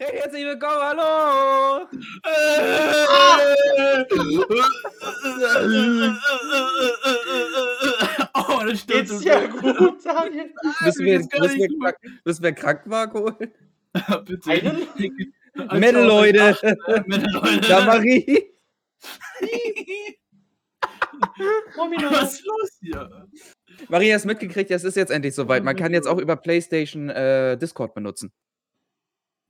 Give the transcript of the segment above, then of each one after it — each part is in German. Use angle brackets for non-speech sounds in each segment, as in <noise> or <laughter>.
Herzlich willkommen, hallo! <laughs> oh, das stimmt. Geht's dir gut, Daniel? Müssen wir, müssen, wir, krank- müssen wir Krankenwagen <laughs> holen? Bitte. Einen? Metal, Leute! Metal, <laughs> Leute. Da, Marie! Momino. Was ist los hier? Marie hast mitgekriegt, es ist jetzt endlich soweit. Man kann jetzt auch über PlayStation äh, Discord benutzen.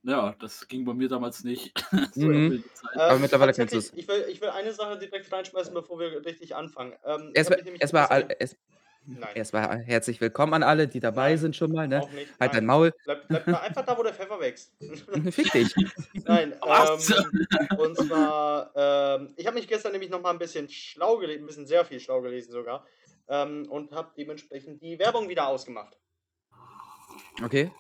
Ja, das ging bei mir damals nicht. <laughs> So Mhm. Zeit. Äh, Aber mittlerweile kennst tatsächlich, Ich will, ich will eine Sache direkt reinschmeißen, bevor wir richtig anfangen. Ähm, ich Erstmal hab mich nämlich erstmal ein all- bisschen- erst- Nein, erstmal herzlich willkommen an alle, die dabei Nein. sind schon mal. Ne? auch nicht. Halt dein Nein. Maul. Bleib, bleib mal einfach da, wo der Pfeffer wächst. <laughs> Fick dich. Nein, <laughs> Was? ähm, und zwar, ähm, ich habe mich gestern nämlich noch mal ein bisschen schlau gelesen, ein bisschen sehr viel schlau gelesen sogar, ähm, und habe dementsprechend die Werbung wieder ausgemacht. Okay.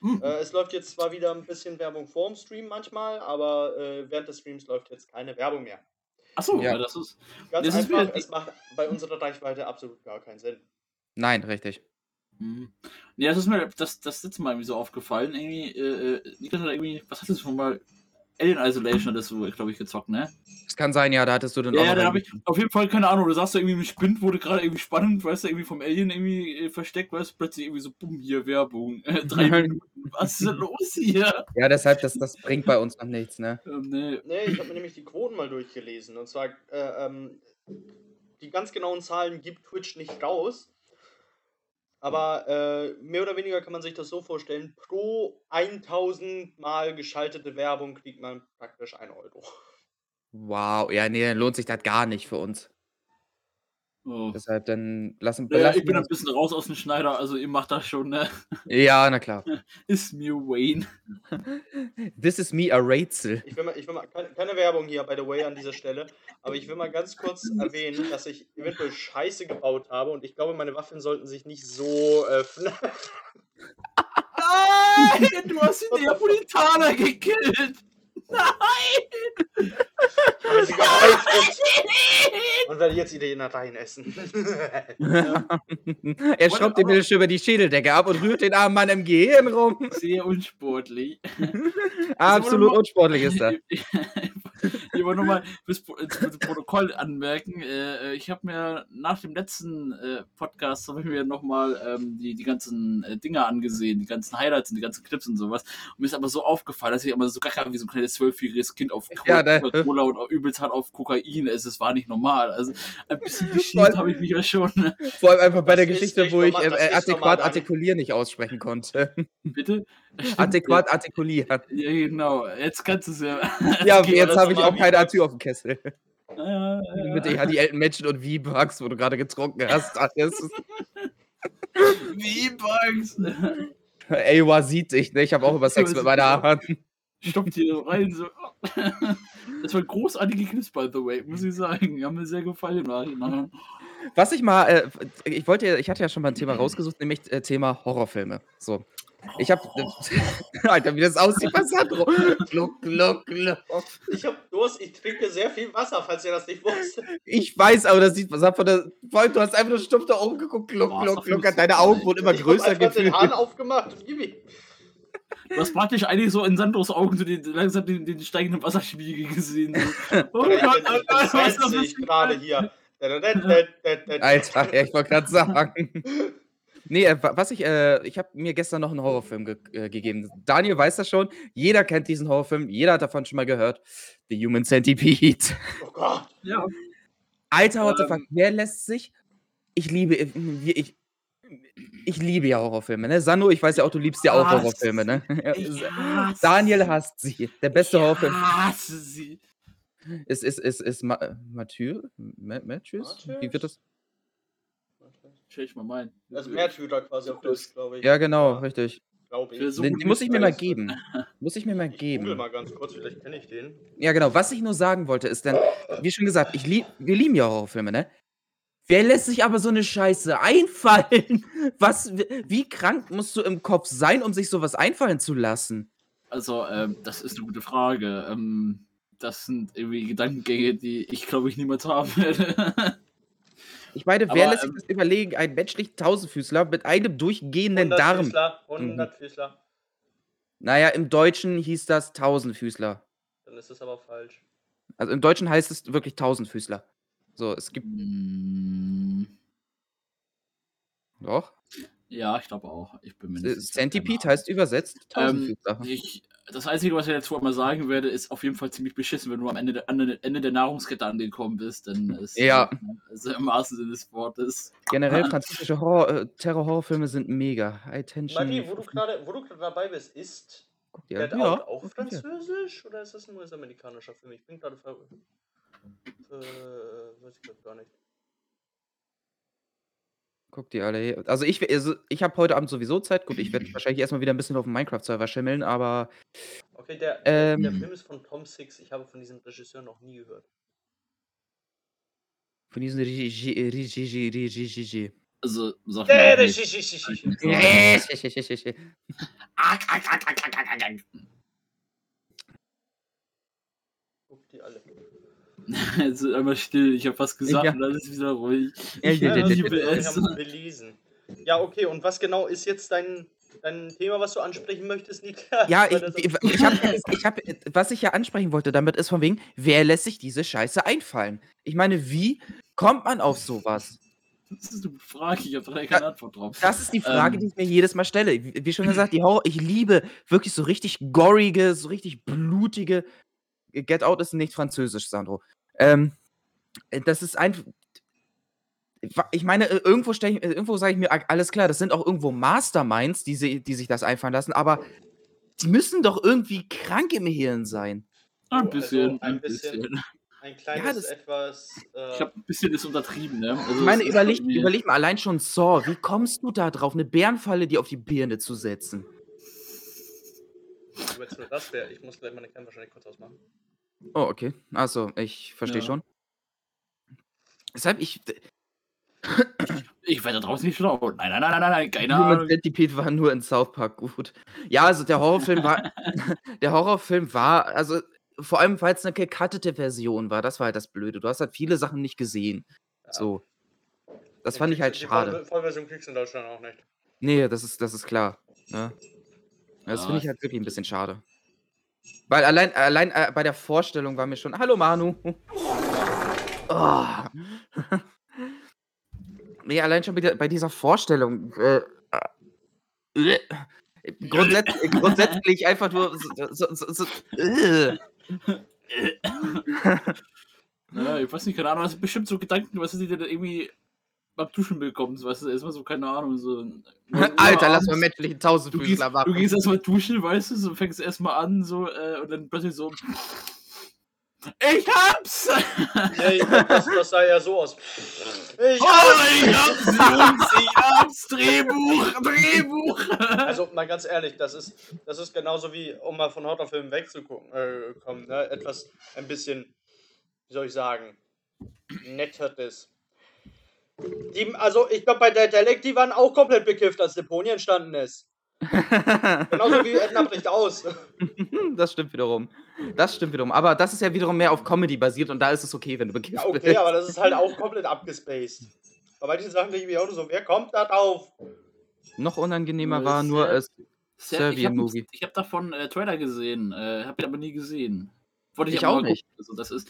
Hm. Äh, es läuft jetzt zwar wieder ein bisschen Werbung vorm Stream manchmal, aber äh, während des Streams läuft jetzt keine Werbung mehr. Achso, Ja. ja. das ist. Ganz Das ist einfach, wieder- es macht bei unserer Reichweite absolut gar keinen Sinn. Nein, richtig. Hm. Ja, das ist mir das, das letzte Mal irgendwie so aufgefallen. Irgendwie, äh, äh, Niklas hat irgendwie, was hast du schon mal? Alien Isolation hattest du, glaube ich, gezockt, ne? Es kann sein, ja, da hattest du dann Ja, auch ja, da habe ich auf jeden Fall keine Ahnung. Du sagst irgendwie im Spind wurde gerade irgendwie spannend, weißt du, irgendwie vom Alien irgendwie äh, versteckt, weißt du, plötzlich irgendwie so, bumm, hier Werbung. Äh, <laughs> drei Minuten. Was ist denn los hier? Ja, deshalb, das, das bringt bei uns noch nichts, ne? Ähm, nee. Nee, ich habe mir nämlich die Quoten mal durchgelesen. Und zwar, äh, ähm, die ganz genauen Zahlen gibt Twitch nicht raus. Aber äh, mehr oder weniger kann man sich das so vorstellen: pro 1000 Mal geschaltete Werbung kriegt man praktisch 1 Euro. Wow, ja, nee, dann lohnt sich das gar nicht für uns. Oh. Deshalb dann lassen Ja, belassen ich bin wir ein bisschen raus aus dem Schneider, also ihr macht das schon, ne? Ja, na klar. <laughs> Ist mir Wayne. <laughs> This is me a Rätsel. Ich will mal, ich will mal keine, keine Werbung hier, by the way, an dieser Stelle. Aber ich will mal ganz kurz <laughs> erwähnen, dass ich eventuell Scheiße gebaut habe. Und ich glaube, meine Waffen sollten sich nicht so öffnen. Nein, du hast den Neapolitaner gekillt. Nein! habe sie gehäutet und werde jetzt die Innereien essen. <laughs> er schraubt den Bildschirm über die Schädeldecke ab und rührt den armen Mann im Gehirn rum. Sehr unsportlich. <laughs> Absolut unsportlich ist er. <laughs> Ich wollte nochmal fürs äh, Protokoll anmerken. Äh, ich habe mir nach dem letzten äh, Podcast habe ich mir nochmal ähm, die, die ganzen äh, Dinger angesehen, die ganzen Highlights und die ganzen Clips und sowas. Und mir ist aber so aufgefallen, dass ich immer so gar wie so ein kleines zwölfjähriges Kind auf Ja, ne? Cola und auch übelst hart auf Kokain ist. Es war nicht normal. Also ein bisschen <laughs> geschieht habe ich mich ja schon. ne? Vor allem einfach bei der Das ist Geschichte, wo ich äh, adäquat artikulieren nicht aussprechen konnte. <laughs> Bitte? Adäquat artikulieren. Ja, genau. Jetzt kannst du es ja. Ja, <laughs> jetzt habe ich auch wie keine. Atyr auf dem Kessel. Ja, ja, Mit ja, die alten Menschen und V-Bugs, wo du gerade getrunken hast. <laughs> Alles. Wie Bugs? Ewa sieht dich, ne? Ich habe auch über Sex mit meiner Hand. Stoppt hier rein. So. <laughs> Das war großartige Clips, by the way, muss ich sagen. Die haben mir sehr gefallen. Was ich mal, äh, ich wollte, ich hatte ja schon mal ein Thema rausgesucht, nämlich äh, Thema Horrorfilme. So. Ich habe, <laughs> Alter, wie das aussieht bei Sandro. Gluck, gluck, gluck. Ich hab Durst, ich trinke sehr viel Wasser, falls ihr das nicht wusstet. Ich weiß, aber das sieht, was hat von der, vor allem, du hast einfach nur stumpf da oben geguckt, gluck, Boah, gluck, gluck, deine Augen wurden immer ich hab größer einfach den gefühlt. Hahn aufgemacht und gib ihm. Du hast praktisch eigentlich so in Sandros Augen so den, langsam den, den steigenden Wasserspiegel gesehen. <laughs> Oh Gott, das, oh Gott, das was ist das ich gerade hier. <laughs> Alter, ja, ich wollte gerade sagen. Nee, äh, wa- was ich, äh, ich habe mir gestern noch einen Horrorfilm ge äh, gegeben. Daniel weiß das schon. Jeder kennt diesen Horrorfilm. Jeder hat davon schon mal gehört. The Human Centipede. Oh Gott. Ja, Alter, what the Ähm. fuck? Wer lässt sich? Ich liebe, äh, ich, ich liebe ja Horrorfilme, ne? Sando, ich weiß ja auch, du liebst ja auch Horrorfilme, ne? hasse Daniel hasst sie. Der beste Ich Horrorfilm hasse sie. ist, ist, ist, ist Ma äh, Mathieu? Ma Matthews? Wie wird das? Stell ich mal mein. Also Märtyrer quasi auf Deutsch, glaube ich. Ja, genau, richtig. Glaube ich. Für so Den, den muss ich mir mal geben. <laughs> Muss ich mir mal Ich google geben. mal ganz kurz, vielleicht kenne ich den. Ja, genau. Was ich nur sagen wollte, ist dann, wie schon gesagt, ich lieb, wir lieben ja Horrorfilme, ne? Wer lässt sich aber so eine Scheiße einfallen? <laughs> Was, wie krank musst du im Kopf sein, um sich sowas einfallen zu lassen? Also, ähm, das ist eine gute Frage. Ähm, das sind irgendwie Gedankengänge, die ich glaube ich niemals haben werde. <laughs> Ich meine, wer Aber, lässt sich ähm, das überlegen? Ein menschlich Tausendfüßler mit einem durchgehenden Darm. Füßler, 100 Füßler. Naja, im Deutschen hieß das Tausendfüßler. Dann ist es aber falsch. Also im Deutschen heißt es wirklich Tausendfüßler. So, es gibt. Mm, Doch. Ja, ich glaube auch. Ich bin mir Äh, nicht sicher. Centipede heißt übersetzt. Ähm, ich, das Einzige, was ich dazu einmal sagen werde, ist auf jeden Fall ziemlich beschissen, wenn du am Ende, der- an Ende der Nahrungskette angekommen bist. Denn <laughs> es, Ja. Also im wahrsten Sinne des Wortes. Generell <laughs> französische Horror, äh, Terror-Horrorfilme sind mega. High Tension. Marie, wo du gerade wo du gerade dabei bist, ist dir Get Ja. auch französisch oder ist das ein US-amerikanischer Film? Ich bin gerade ver... Äh, weiß ich gerade gar nicht. Guck dir alle her. Also ich, also ich habe heute Abend sowieso Zeit. Gut, ich werde <clears throat> wahrscheinlich erstmal wieder ein bisschen auf dem Minecraft-Server schimmeln, aber Okay, der, der, der Ähm. Film ist von Tom Six. Ich habe von diesem Regisseur noch nie gehört. von diesen Regie, Regie, Regie. Also, sag Äh, mir. auch nicht. Regie, Regie, Regie. <laughs> Regie. <laughs> Ack, ack, ack, ack, ack, ack, ack. Guck die alle. <laughs> Jetzt ist einmal still, ich habe was gesagt Ja. und dann ist wieder ruhig. Ja, Ich ja, ja, haben belesen. Ja, okay, und was genau ist jetzt dein, dein Thema, was du ansprechen möchtest, Niklas? Ja, ich, ich, ich habe, ich hab, was ich ja ansprechen wollte damit ist von wegen, wer lässt sich diese Scheiße einfallen? Ich meine, wie kommt man auf sowas? Das ist eine Frage, ich habe da keine Antwort drauf. Das ist die Frage, Ähm. die ich mir jedes Mal stelle. Wie wie schon gesagt, die Horror, ich liebe wirklich so richtig gorige, so richtig blutige. Get Out ist nicht französisch, Sandro. Ähm, äh, das ist einfach. Ich meine, äh, irgendwo, ich- äh, irgendwo sage ich mir, alles klar, das sind auch irgendwo Masterminds, die, sie, die sich das einfallen lassen, aber die müssen doch irgendwie krank im Hirn sein. Ein Also, bisschen, ein ein bisschen. bisschen. Ein kleines das- etwas. Äh, Ich glaube, ein bisschen ist untertrieben, ne? Also, Ich meine, überleg, überleg mal allein schon Saw. Wie kommst du da drauf, eine Bärenfalle dir auf die Birne zu setzen? wenn nur das wäre, ich muss gleich meine Cam wahrscheinlich kurz ausmachen. Oh, okay. Achso, ich verstehe Ja. schon. Deshalb, ich. Ich werde draußen nicht schlau. Nein, nein, nein, nein, nein, keine Human Ahnung. Centipede war nur in South Park gut. Ja, also der Horrorfilm war. <laughs> der Horrorfilm war. Also, vor allem, weil es eine gekattete Version war. Das war halt das Blöde. Du hast halt viele Sachen nicht gesehen. Ja. So. Das Die fand ich halt die schade. Voll- Vollversion kriegst du in Deutschland auch nicht. Nee, das ist, das ist klar. Ne? Das Ja, finde ich halt wirklich ein bisschen schade. Weil allein, allein äh, bei der Vorstellung war mir schon. Hallo Manu. <laughs> Oh. <laughs> nee, allein schon bei, dieser Vorstellung. Äh, äh, grundsätz, <laughs> grundsätzlich einfach nur. So, so, so, äh. Ja, ich weiß nicht, keine Ahnung, sind bestimmt so Gedanken, was die denn irgendwie beim Duschen bekommen, so, weißt du, erstmal so, keine Ahnung, so. <laughs> Alter, lass mal menschlichen Du gehst, Tausendfüßler du machen. gehst erstmal duschen, weißt du, so fängst erstmal an, so, äh, und dann plötzlich so. Ich hab's! Nee, das, das sah ja so aus. Ich Oh, ich hab's, Jungs, ich hab's! Drehbuch, Drehbuch! Also mal ganz ehrlich, das ist, das ist genauso wie, um mal von Horrorfilmen wegzukommen, äh, kommen, ne? etwas ein bisschen, wie soll ich sagen, netteres. Die, also ich glaube bei Detellect, die waren auch komplett bekifft, als Deponie entstanden ist. <laughs> Genauso wie Edna bricht aus. <laughs> das stimmt wiederum. Das stimmt wiederum. Aber das ist ja wiederum mehr auf Comedy basiert und da ist es okay, wenn du bekifft Ja, okay, bist. aber das ist halt auch komplett abgespaced. Bei manchen Sachen denke ich mir auch nur so, wer kommt da drauf? Noch unangenehmer Nur war nur es. Sehr, ich habe Serbian-Movie. hab davon äh, Trailer gesehen, äh, habe ich aber nie gesehen. Wollte ich, Ich aber auch nicht. Also das ist,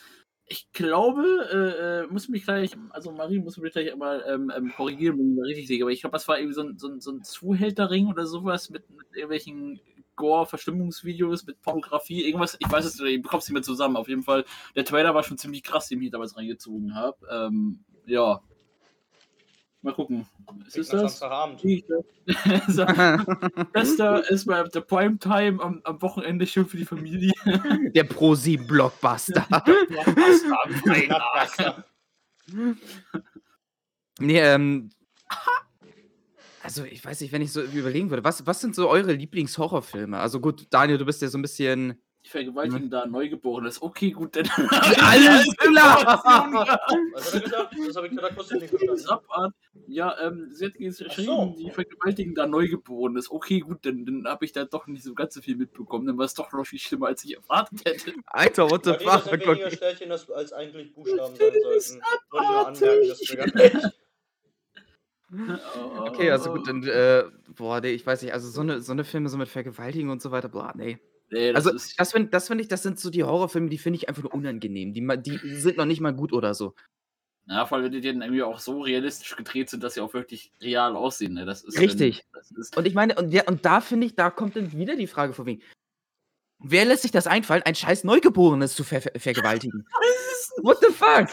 ich glaube, äh, äh, muss mich gleich, also Marie muss mich gleich mal ähm, ähm, korrigieren, wenn ich mal richtig liege, aber ich glaube, das war irgendwie so ein, so ein, so ein Zuhälterring oder sowas mit, mit irgendwelchen Gore-Verstimmungsvideos, mit Pornografie, irgendwas, ich weiß es nicht, ich bekomm's nicht mehr zusammen. Auf jeden Fall, der Trailer war schon ziemlich krass, den ich damals reingezogen habe. Ähm, ja. Mal gucken. Ist es Klingt nach das? Samstagabend. Bester <laughs> ist mal der Primetime am, am Wochenende schön für die Familie. <laughs> Der Pro 7 Blockbuster. Nachtwasser. nee, ähm. Also, ich weiß nicht, wenn ich so überlegen würde, was, was sind so eure Lieblingshorrorfilme? Also gut, Daniel, du bist ja so ein bisschen. Die vergewaltigen da ein Neugeborenes. Okay, gut, dann. <laughs> Alles klar! Was hat er gesagt? Das habe ich gerade kurz nicht verstanden. Ja, ähm, sie hat geschrieben, so. die vergewaltigen da Neugeborenes. Okay, gut, dann, dann habe ich da doch nicht so ganz so viel mitbekommen. Dann war es doch noch viel schlimmer, als ich erwartet hätte. Alter, what the Aber das fuck? sind weniger Okay. Sternchen als, eigentlich Buchstaben sein Das sollten. Wollte ich nur anmerken, das triggert mich. <laughs> Okay, also gut, dann, äh, boah, ne, ich weiß nicht, also so 'ne so 'ne Filme so mit Vergewaltigung und so weiter, boah, ne. Ne, das Also, ist das finde das finde ich das sind so die Horrorfilme, die finde ich einfach nur unangenehm. Die die sind noch nicht mal gut oder so. Ja, vor allem, wenn die dann irgendwie auch so realistisch gedreht sind, dass sie auch wirklich real aussehen, ne? Das ist dann Richtig. das ist Und ich meine und ja, und da finde ich, da kommt dann wieder die Frage von wegen: Wer lässt sich das einfallen, ein scheiß Neugeborenes zu ver ver vergewaltigen? <laughs> What the fuck?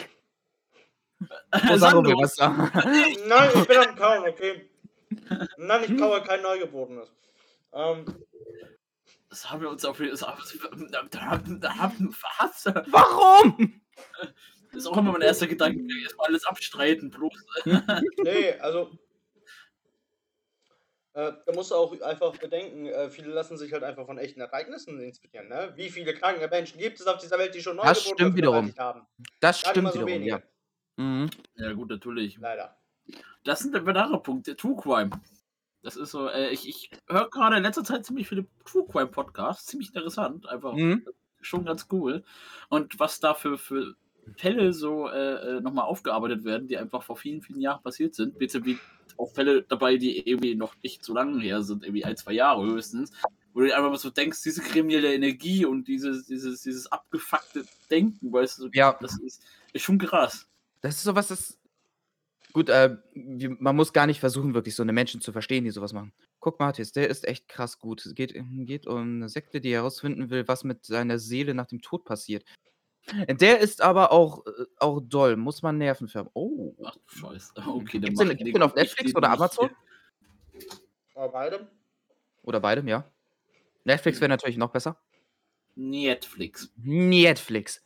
<laughs> Oh, will Sandro. was sagen. <laughs> Nein, ich bin am Kauen, okay. Nein, ich kaue kein Neugeborenes. Ähm, Das haben wir uns auf das was? Warum? Das ist auch immer mein erster Gedanke, erstmal alles abstreiten, bloß. nee, also. Äh, da musst du auch einfach bedenken, äh, viele lassen sich halt einfach von echten Ereignissen inspirieren. Ne? Wie viele kranke Menschen gibt es auf dieser Welt, die schon Das Neugeborene stimmt wiederum. haben? Das Gar stimmt so wiederum, wenige. ja. Mhm. Ja, gut, natürlich. Leider. Das sind ein weiterer Punkt, der True Crime. Das ist so, äh, ich, ich höre gerade in letzter Zeit ziemlich viele True Crime Podcasts, ziemlich interessant, einfach Mhm. schon ganz cool. Und was da für, für Fälle so äh, nochmal aufgearbeitet werden, die einfach vor vielen, vielen Jahren passiert sind. Wie auch Fälle dabei, die irgendwie noch nicht so lange her sind, irgendwie ein, zwei Jahre höchstens, wo du einfach mal so denkst, diese kriminelle Energie und dieses, dieses, dieses abgefuckte Denken, weißt du, Ja. das ist, ist schon krass. Das ist so was, das gut, äh, wie man muss gar nicht versuchen, wirklich so 'ne Menschen zu verstehen, die so was machen. Guck Mathis, der ist echt krass gut. Es geht geht um 'ne Sekte, die herausfinden will, was mit seiner Seele nach dem Tod passiert. Der ist aber auch äh, auch doll, muss man Nerven färben. Oh. Ach du Scheiße. <laughs> Okay, dann Gibt's den gibt's den auf ich Netflix den oder nicht. Amazon? Aber beide? Oder beidem, ja. Netflix wäre natürlich noch besser. Netflix. Netflix.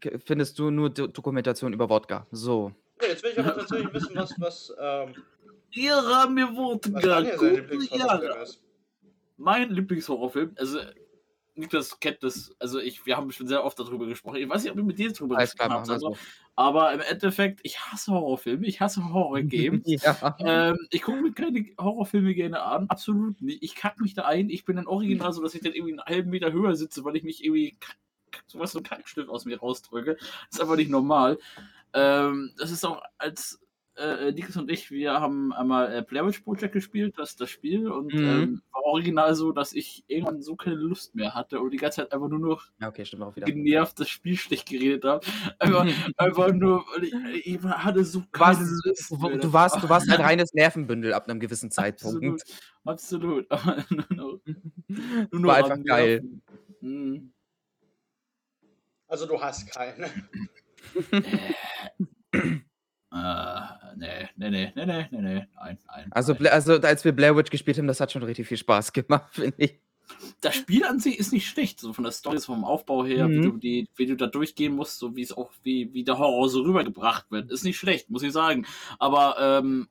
K findest du nur Do Dokumentation über Wodka. So. Nee, jetzt will ich aber tatsächlich wissen, was, was, ähm, Ihre mir Wodka. Ist. Mein Lieblingshorrorfilm, also Niklas kennt das, also ich, wir haben schon sehr oft darüber gesprochen. Ich weiß nicht, ob ich mit dir darüber Alles gesprochen habe, wir Sandro, so. aber im Endeffekt, ich hasse Horrorfilme, ich hasse Horror-Games. <laughs> Ja. ähm, ich gucke mir keine Horrorfilme gerne an, absolut nicht. Ich kack mich da ein, ich bin dann original so, dass ich dann irgendwie einen halben Meter höher sitze, weil ich mich irgendwie <laughs> sowas so ein Kackstift aus mir rausdrücke. Das ist einfach nicht normal. Ähm, das ist auch als äh, Niklas und ich, wir haben einmal äh, Blair Witch Project gespielt, das das Spiel, und Mhm. ähm, war original so, dass ich irgendwann so keine Lust mehr hatte und die ganze Zeit einfach nur noch okay, genervt das Spiel schlecht geredet habe. Einfach, <laughs> einfach nur, ich, ich hatte so Du mehr. du Das warst, war- du warst ein <laughs> reines Nervenbündel ab einem gewissen Zeitpunkt. Absolut, absolut. Nur nur War einfach geil. Mhm. Also du hast keine. Äh, nee, nee, nee, nee, nee, nee, nee, nein, nein. Also, nein. Also, als wir Blair Witch gespielt haben, das hat schon richtig viel Spaß gemacht, <laughs> finde ich. das Spiel an sich ist nicht schlecht, so von der Story, vom Aufbau her, wie, Mhm. du die, wie du da durchgehen musst, so wie es auch, wie, wie der Horror so rübergebracht wird. Ist nicht schlecht, muss ich sagen. Aber ähm,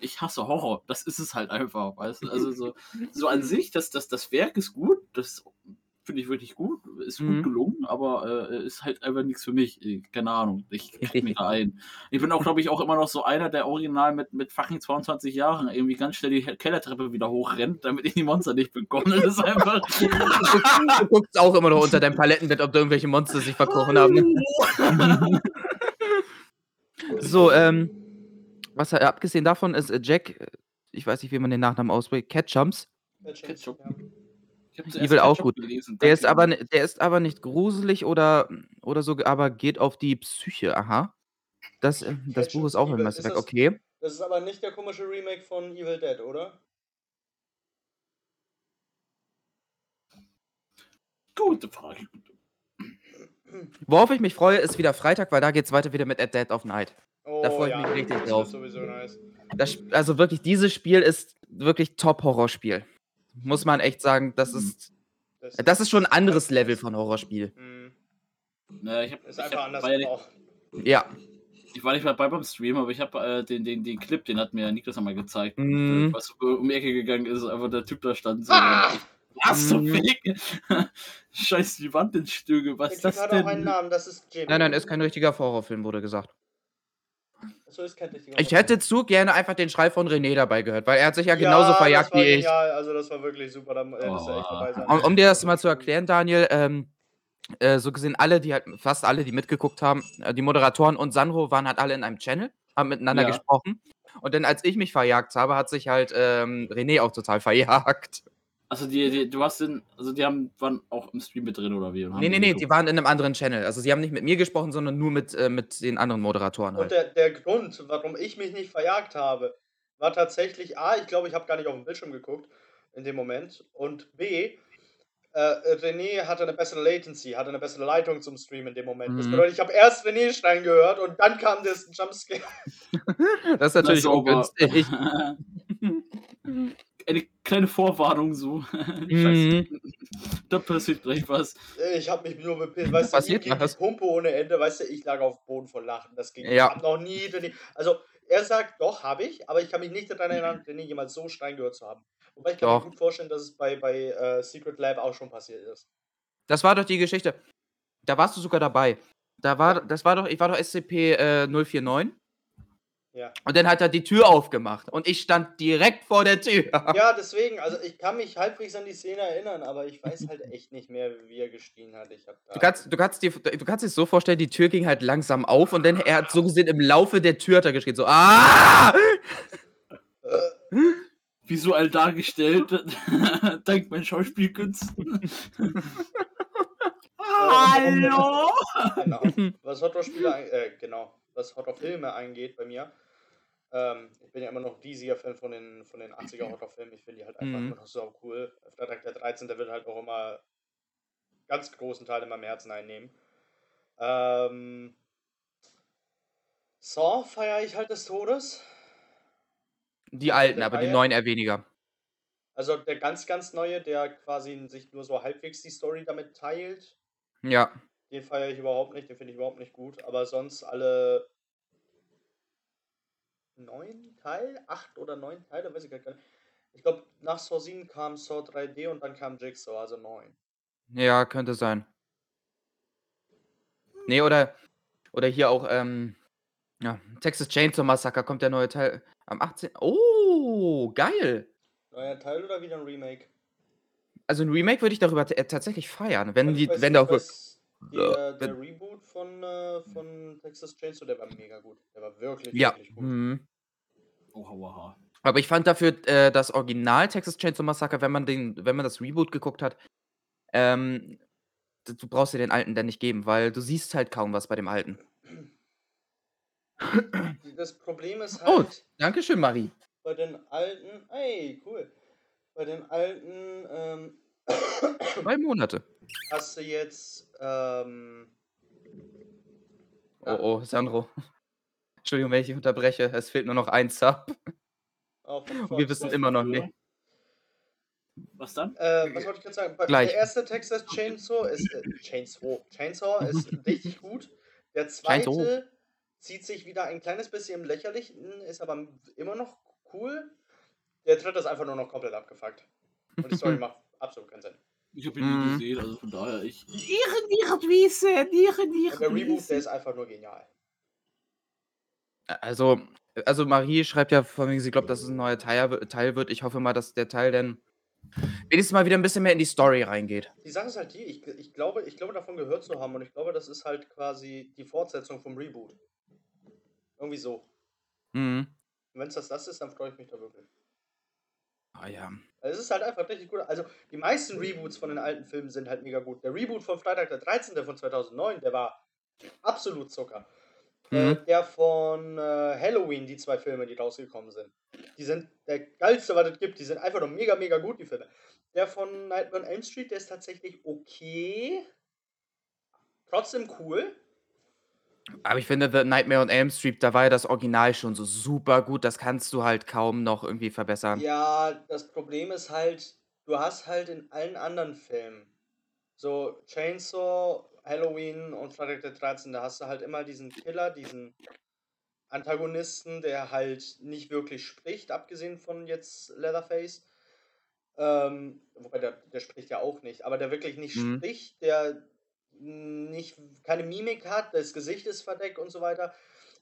ich hasse Horror. Das ist es halt einfach, weißt du? Also so, so an sich, das, das, das Werk ist gut, das finde ich wirklich gut, ist Mhm. gut gelungen, aber äh, ist halt einfach nichts für mich. Ich- Keine Ahnung, ich <laughs> krieg mich da ein. Ich bin auch, glaube ich, auch immer noch so einer, der original mit, mit fucking 22 Jahren irgendwie ganz schnell die Kellertreppe wieder hochrennt, damit ich die Monster nicht bekomme. Das ist einfach. Du, <laughs> guckst- du guckst auch immer noch unter deinem Palettenbett, ob da irgendwelche Monster sich verkrochen haben. ne? <laughs> So, ähm, was äh, abgesehen davon ist äh, Jack, äh, ich weiß nicht, wie man den Nachnamen ausspricht, Ketchums. Ja. Ketchup. Will auch gut. gelesen, Der ist, aber, der ist aber nicht gruselig oder, oder so, aber geht auf die Psyche. Aha. Das, äh, <laughs> das Buch ist auch im Evil. Ist Effect, das- okay. Das ist aber nicht der komische Remake von Evil Dead, oder? Gute Frage. Worauf ich mich freue, ist wieder Freitag, weil da geht's weiter wieder mit At Dead of Night. Oh, Da freu ich mich richtig das drauf. wird sowieso nice. Das, also wirklich, dieses Spiel ist wirklich Top-Horrorspiel. Muss man echt sagen, das Mhm. ist, das ist schon ein anderes Level von Horrorspiel. Mhm. Ja, ich, hab, Ist ich, einfach hab, anders war ja nicht, gebraucht. Ja. ich war nicht mal bei beim Stream, aber ich habe äh, den, den, den Clip, den hat mir Niklas einmal gezeigt. Mhm. Was so um die Ecke gegangen ist, einfach der Typ da stand so. Ah! Was zum Mhm. Fick? <laughs> Scheiß die Wand ins Stüge, was Der ist das hat auch einen denn? Namen, das ist Jim. Nein, nein, ist kein richtiger Horrorfilm, wurde gesagt. So Ich hätte zu gerne einfach den Schrei von René dabei gehört, weil er hat sich ja Ja, genauso verjagt wie ich. Genial. Also das war wirklich super, da hättest du echt Oh. Um, um dir das mal zu erklären, Daniel, ähm, äh, so gesehen alle, die halt, fast alle, die mitgeguckt haben, äh, die Moderatoren und Sandro waren halt alle in einem Channel. haben miteinander Ja. gesprochen. Und dann, als ich mich verjagt habe, hat sich halt ähm, René auch total verjagt. Also die, die, du hast den, also die haben, waren auch im Stream mit drin oder wie? Und haben Nee, nee, die nee, die waren in einem anderen Channel. Also sie haben nicht mit mir gesprochen, sondern nur mit, äh, mit den anderen Moderatoren Und halt. der, der Grund, warum ich mich nicht verjagt habe, war tatsächlich A, ich glaube, ich habe gar nicht auf den Bildschirm geguckt in dem Moment. Und B, äh, René hatte eine bessere Latency, hatte eine bessere Leitung zum Stream in dem Moment. Das Mhm. bedeutet, ich habe erst René schreien gehört und dann kam das Jumpscare. <laughs> Das ist natürlich Na, sauber. ungünstig. Eine kleine Vorwarnung so. <laughs> Scheiße. Mhm. Da passiert gleich was. Ich habe mich nur bepisst, weißt du, Passiert was? Pumpe ohne Ende, weißt du, ich lag auf dem Boden vor Lachen. Das ging. Ich Ja. noch nie also er sagt, doch, habe ich, aber ich kann mich nicht daran erinnern, René jemals so schreien gehört zu haben. Wobei ich kann Doch. mir gut vorstellen, dass es bei, bei äh, Secret Lab auch schon passiert ist. Das war doch die Geschichte. Da warst du sogar dabei. Da war, das war doch, ich war doch SCP äh, 049. Ja. Und dann hat er die Tür aufgemacht und ich stand direkt vor der Tür. Ja, deswegen, also ich kann mich halbwegs an die Szene erinnern, aber ich weiß halt <laughs> echt nicht mehr, wie er geschrien hat. Ich hab da Du kannst, du, kannst dir, du kannst dir so vorstellen, die Tür ging halt langsam auf und dann er hat so gesehen im Laufe der Tür hat er geschrien so ah! äh, Visuell dargestellt, <laughs> dank meinen Schauspielkünsten. <laughs> Hallo? genau. Was Horrorspiele, äh, genau, was Horrorfilme eingeht bei mir. Ähm, ich bin ja immer noch riesiger Fan von den, von den 80er <clears throat> Horrorfilmen. Ich finde die halt einfach Mhm. immer noch so cool. Freitag der 13. wird halt auch immer ganz großen Teil in meinem Herzen einnehmen. Ähm, Saw feiere ich halt des Todes. Die alten, der aber die Reihe? neuen eher weniger. Also der ganz, ganz neue, der quasi sich nur so halbwegs die Story damit teilt. Ja. Den feiere ich überhaupt nicht, den finde ich überhaupt nicht gut. Aber sonst alle neun Teile, acht oder neun Teile, weiß ich gar nicht. Ich glaube, nach Saw 7 kam Saw 3D und dann kam Jigsaw, also neun. Ja, könnte sein. Nee, oder, oder hier auch, ähm, ja, Texas Chainsaw Massacre kommt der neue Teil am 18. Oh, geil. Neuer Teil oder wieder ein Remake? Also ein Remake würde ich darüber äh, tatsächlich feiern, wenn Also die, weiß- wenn da auch weiß, der, der Reboot von, äh, von Texas Chainsaw, der war mega gut. Der war wirklich, ja. wirklich gut. Mhm. Oha, oha. Aber ich fand dafür äh, das Original Texas Chainsaw Massacre, wenn man den, wenn man das Reboot geguckt hat, ähm, du brauchst dir den alten dann nicht geben, weil du siehst halt kaum was bei dem alten. Das Problem ist Oh. halt, Dankeschön, Marie. bei den alten, ey, cool. Bei den alten, ähm, Zwei Monate. hast du jetzt, ähm, Oh, oh, Sandro. <laughs> Entschuldigung, wenn ich dich unterbreche. Es fehlt nur noch ein Sub. auch von Wir wissen immer noch nicht. Was dann? Äh, was wollte ich gerade sagen? Gleich. Der erste Texas Chainsaw ist, äh, Chainsaw, Chainsaw ist <laughs> richtig gut. Der Chainsaw. zweite zieht sich wieder ein kleines bisschen im Lächerlichen, ist aber immer noch cool. Der dritte ist einfach nur noch komplett abgefuckt. Und die Story <laughs> macht absolut keinen Sinn. Ich habe ihn nie Mhm. gesehen, also von daher ich. Nieren, Nierenwiese, Nieren, Und der Reboot, der ist einfach nur genial. Also, also Marie schreibt ja von wegen, sie glaubt, dass es ein neuer Teil, Teil wird. Ich hoffe mal, dass der Teil dann wenigstens mal wieder ein bisschen mehr in die Story reingeht. Die Sache ist halt die, ich, ich, glaube, ich glaube davon gehört zu haben und ich glaube, das ist halt quasi die Fortsetzung vom Reboot. Irgendwie so. Mhm. Und wenn es das, das ist, dann freue ich mich da wirklich. Ah ja. Also es ist halt einfach richtig gut. Also die meisten Reboots von den alten Filmen sind halt mega gut. Der Reboot von Freitag der 13. von 2009, der war absolut Zucker. Äh, Mhm. der von äh, Halloween, die zwei Filme, die rausgekommen sind. Die sind der geilste, was es gibt. Die sind einfach nur mega, mega gut, die Filme. Der von Nightmare on Elm Street, der ist tatsächlich okay. Trotzdem cool. Aber ich finde, The Nightmare on Elm Street, da war ja das Original schon so super gut. Das kannst du halt kaum noch irgendwie verbessern. Ja, das Problem ist halt, du hast halt in allen anderen Filmen, so Chainsaw, Halloween und Freitag der 13., da hast du halt immer diesen Killer, diesen Antagonisten, der halt nicht wirklich spricht, abgesehen von jetzt Leatherface. Ähm, wobei der, der spricht ja auch nicht, aber der wirklich nicht Mhm. spricht, der nicht keine Mimik hat, das Gesicht ist verdeckt und so weiter.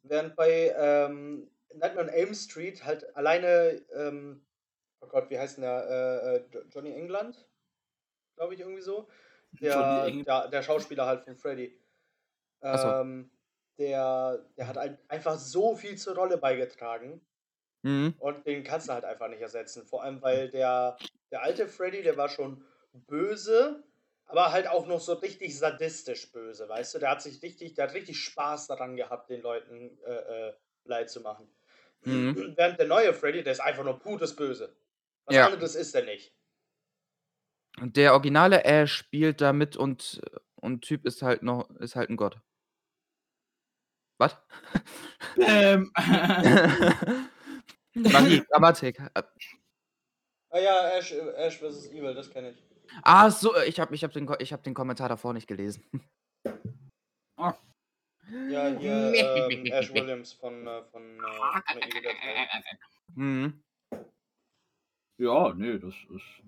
Während bei ähm, Nightmare on Elm Street halt alleine, ähm, oh Gott, wie heißt denn der? Äh, äh, Jo- Johnny England? Glaube ich irgendwie so. Der, der, der Schauspieler halt von Freddy. Ach so. Ähm, der, der hat halt einfach so viel zur Rolle beigetragen. Mhm. Und den kannst du halt einfach nicht ersetzen. Vor allem, weil der, der alte Freddy, der war schon böse, aber halt auch noch so richtig sadistisch böse, weißt du? Der hat sich richtig, der hat richtig Spaß daran gehabt, den Leuten äh, äh, Leid zu machen. Mhm. <clears throat> Während der neue Freddy, der ist einfach nur pures Böse. Was Ja. anderes ist er nicht. Und der originale Ash spielt da mit und, und Typ ist halt noch, ist halt ein Gott. Was? Ähm, <laughs> Magie, Grammatik. Ah ja, Ash, Ash vs. Evil, das kenne ich. Ah, so, ich habe ich hab den, ich hab den Kommentar davor nicht gelesen. Ja, hier <laughs> ähm, Ash Williams von, äh, von, äh. Mhm. ja, nee, das ist.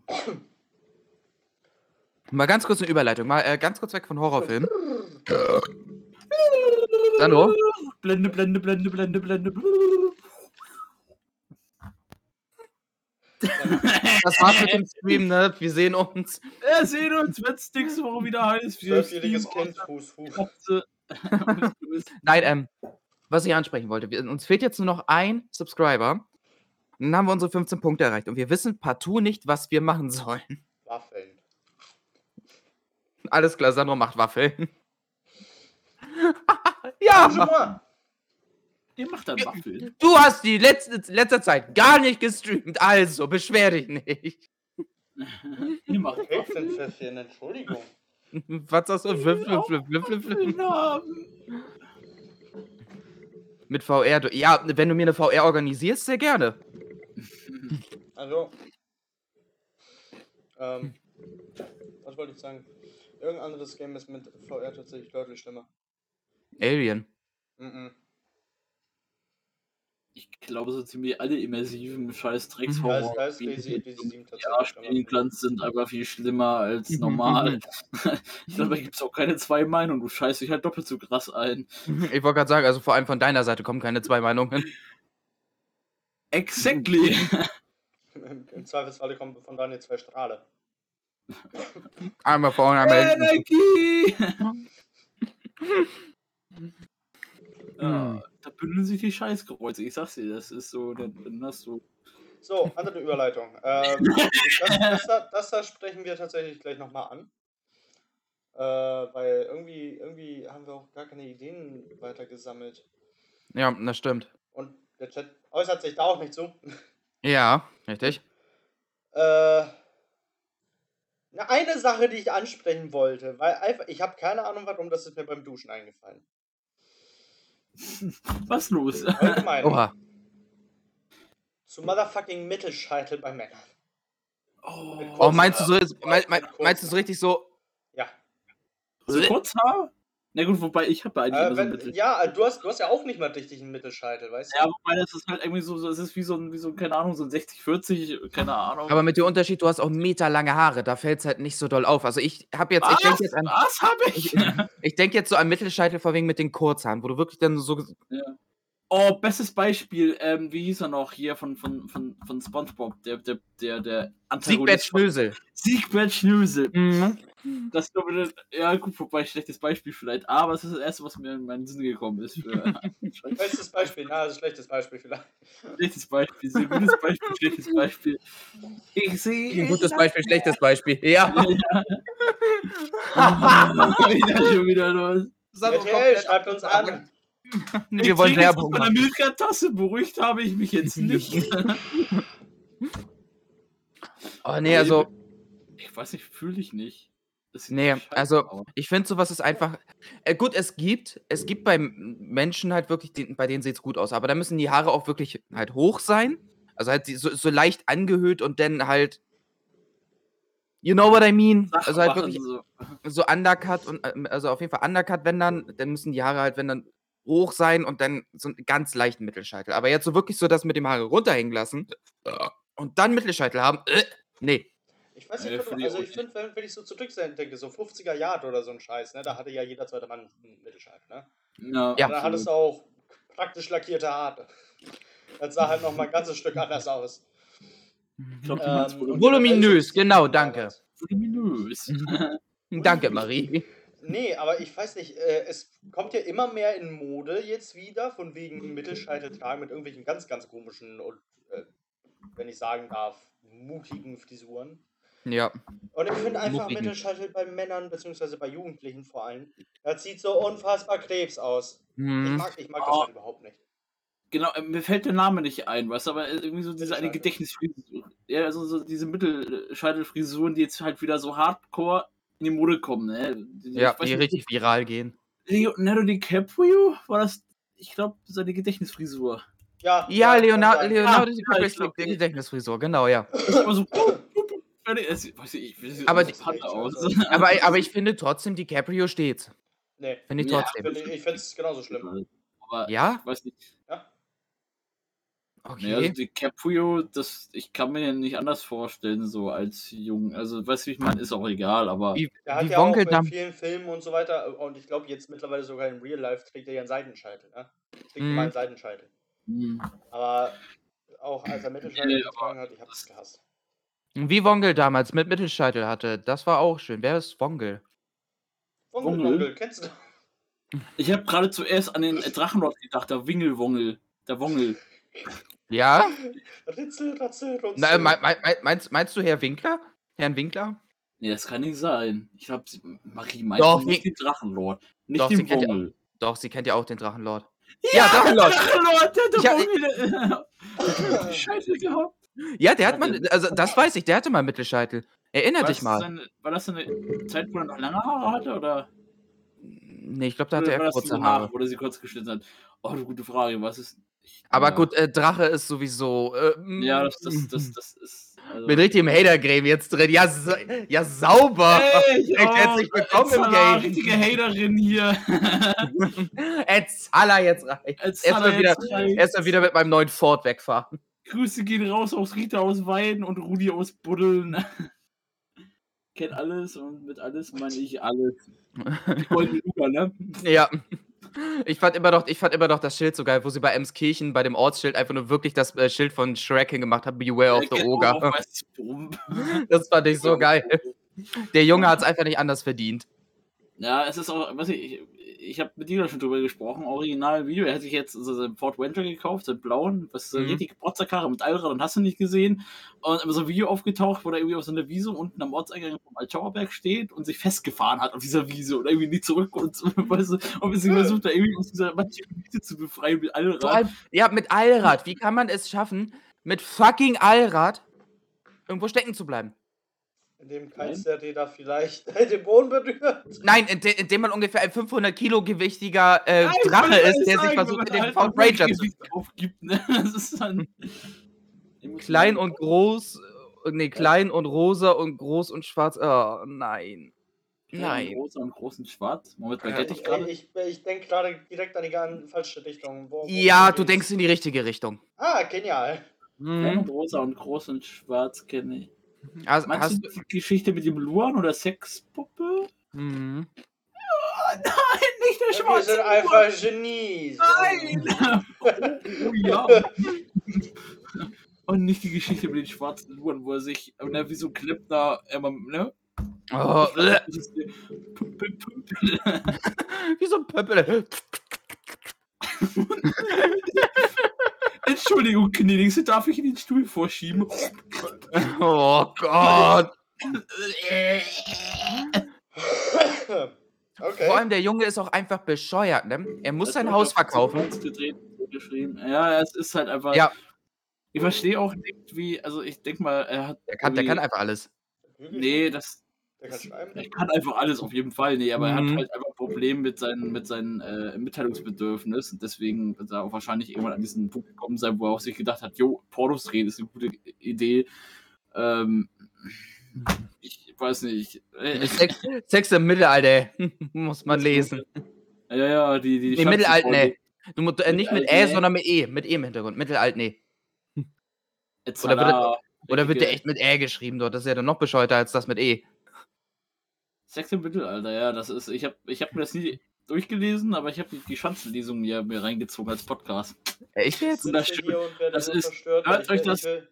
Mal ganz kurz eine Überleitung, mal äh, ganz kurz weg von Horrorfilmen. Sandro? Blende, blende, blende, blende, blende. <laughs> Das war's mit dem Stream, ne? Wir sehen uns. Wir sehen uns, wenn es nächste Woche wieder heißt. Wir Zwölfjähriges Kind, Fuß. <laughs> Nein, ähm, was ich ansprechen wollte, wir, uns fehlt jetzt nur noch ein Subscriber. Dann haben wir unsere 15 Punkte erreicht und wir wissen partout nicht, was wir machen sollen. Waffeln. Alles klar, Sandro macht Waffeln. <laughs> Ja, Ihr macht dann Waffeln. du hast die letzte, letzte Zeit gar nicht gestreamt, also beschwer dich nicht. <laughs> Ihr macht Pfeffchen, Entschuldigung. <laughs> Was sagst du? Flip, flip, flip, flip, flip, flip. Waffeln. Mit VR. du- Ja, wenn du mir eine VR organisierst, sehr gerne. Also, ähm, was wollte ich sagen? Irgendein anderes Game ist mit VR tatsächlich deutlich schlimmer. Alien. Mhm. Ich glaube, so ziemlich alle immersiven scheiß Da Dreckshorror, ist, da ist die Daisy, Daisy 7 ja, spielen sind einfach viel schlimmer als normal. <laughs> ich glaube, da gibt es auch keine zwei Meinungen. Du scheißt dich halt doppelt so krass ein. Ich wollte gerade sagen, also vor allem von deiner Seite kommen keine zwei Meinungen. Exactly. <laughs> Im, Zweifelsfalle kommen von Daniel zwei Strahle. Einmal vorne, einmal hinten. Energie! <laughs> Hm. ja, da bündeln sich die Scheißkreuze. Ich sag's dir, das ist so, dann, dann hast du. So, andere Überleitung. Ähm, das, das, da, das da sprechen wir tatsächlich gleich nochmal an. Äh, weil irgendwie, irgendwie haben wir auch gar keine Ideen weiter gesammelt. Ja, das stimmt. Und der Chat äußert sich da auch nicht zu. Ja, richtig. Äh, eine Sache, die ich ansprechen wollte, weil einfach, ich habe keine Ahnung, warum das ist mir beim Duschen eingefallen. <laughs> Was los? Allgemein. Oha. Zu motherfucking Mittelscheitel bei Männern. Oh, Oh, meinst du so, mein, mein, meinst du so richtig so? Ja. so Kurzhaar? Na gut, wobei ich habe eigentlich Äh, immer so ein wenn, bisschen. ja, du hast, du hast ja auch nicht mal richtig einen Mittelscheitel, weißt du? Ja, wobei das ist halt irgendwie so, es ist wie so ein, wie so, ein, keine Ahnung, so ein 60-40, keine Ahnung. Aber mit dem Unterschied, du hast auch meterlange Haare, da fällt es halt nicht so doll auf. Also ich habe jetzt, ich was? denke jetzt an, was habe ich? ich, <laughs> ich denke jetzt so an Mittelscheitel vor wegen mit den Kurzhaaren, wo du wirklich dann so, Oh, bestes Beispiel, ähm, wie hieß er noch hier von, von, von, von Spongebob, der, der, der, der Siegbert Schnösel. Siegbert Schnösel. Mhm. Das glaube ich, ja gut, wobei schlechtes Beispiel vielleicht, aber es ist das erste, was mir in meinen Sinn gekommen ist für <laughs> Bestes Beispiel, ist ein schlechtes Beispiel vielleicht. schlechtes Beispiel, sehr gutes Beispiel, schlechtes Beispiel. Ich sehe. Ein gutes Beispiel, schlechtes Beispiel. Ja. wieder <laughs> <laughs> schon wieder los. RTL, schreibt uns an. Wir ich wollen Werbung meiner machen. Milka-Tasse, beruhigt habe ich mich jetzt <laughs> nicht. Oh, nee, also, ich weiß nicht, fühle ich nicht. Nee, also, ich finde sowas ist einfach, äh, gut, es gibt, es gibt bei Menschen halt wirklich, die, bei denen sieht es gut aus, aber da müssen die Haare auch wirklich halt hoch sein, also halt so, so leicht angehöht und dann halt, you know what I mean? Sachen Also halt wirklich so. so undercut und ähm, also auf jeden Fall undercut, wenn dann, dann müssen die Haare halt, wenn dann hoch sein und dann so einen ganz leichten Mittelscheitel. Aber jetzt so wirklich so das mit dem Haare runterhängen lassen und dann Mittelscheitel haben, äh, nee. Ich weiß nicht, ich also ich finde, wenn, wenn ich so zurückdenke, so 50er Jahre oder so ein Scheiß, ne, da hatte ja jeder zweite Mann einen Mittelscheitel, ne? Ja, Ja. Und dann hattest du auch praktisch lackierte Haare. Das sah halt noch mal ein ganzes Stück anders aus. Ich meinst Ähm, voluminös. Voluminös, genau, danke. voluminös. <laughs> Danke, Marie. Nee, aber ich weiß nicht, äh, es kommt ja immer mehr in Mode jetzt wieder, von wegen Mittelscheitel tragen mit irgendwelchen ganz, ganz komischen und, äh, wenn ich sagen darf, mutigen Frisuren. Ja. Und ich finde einfach Mutigen. Mittelscheitel bei Männern, beziehungsweise bei Jugendlichen vor allem, das sieht so unfassbar Krebs aus. Ich Mhm. mag, ich mag das Oh. halt überhaupt nicht. Genau, äh, mir fällt der Name nicht ein, weißt du, aber irgendwie so diese eine. Gedächtnisfrisur. Ja, also so diese Mittelscheitelfrisuren, die jetzt halt wieder so hardcore in die Mode kommen, ne? Die- Ja, die nicht, richtig viral gehen. Leonardo DiCaprio war das, ich glaube, seine Gedächtnisfrisur. Ja, Ja, kann Leonardo. Leonardo Ah, DiCaprio ja, ist die Gedächtnisfrisur, genau, ja. Aber so, ich, Aber die-. Aber, aber finde trotzdem, DiCaprio steht. Nee, Finde ich Ja, trotzdem. finde ich, ich finde es genauso schlimm. Aber Ja? ich weiß nicht. Ja. Nee, also Okay. DiCaprio, das, ich kann mir den nicht anders vorstellen, so als jung. Also, weißt du, wie ich meine, ist auch egal, aber. Wie, Der hat wie ja auch in vielen Filmen und so weiter, und ich glaube jetzt mittlerweile sogar in Real Life trägt er ja einen Seitenscheitel, ne? Trägt mal einen Seitenscheitel. Hm. Aber auch als er Mittelscheitel Nee, getragen hat, ich hab's gehasst. Wie Wongel damals mit Mittelscheitel hatte. Das war auch schön. Wer ist Wongel? Wongel, Wongel? Wongel, kennst du? Ich habe gerade zuerst an den Drachenlord gedacht, der Wingelwongel. Der Wongel. Ja? <laughs> Ritzel, Ratzel, Rutzel. Na, mein, mein, mein- meinst, meinst du Herr Winkler? Herrn Winkler? Nee, das kann nicht sein. Ich glaube, Marie meint Doch, nicht den Drachenlord. Nicht Doch, sie den kennt ja-. Doch, sie kennt ja auch den Drachenlord. Ja, Drachenlord. Drachenlord, der hat hab- hat <laughs> Scheiße gehabt. Ja, der hat mal, also das weiß ich, der hatte mal Mittelscheitel. Erinner War dich das, mal. seine, war das eine Zeit, wo er noch lange Haare hatte? Oder, Nee, ich glaube, da hatte oder er kurze Haare. wo er sie kurz geschnitten hat? Oh, eine gute Frage. Was ist. Ich, Aber gut, äh, Drache ist sowieso. Äh, Ja, das, das, das, das ist. Also, Mit richtigem Hater-Game jetzt drin. Ja, ja sauber. Ey, Recht herzlich willkommen im Game. richtige Haterin hier. <laughs> Ed Zala jetzt rein. Als Erst mal Zala wieder-. Erst wieder mit meinem neuen Ford wegfahren. Grüße gehen raus aus Rita aus Weiden und Rudi aus Buddeln. <laughs> Kennt alles und mit alles meine ich alles. Die goldene Luga, ne? Ja. Ich fand, immer noch, ich fand immer noch das Schild so geil, wo sie bei Emskirchen bei dem Ortsschild einfach nur wirklich das äh, Schild von Shrek hingemacht haben, Beware of the auch Ogre. weiß. <laughs> Das fand ich so geil. Der Junge hat es einfach nicht anders verdient. Ja, es ist auch, was ich, ich, habe mit dir schon drüber gesprochen, original Video. Er hat sich jetzt so seinen Ford Ranger gekauft, seinen blauen, was ist so eine Mhm. richtig Protzerkarre mit Allrad und hast du nicht gesehen. Und immer so ein Video aufgetaucht, wo er irgendwie auf so einer Wiese unten am Ortseingang vom Altschauerberg steht und sich festgefahren hat auf dieser Wiese und irgendwie nie zurück und, so, <laughs> weißt du, und sind versucht, da irgendwie aus dieser Wiese zu befreien mit Allrad. Ja, mit Allrad. Wie kann man es schaffen, mit fucking Allrad irgendwo stecken zu bleiben? Indem keins der Räder vielleicht <laughs> den Boden berührt. Nein, inde- indem man ungefähr ein 500 Kilo gewichtiger äh, Nein, Drache ist, der sich sagen, versucht, in man den halt mal Ranger zu aufgibt, ne? <laughs> Das ist dann. Klein und groß, äh, nee, klein und rosa und groß und schwarz. Oh, nein. Nein. Groß und groß und schwarz. Moment, Ja, Gettig Ich, gerade. ich, ich denke gerade direkt an die ganz falsche Richtung. Wo, wo Ja, du denkst in die richtige Richtung. Ah, genial. Klein und Mhm. rosa und groß und schwarz kenne ich. Also, Meinst hast, du die Geschichte mit dem Luan oder Sexpuppe? mhm. Nein, nicht der Wir schwarze sind Luan. einfach Genies. Nein! <laughs> oh ja. Und nicht die Geschichte mit den schwarzen Luan, wo er sich, ne, wie so ein Klempner, immer, ne? Oh, <laughs> wie so ein Pöppel. <laughs> Entschuldigung, Knedings, darf ich in den Stuhl vorschieben? <laughs> Oh Gott. <laughs> okay. Vor allem der Junge ist auch einfach bescheuert, ne? Er muss Das sein Haus auf verkaufen. Geschrieben. Ja, es ist halt einfach. Ja. Ich verstehe auch nicht, wie, also ich denke mal, er hat. Der kann, der kann einfach alles. Nee, das. Der kann schreiben. Er kann einfach alles auf jeden Fall, nee, aber er Mhm. hat halt einfach Probleme mit seinen, mit seinen äh, Mitteilungsbedürfnis und deswegen wird er auch wahrscheinlich irgendwann an diesen Punkt gekommen sein, wo er auch sich gedacht hat, jo, Pornos drehen ist eine gute Idee. Ähm, ich weiß nicht. Sex, Sex im Mittelalter, <laughs> muss man lesen. ja, ja, die, die Nee, Mittelalt, Schanzenfreunde. nee. Du musst, äh, nicht mit Ä, nee. sondern mit E. Mit E im Hintergrund. Mittelalt, nee. Oder wird er Oder wird der echt mit Ä geschrieben dort? Das ist ja dann noch bescheuerter als das mit E. Sex im Mittelalter, ja, das ist, ich habe ich hab mir das nie durchgelesen, aber ich habe die, die Schanzenlesung mir, mir reingezogen als Podcast. Ich will jetzt. Das Das so ist- verstört. hört euch das- will,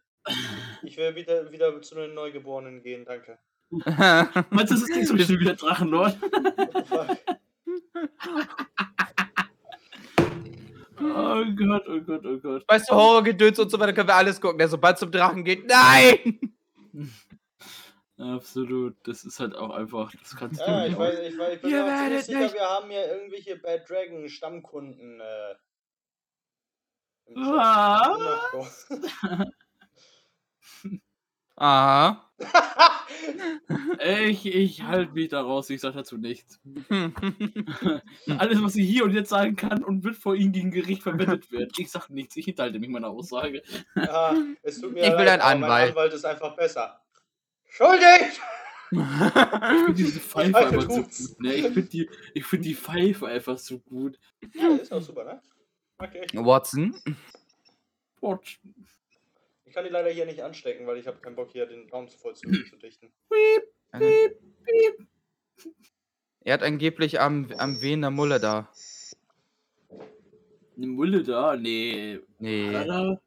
ich will wieder, wieder zu den Neugeborenen gehen, danke. Meinst du, das ist nicht so schön wie der Drachenlord? oh Gott, oh Gott, oh Gott. Weißt du, Horrorgedöns und so weiter können wir alles gucken. Der sobald zum Drachen geht, nein! Absolut, das ist halt auch einfach, das kannst du Ja, nicht ich, weiß, ich, weiß, ich bin Ihr mir auch ziemlich werdet sicher, nicht- wir haben hier irgendwelche Bad Dragon Stammkunden. Äh? Wunderbar. <laughs> Aha. <laughs> Ich, ich halte mich da raus, ich sage dazu nichts. <laughs> Alles, was ich hier und jetzt sagen kann und wird vor Ihnen gegen Gericht verwendet werden. Ich sage nichts, ich enthalte mich meiner Aussage. ja, es tut mir Ich will leid, einen aber Anwalt. Mein Anwalt ist einfach besser. Schuldig! Ich finde diese Pfeife einfach so gut. Ne? Ich finde die, ich find die Pfeife einfach so gut. Ja, ist auch super, ne? Okay. Watson. Watch. Ich kann die leider hier nicht anstecken, weil ich habe keinen Bock hier den Raum zu voll zu, zu dichten. Er hat angeblich am, am Wehen der Mulle da. Eine Mulle da? Nee. Nee, Hat er da?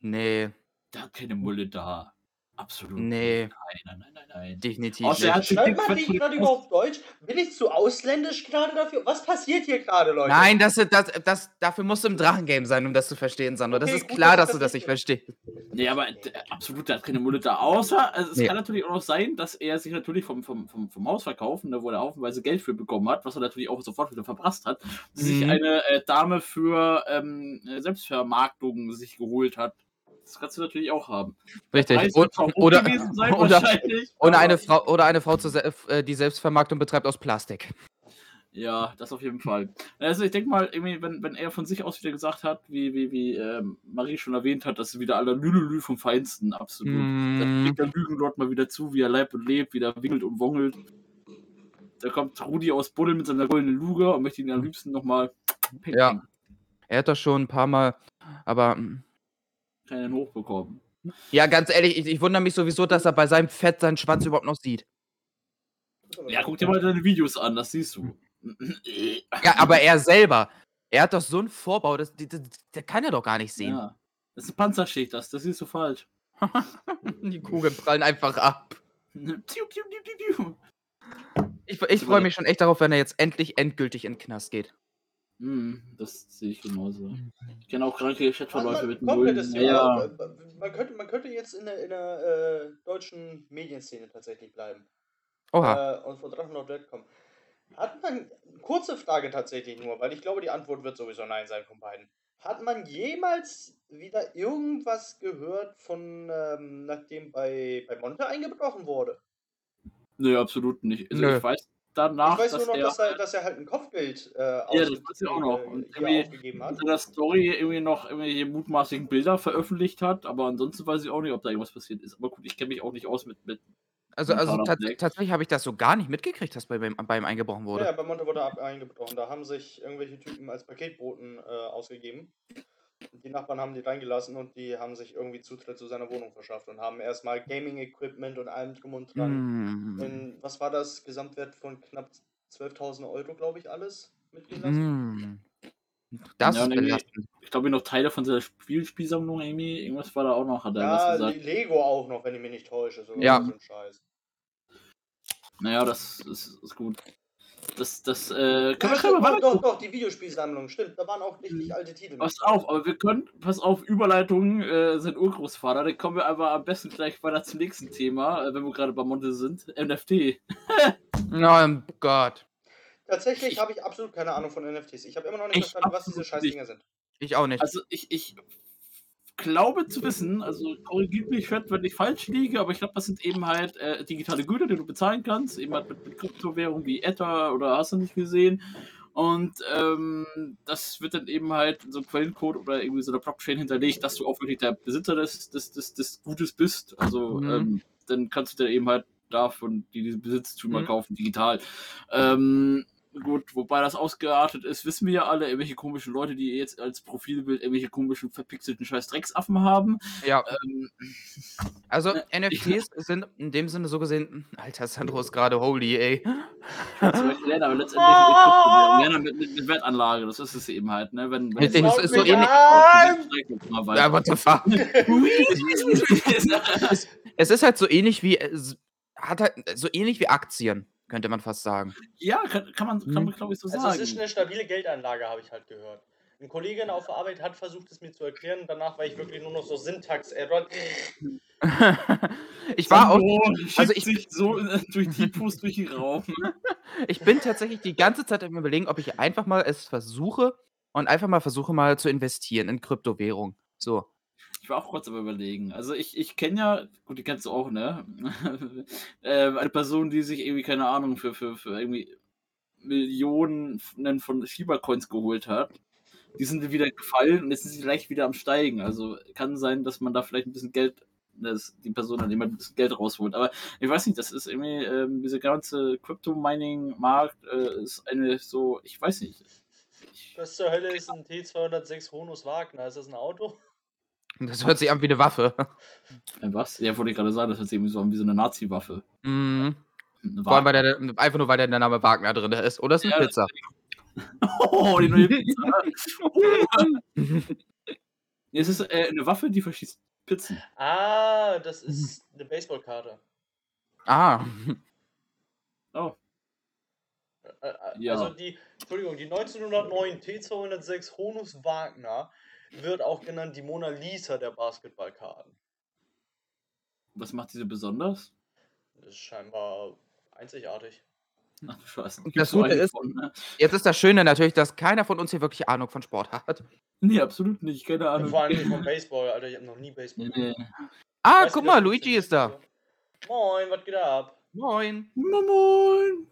nee, Da hat keine Mulle da. Absolut. Nee. Nein, nein, nein, nein, nein. definitiv Außer er hat sich Schreibt man die gerade überhaupt Deutsch? Bin ich zu ausländisch gerade dafür? Was passiert hier gerade, Leute? Nein, das, das, das, dafür musst du im Drachengame sein, um das zu verstehen, Sandro. Das Okay, ist gut, klar, dass dass du das nicht verstehst. Nee, aber absolut, der hat keine Mulle da. Außer, also es Nee. kann natürlich auch noch sein, dass er sich natürlich vom, vom, vom, vom Haus verkaufen, ne, wo er haufenweise Geld für bekommen hat, was er natürlich auch sofort wieder verprasst hat, sich Mhm. eine äh, Dame für ähm, äh, Selbstvermarktung sich geholt hat. Das kannst du natürlich auch haben. Richtig. Preis Und, oder, sein, <laughs> oder, oder, eine Frau, oder eine Frau, äh, die Selbstvermarktung betreibt aus Plastik. Ja, das auf jeden Fall. Also ich denke mal, irgendwie, wenn, wenn er von sich aus wieder gesagt hat, wie, wie, wie ähm, Marie schon erwähnt hat, dass wieder aller Lülülü vom Feinsten, absolut. Dann Mm, blickt der Lügenlord mal wieder zu, wie er leibt und lebt, wie er winkelt und wongelt. Da kommt Rudi aus Buddel mit seiner goldenen Luge und möchte ihn am liebsten nochmal Ja. er hat das schon ein paar Mal, aber mm. Keinen hochbekommen. ja, ganz ehrlich, ich, ich wundere mich sowieso, dass er bei seinem Fett seinen Schwanz überhaupt noch sieht. Ja, guck dir mal deine Videos an, das siehst du. Ja, aber er selber, er hat doch so einen Vorbau, das, das, der kann er doch gar nicht sehen. Ja. Das ist eine Panzerschicht, das, das siehst du falsch. <laughs> Die Kugeln prallen einfach ab. Ich, ich freue mich schon echt darauf, wenn er jetzt endlich endgültig in den Knast geht. Hm, das sehe ich genauso. Ich kenne auch kranke Chatverläufe mit Nullen. Ja, ja. Man, könnte, man könnte jetzt in der, in der äh, deutschen Medienszene tatsächlich bleiben. Oha. Äh, und von Drachenlord Red kommen. Hat man, kurze Frage tatsächlich nur, weil ich glaube, die Antwort wird sowieso Nein sein von beiden. Hat man jemals wieder irgendwas gehört von, ähm, nachdem bei, bei Monte eingebrochen wurde? Nee, absolut nicht. Also Nö. ich weiß danach, ich weiß dass nur noch, er dass er, dass er halt ein Kopfgeld äh, Ja, das weiß ich auch noch. Und irgendwie aufgegeben hat. in seiner Story irgendwie noch irgendwelche mutmaßlichen Bilder veröffentlicht hat, aber ansonsten weiß ich auch nicht, ob da irgendwas passiert ist. Aber gut, ich kenne mich auch nicht aus mit, mit Also, also Vater tats- Black. tatsächlich habe ich das so gar nicht mitgekriegt, dass bei, beim, beim eingebrochen Ja, wurde. ja, bei Monte wurde ab eingebrochen. Da haben sich irgendwelche Typen als Paketboten äh, ausgegeben. Die Nachbarn haben die reingelassen und die haben sich irgendwie Zutritt zu seiner Wohnung verschafft und haben erstmal Gaming-Equipment und allem drum und dran. Hm. In, was war das? Gesamtwert von knapp 12.000 Euro, glaube ich, alles mitgehen lassen. Hm. Das Ja, ich glaube, noch Teile von seiner Spiel Spielsammlung irgendwie. Irgendwas war da auch noch, hat er Ja, Lego auch noch, wenn ich mich nicht täusche. So Ja. so ein Scheiß. Naja, das ist, ist gut. Das, das, äh, können wir, können wir doch, weiter doch, doch, die Videospielsammlung, stimmt. Da waren auch richtig alte Titel. Pass auf, aber wir können, pass auf, Überleitung, äh, sein Urgroßvater, dann kommen wir aber am besten gleich weiter zum nächsten Thema, äh, wenn wir gerade bei Monte sind. NFT. <laughs> Oh Gott. Tatsächlich habe ich absolut keine Ahnung von NFTs. Ich habe immer noch nicht Ich verstanden, was diese Scheißdinger sind. Ich auch nicht. Also ich, ich glaube zu wissen, also korrigiert mich, Fred, wenn ich falsch liege, aber ich glaube, das sind eben halt äh, digitale Güter, die du bezahlen kannst, eben halt mit, mit Kryptowährungen wie Ether oder hast du nicht gesehen. Und ähm, das wird dann eben halt in so einem Quellencode oder irgendwie so einer Blockchain hinterlegt, dass du auch wirklich der Besitzer des, des, des, des Gutes bist. Also Mhm. ähm, dann kannst du dir eben halt davon die diesen Besitztum mal Mhm. kaufen, digital. Ähm, gut, wobei das ausgeartet ist, wissen wir ja alle, irgendwelche komischen Leute, die jetzt als Profilbild irgendwelche komischen verpixelten scheiß Drecksaffen haben. Ja, Ähm, also Ne, NFTs sind in dem Sinne so gesehen. Alter, Sandro ist gerade holy, ey. Beispiel Lerner, aber letztendlich Lerner mit, mit, mit Wertanlage, das ist es eben halt, ne? Wenn, wenn jetzt- das ist so ähnlich- Ja, what the fuck? <laughs> Es ist halt so ähnlich wie. äh, hat halt so ähnlich wie Aktien, könnte man fast sagen. Ja, kann, kann man, kann Mhm. man glaube ich so Also sagen. es ist eine stabile Geldanlage, habe ich halt gehört. Ein Kollege auf der Arbeit hat versucht, es mir zu erklären. Danach war ich wirklich nur noch so Syntax-Error. <laughs> ich war auch, also ich- sich so äh, durch die Fuß durch den Raum. <laughs> ich bin tatsächlich die ganze Zeit am überlegen, ob ich einfach mal es versuche und einfach mal versuche mal zu investieren in Kryptowährung. So. Ich war auch kurz am überlegen. Also ich, ich kenne ja, gut, die kennst du auch, ne? <laughs> ähm, eine Person, die sich irgendwie, keine Ahnung, für, für, für irgendwie Millionen von Shiba-Coins geholt hat. Die sind wieder gefallen und jetzt sind sie leicht wieder am Steigen. Also kann sein, dass man da vielleicht ein bisschen Geld, dass die Person dann immer ein bisschen Geld rausholt. Aber ich weiß nicht, das ist irgendwie, ähm, dieser ganze Crypto-Mining-Markt äh, ist eine so, ich weiß nicht. Ich, Was zur Hölle ist ein T206 Honus Wagner? Ist das ein Auto? Das hört sich an wie eine Waffe. äh, was? Ja, wollte ich gerade sagen, das hört sich irgendwie so an wie so eine Nazi-Waffe. Mhm. Vor allem, weil der, einfach nur, weil der Name Wagner drin ist. Oder ist eine Ja, Pizza. <laughs> Oh, die neue <laughs> Pizza. <laughs> Es ist äh, eine Waffe, die verschießt Pizzen. Ah, das ist eine Baseballkarte. Ah. Oh, Äh, äh, Ja. Also die, Entschuldigung, die 1909 T206 Honus Wagner wird auch genannt die Mona Lisa der Basketballkarten. was macht diese besonders? Das ist scheinbar einzigartig. <laughs> Ach du Scheiße. Und das Gute ist- von, ne? Jetzt ist das Schöne natürlich, dass keiner von uns hier wirklich Ahnung von Sport hat. Nee, absolut nicht. Keine Und Ahnung. vor allem <laughs> vom Baseball, Alter, ich habe noch nie Baseball. Nee, nee. Ah, guck mal, Luigi ist da. Moin, was geht ab? Moin. Moin.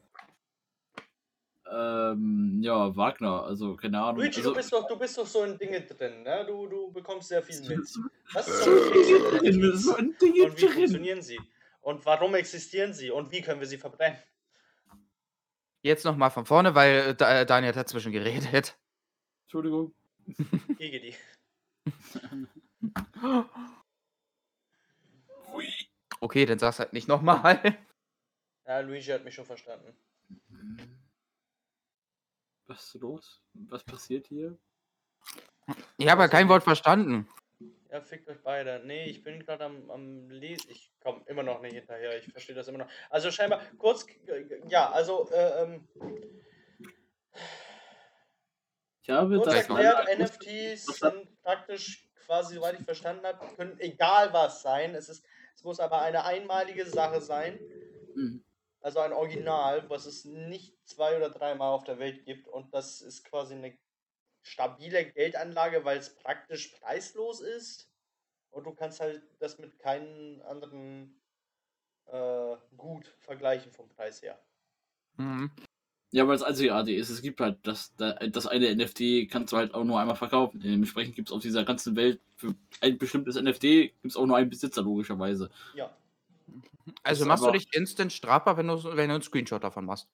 Ähm, ja, Wagner, also keine Ahnung. Luigi, also, du, bist doch, du bist doch so in Dinge drin, ne? Du, du bekommst sehr viel mit. so <laughs> Was ist so ein Kriegsgesetz? so ein Ding Und wie drin. funktionieren sie? Und warum existieren sie? Und wie können wir sie verbrennen? Jetzt nochmal von vorne, weil äh, äh, Daniel hat dazwischen geredet. Entschuldigung. <laughs> Gege die. Okay, dann sag's halt nicht nochmal. Ja, Luigi hat mich schon verstanden. Was ist los? Was passiert hier? Ich habe ja kein Wort verstanden. Ja, fickt euch beide. Nee, ich bin gerade am, am Lesen. Ich komme immer noch nicht hinterher. Ich verstehe das immer noch. Also scheinbar, kurz, ja, also, äh, ähm, Ich habe kurz das erklärt, NFTs sind praktisch quasi, soweit ich verstanden habe, können egal was sein. Es, ist, es muss aber eine einmalige Sache sein. Mhm. Also ein Original, was es nicht zwei oder dreimal auf der Welt gibt. Und das ist quasi eine stabile Geldanlage, weil es praktisch preislos ist. Und du kannst halt das mit keinem anderen äh, Gut vergleichen vom Preis her. Mhm. Ja, weil es einzigartig ist. Es gibt halt das, das eine NFT kannst du halt auch nur einmal verkaufen. Dementsprechend gibt es auf dieser ganzen Welt für ein bestimmtes NFT gibt es auch nur einen Besitzer, logischerweise. Ja, Also machst du dich instant strafbar, wenn du, wenn du einen Screenshot davon machst.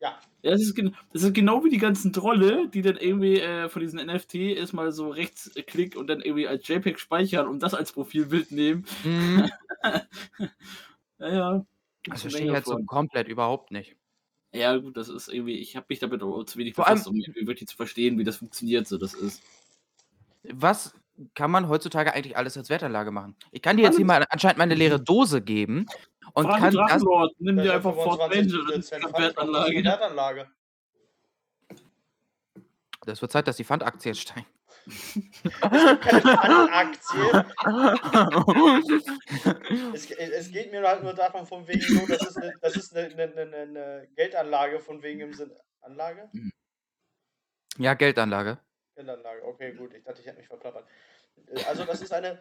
ja. Ja, das ist, das ist genau wie die ganzen Trolle, die dann irgendwie äh, von diesen NFT erstmal so rechtsklick und dann irgendwie als JPEG speichern und das als Profilbild nehmen. Mhm. <laughs> Naja. Das verstehe ich halt so komplett überhaupt nicht. Ja, gut, das ist irgendwie, ich habe mich damit auch zu wenig Vor befasst, um irgendwie wirklich zu verstehen, wie das funktioniert, so das ist. Was kann man heutzutage eigentlich alles als Wertanlage machen? Ich kann dir jetzt hier mal anscheinend meine leere Dose geben und Frage kann das. Drachenlord, nimm dir Das einfach Fort 25 Ranger, das ist Prozent keine Pfand drauf. Das ist eine Wertanlage. Wertanlage. Das wird Zeit, dass die Pfandaktien steigen. Keine Pfandaktie. <laughs> Es, es geht mir halt nur darum, von wegen so, das ist eine, das ist eine, eine, eine, eine Geldanlage, von wegen im Sinne. Anlage? ja, Geldanlage. Geldanlage, okay, gut, ich dachte, ich hätte mich verplappert. Äh, Also, das ist eine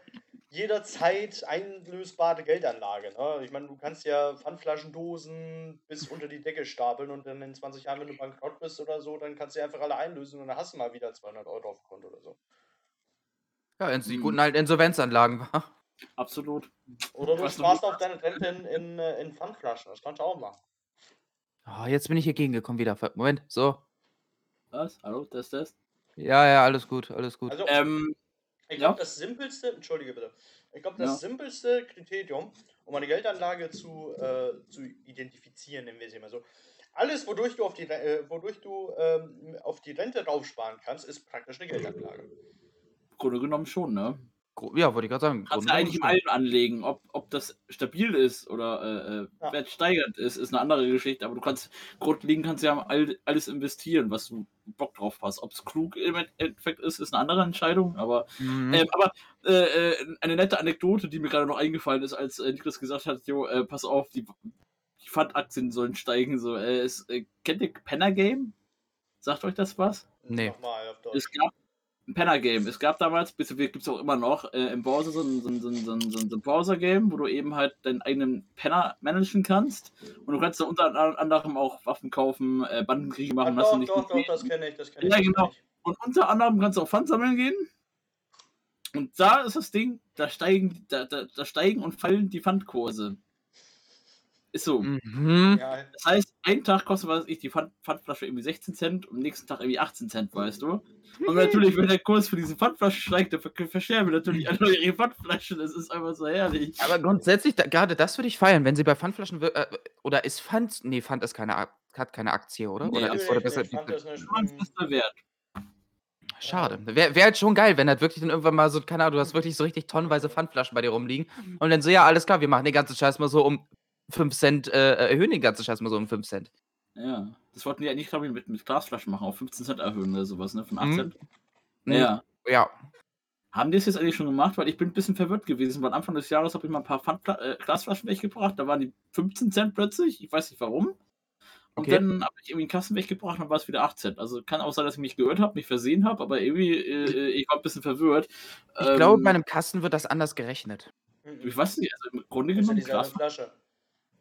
jederzeit einlösbare Geldanlage. Ne? Ich meine, du kannst ja Pfandflaschendosen bis unter die Decke stapeln und dann in 20 Jahren, wenn du bankrott bist oder so, dann kannst du einfach alle einlösen und dann hast du mal wieder 200 Euro auf dem Konto oder so. Ja, ins, die Mhm. guten alten Insolvenzanlagen. wa? Absolut. Oder du sparst auf deine Rente in, in, äh, in Pfandflaschen, das kannst du auch machen. Oh, jetzt bin ich hier gegengekommen wieder. Moment, so. Was? Hallo, das, das? Ja, ja, alles gut, alles gut. Also, Ähm, Ich Ja. glaube, das simpelste, entschuldige bitte, ich glaube, das Ja. simpelste Kriterium, um eine Geldanlage zu, äh, zu identifizieren, nennen wir sie mal so. Alles, wodurch du auf die, Re- äh, wodurch du ähm, auf die Rente raufsparen kannst, ist praktisch eine Geldanlage. im Grunde genommen schon, ne? Ja, wollte ich gerade sagen. kannst du eigentlich im Allen anlegen. Ob, ob das stabil ist oder äh, äh, Ja. wertsteigernd ist, ist eine andere Geschichte. Aber du kannst, grundlegend kannst du ja all, alles investieren, was du Bock drauf hast. Ob es klug im Endeffekt ist, ist eine andere Entscheidung. Aber. Mhm. ähm, aber äh, äh, eine nette Anekdote, die mir gerade noch eingefallen ist, als äh, Niklas gesagt hat, jo, äh, pass auf, die, die Pfandaktien sollen steigen. So, äh, ist, äh, kennt ihr Penner Game? Sagt euch das was? nee. Nochmal auf Deutsch. Es gab Penner-Game. Es gab damals, bis gibt es auch immer noch, äh, im Browser so ein, so ein, so ein, so ein, Browser-Game, wo du eben halt deinen eigenen Penner managen kannst. Und du kannst da unter anderem auch Waffen kaufen, äh, Bandenkriege Ah, machen, du doch, nicht doch, doch, das kenne ich, das kenne Ja, ich. das genau. Und unter anderem kannst du auch Pfand sammeln gehen. Und da ist das Ding, da steigen, da, da, da steigen und fallen die Pfandkurse. Ist so. Mhm. Das heißt, einen Tag kostet, was ich, die Pfand Pfandflasche irgendwie 16 Cent und am nächsten Tag irgendwie 18 Cent, weißt du? Und natürlich, wenn der Kurs für diese Pfandflasche steigt, dann ver- verscherben natürlich alle ihre Pfandflaschen. Das ist einfach so herrlich. Aber grundsätzlich, da, gerade das würde ich feiern, wenn sie bei Pfandflaschen. wir- Äh, oder ist Pfand. Nee, Pfand ist keine, hat keine Aktie, oder? Nee, oder ist, oder besser, fand das nicht- Man ist der Wert. Schade. Wäre wär halt schon geil, wenn halt wirklich dann irgendwann mal so, keine Ahnung, du hast wirklich so richtig tonnenweise Pfandflaschen bei dir rumliegen. Und dann so, ja, alles klar, wir machen den ganzen Scheiß mal so um 5 Cent, äh, erhöhen den ganzen Scheiß mal so um 5 Cent. Ja. Das wollten die eigentlich, glaube ich, mit, mit Glasflaschen machen, auf 15 Cent erhöhen oder sowas, ne? Von 8 Mhm. Cent. Mhm. Ja. Ja. Haben die es jetzt eigentlich schon gemacht? Weil ich bin ein bisschen verwirrt gewesen, weil Anfang des Jahres habe ich mal ein paar Pfandfla äh, Glasflaschen weggebracht, da waren die 15 Cent plötzlich, ich weiß nicht warum. Und Okay. dann habe ich irgendwie einen Kasten weggebracht und war es wieder 8 Cent. Also kann auch sein, dass ich mich gehört habe, mich versehen habe, aber irgendwie, äh, äh, ich war ein bisschen verwirrt. Ich glaube, Ähm, bei einem Kasten wird das anders gerechnet. Ich weiß nicht, also im Grunde Das ist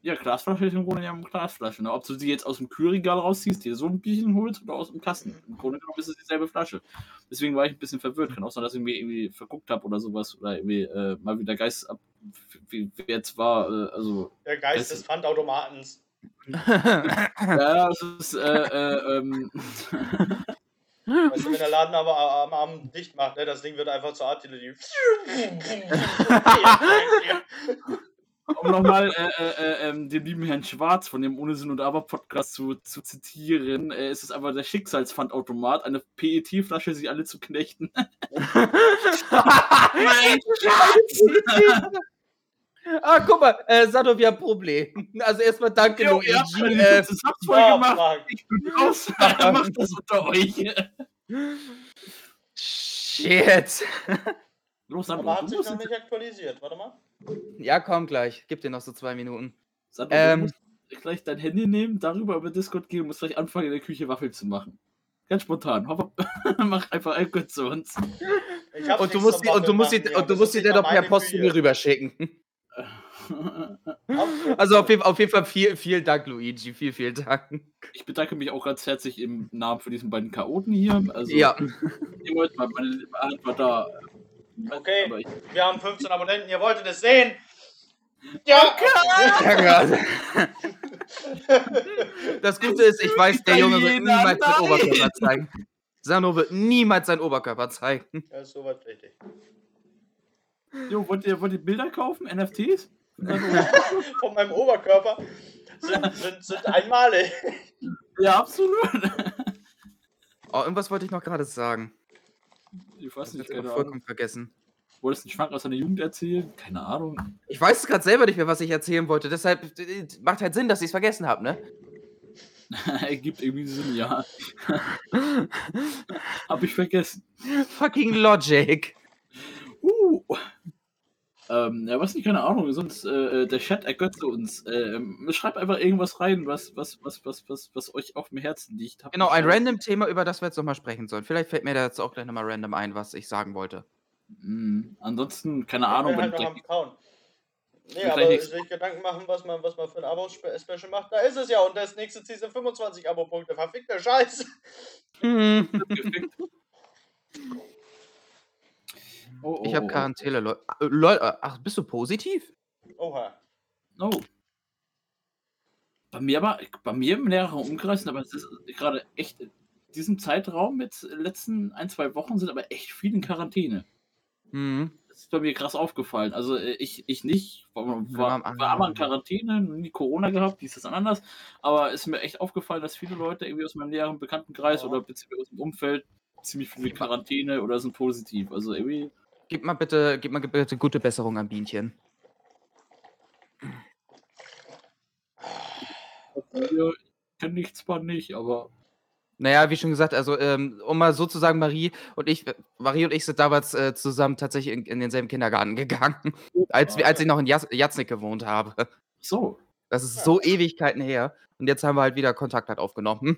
ja ja, Glasflasche ist im Grunde genommen Glasflasche. Ne? Ob du sie jetzt aus dem Kühlregal rausziehst, dir so ein Bierchen holst oder aus dem Kasten. Im Grunde genommen ist es dieselbe Flasche. Deswegen war ich ein bisschen verwirrt. Kann auch sein, dass ich mir irgendwie verguckt habe oder sowas. Oder irgendwie äh, mal wieder Geist ab, wie, wie jetzt war. Äh, also, Der Geist Das- des Pfandautomatens. <laughs> ja, es ist, äh, äh, ähm, Weißt du, wenn der Laden aber am Abend dicht macht, ne, das Ding wird einfach zur Artillerie. <laughs> <laughs> um nochmal äh, äh, äh, ähm, den lieben Herrn Schwarz von dem Ohne Sinn und Aber Podcast zu, zu zitieren, äh, es ist aber der Schicksalspfandautomat, eine PET-Flasche, sie alle zu knechten. <laughs> <laughs> ah, guck mal, äh, Sado, wir haben ein Problem. Also erstmal danke, Jo, ihr habt eine Äh, Ja, gemacht. Frank. Ich bin raus. <laughs> Macht das unter euch. shit. Los, Sandro, Aber hat du sich noch nicht aktualisiert. Warte mal. Ja, komm gleich. Gib dir noch so zwei Minuten. Sandro, Ähm. du musst gleich dein Handy nehmen, darüber über Discord gehen und musst gleich anfangen, in der Küche Waffeln zu machen. Ganz spontan. Hopp, hopp. <laughs> Mach einfach ein kurz zu uns. Und du musst die, und du musst die, und du musst die dann noch per Post zu mir rüberschicken. <laughs> Also auf jeden, auf jeden Fall viel, vielen Dank, Luigi. Vielen, vielen Dank. Ich bedanke mich auch ganz herzlich im Namen für diesen beiden Chaoten hier. Also, Ja. Ihr wollt mal, meine Hand war da. Okay. Wir haben 15 Abonnenten, ihr wolltet es sehen. Ja, Ja, Gott. Das Gute ist, ich weiß, der Junge wird niemals seinen! Oberkörper zeigen. Sano wird niemals seinen Oberkörper zeigen. Das ist soweit richtig. jo, wollt ihr, wollt ihr Bilder kaufen? NFTs? <laughs> Von meinem Oberkörper sind, sind, sind einmalig. ja, absolut. Oh, irgendwas wollte ich noch gerade sagen. Ich weiß nicht, ich Ahnung. vollkommen vergessen. Wolltest du einen Schwank aus deiner Jugend erzählen? Keine Ahnung. Ich weiß es gerade selber nicht mehr, was ich erzählen wollte. Deshalb äh, macht halt Sinn, dass ich es vergessen habe, ne? <laughs> Ergibt irgendwie Sinn, ja. <laughs> Hab ich vergessen. Fucking Logic. Uh. Ähm, ja, was nicht, keine Ahnung, sonst äh, der Chat ergötze uns. Ähm, schreibt einfach irgendwas rein, was, was, was, was, was, was euch auf dem Herzen liegt. Habt Genau, ein random Thema, über das wir jetzt nochmal sprechen sollen. Vielleicht fällt mir da jetzt auch gleich nochmal random ein, was ich sagen wollte. Mm, ansonsten, keine Ich Ahnung, wenn halt noch gleich- am Kauen. Nee, aber sich Gedanken machen, was man, was man für ein Abo-Special macht, da ist es ja. Und das nächste Ziel sind 25 Abo-Punkte. Verfickter Scheiß. Hm. Oh, oh, Ich habe oh, Quarantäne, Leute. Lol, äh, ach, bist du positiv? Oha. Oh. Bei mir aber, bei mir im näheren Umkreis, aber es ist gerade echt, in diesem Zeitraum mit letzten ein, zwei Wochen sind aber echt viele in Quarantäne. Hm. Das ist bei mir krass aufgefallen. Also äh, ich, ich nicht, war, war, war aber in Quarantäne, nie Corona gehabt, dies ist anders. Aber ist mir echt aufgefallen, dass viele Leute irgendwie aus meinem näheren Bekanntenkreis Ja. oder beziehungsweise aus dem Umfeld ziemlich viele Quarantäne oder sind positiv. Also irgendwie, Gib mal bitte, gib mal bitte gute Besserung an Bienchen. Kennen ich zwar nicht, aber Naja, wie schon gesagt, also ähm, um mal so zu sagen, Marie und ich, Marie und ich sind damals äh, zusammen tatsächlich in, in denselben Kindergarten <laughs> gegangen, als, als ich noch in Jas Jatznik gewohnt habe. so. Das ist so Ewigkeiten her. Und jetzt haben wir halt wieder Kontakt halt aufgenommen.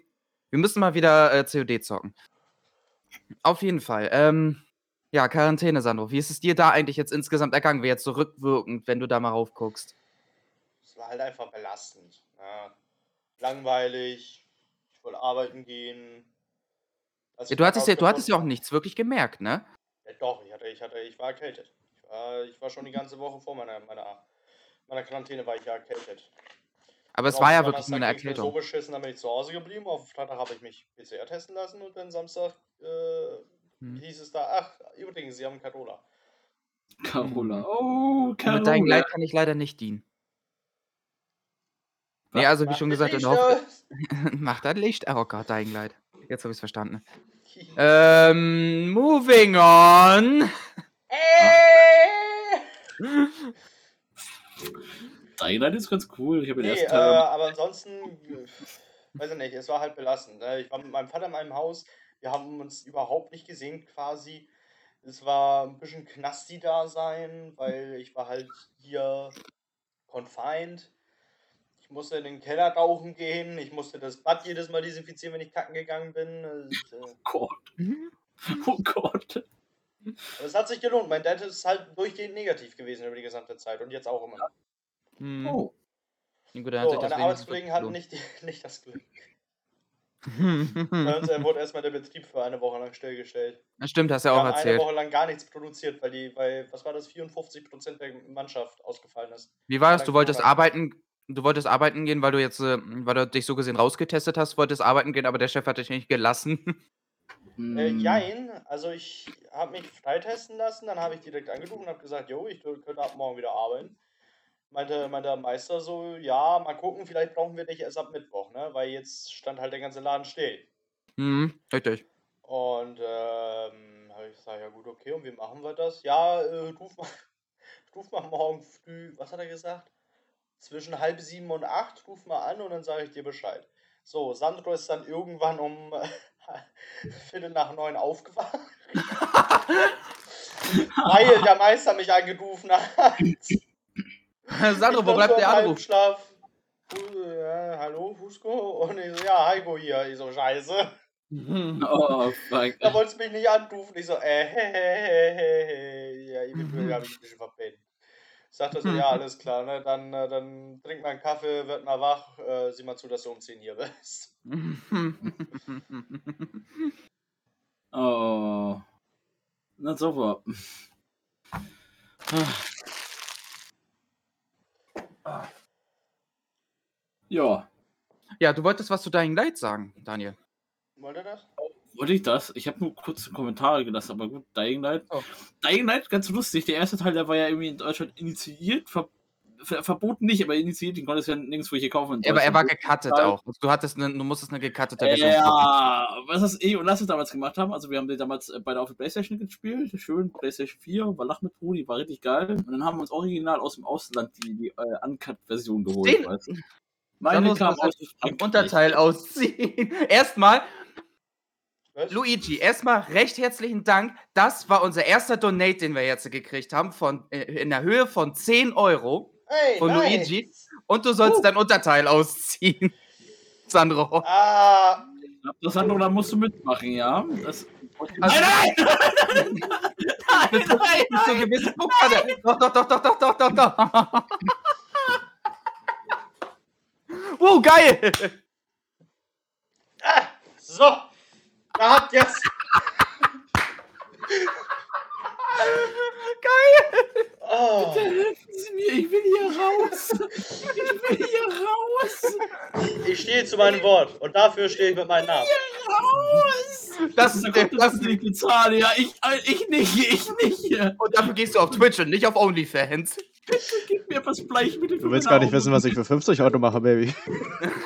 Wir müssen mal wieder äh, COD zocken. Auf jeden Fall. Ähm, ja, Quarantäne, Sandro. Wie ist es dir da eigentlich jetzt insgesamt ergangen, wie jetzt so rückwirkend, wenn du da mal raufguckst? Es war halt einfach belastend. Ja. Langweilig. Ich wollte arbeiten gehen. Ja, ich du hattest ja, du hattest ja auch nichts wirklich gemerkt, ne? Ja, doch, ich, hatte, ich, hatte, ich war erkältet. Ich war, ich war schon die ganze Woche vor meiner, meiner, meiner Quarantäne war ich ja erkältet. Aber es war ja wirklich nur eine Erkältung. so beschissen, dann bin ich zu Hause geblieben. Auf Freitag habe ich mich PCR testen lassen und dann Samstag äh, Hm. hieß es da, ach, übrigens, Sie haben Carola. Carola. Oh, Und Mit deinem Carola. Leid kann ich leider nicht dienen. Nee, also wie schon gesagt, äh, <laughs> Macht das Licht. Oh Gott, Dying Light. Jetzt habe ich es verstanden. <laughs> Ähm, moving on. äh, Dying Light ist ganz cool. Ich habe den Nee, ersten äh, Teil. aber ansonsten, äh, weiß ich nicht, es war halt belastend. Ne? Ich war mit meinem Vater in meinem Haus, wir haben uns überhaupt nicht gesehen quasi. Es war ein bisschen Knasti-Dasein, weil ich war halt hier confined. Ich musste in den Keller tauchen gehen, ich musste das Bad jedes Mal desinfizieren, wenn ich kacken gegangen bin. Es, äh, Oh Gott. <laughs> Oh Gott. aber es hat sich gelohnt. Mein Dad ist halt durchgehend negativ gewesen über die gesamte Zeit und jetzt auch immer. Hm. Oh. Gut, dann hat So, meine Arbeitskollegen hatten nicht, die, <laughs> nicht das Glück. Bei uns äh, <laughs> wurde erstmal der Betrieb für eine Woche lang stillgestellt. Stimmt, hast du ja auch haben eine erzählt. Woche lang gar nichts produziert, weil die, weil, was war das, 54% der Mannschaft ausgefallen ist. Wie war das? Du wolltest arbeiten, du wolltest arbeiten gehen, weil du jetzt, äh, weil du dich so gesehen rausgetestet hast, wolltest arbeiten gehen, aber der Chef hat dich nicht gelassen. Äh, Hm. jein, also ich habe mich freitesten lassen, dann habe ich direkt angerufen und habe gesagt, jo, ich kö- könnte ab morgen wieder arbeiten. Meinte, meinte der Meister so, ja, mal gucken, vielleicht brauchen wir dich erst ab Mittwoch, ne? Weil jetzt stand halt der ganze Laden still. Hm, richtig. Und ähm, habe ich gesagt, ja gut, okay, und wie machen wir das? Ja, äh, ruf mal, <laughs> ruf mal morgen früh, was hat er gesagt? Zwischen halb sieben und acht, ruf mal an und dann sage ich dir Bescheid. So, Sandro ist dann irgendwann um <laughs> Viertel nach neun aufgewacht. <laughs> weil der Meister mich angerufen hat. <laughs> Sandro, wo bleibt der Anruf? Hu- Ja, hallo, Fusco? Und ich so, ja, Heiko hier. Ich so, scheiße. <laughs> Oh, fuck. Da wolltest du mich nicht anrufen. Ich so, äh, he, he, he, he. Ja, eventuell habe ich ein bisschen verpennt. Sagt er so, ja, <laughs> alles klar, ne? Dann, äh, dann trink mal einen Kaffee, werd mal wach, äh, sieh mal zu, dass du um 10 hier bist. Oh. Na super. Ja, ja, du wolltest was zu Dying Light sagen, Daniel. Wollt ihr das? wollte ich das? Ich habe nur kurze Kommentare gelassen, aber gut, Dying Light. Oh. Dying Light, ganz lustig. Der erste Teil, der war ja irgendwie in Deutschland initiiert, ver verboten nicht, aber initiiert, den konntest du ja nirgendwo hier kaufen. Ja, aber er war gecuttet auch. Also Du, hattest eine, du musstest eine gecuttete Version. Ja, was das eh und Lasse damals gemacht haben, also wir haben den damals äh, beide auf der Playstation gespielt, schön, Playstation 4, war Lach mit Brudi, war richtig geil. Und dann haben wir uns original aus dem Ausland die, die äh, Uncut-Version geholt. Den- weißt du. Meine muss kam aus Im Frankreich. Unterteil ausziehen. <laughs> Erstmal, Was? Luigi, erstmal recht herzlichen Dank. Das war unser erster Donate, den wir jetzt gekriegt haben, von, äh, in der Höhe von 10 Euro. Hey, Von nice. Luigi. Und du sollst Uh. dein Unterteil ausziehen. <laughs> Sandro. Ah, Das nur, da musst du mitmachen, ja. Das, Also- nein, nein! <laughs> nein, Bis nein, bis zu gewissen Punkt er. Doch, doch, doch, doch, doch, doch, doch, doch. Wow, <laughs> geil! ah, so. Da hat jetzt. Geil! Oh, Helfen Sie mir, ich will hier raus! Ich will hier raus! ich stehe zu meinem Wort und dafür stehe ich mit meinem Namen. Raus! Das ist der, das, nicht bezahlen, ja, ich, äh, ich nicht, ich nicht. und dafür gehst du auf Twitch und nicht auf OnlyFans. Gib mir was Bleichmittel Du willst gar nicht wissen, was ich für 50 Euro mache, Baby.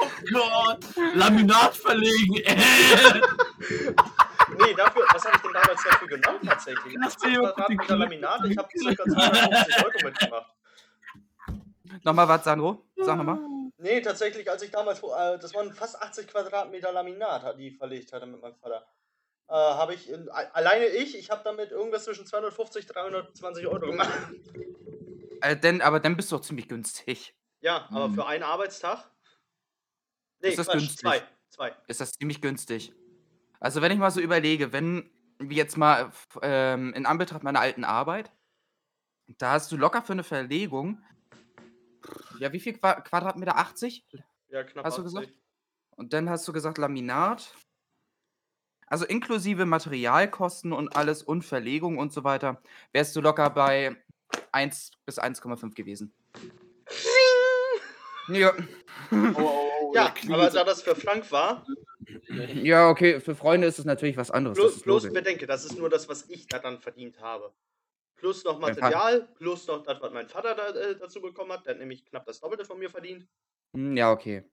Oh Gott, Laminat verlegen. Äh. <laughs> Nee, dafür, was habe ich denn damals dafür genommen tatsächlich? Lass 80 mir mal die Quadratmeter Laminat, ich habe ca. 250 Euro mitgemacht. Nochmal was, Sandro? Sag nochmal. Nee, tatsächlich, als ich damals, äh, das waren fast 80 Quadratmeter Laminat, hat die verlegt hatte mit meinem Vater. Äh, habe ich, in, alleine ich, ich habe damit irgendwas zwischen 250 320 Euro gemacht. Äh, denn, aber dann bist du doch ziemlich günstig. Ja, aber Mhm. für einen Arbeitstag? Nee, Ist das Quatsch, günstig? zwei. Zwei. Ist das ziemlich günstig. Also wenn ich mal so überlege, wenn wir jetzt mal f- ähm, in Anbetracht meiner alten Arbeit, da hast du locker für eine Verlegung, ja, wie viel Qua Quadratmeter? 80? Ja, knapp Hast du 80. gesagt? Und dann hast du gesagt Laminat. Also inklusive Materialkosten und alles und Verlegung und so weiter, wärst du locker bei 1 bis 1,5 gewesen. Ja. Oh, oh, oh, Ja, aber da das für Frank war, ja, okay, für Freunde ist es natürlich was anderes. das bloß, bedenke, das ist nur das, was ich da dann verdient habe. Plus noch. Material, plus noch das, was mein Vater da, äh, dazu bekommen hat. Der hat nämlich knapp das Doppelte von mir verdient. Hm, Ja, okay.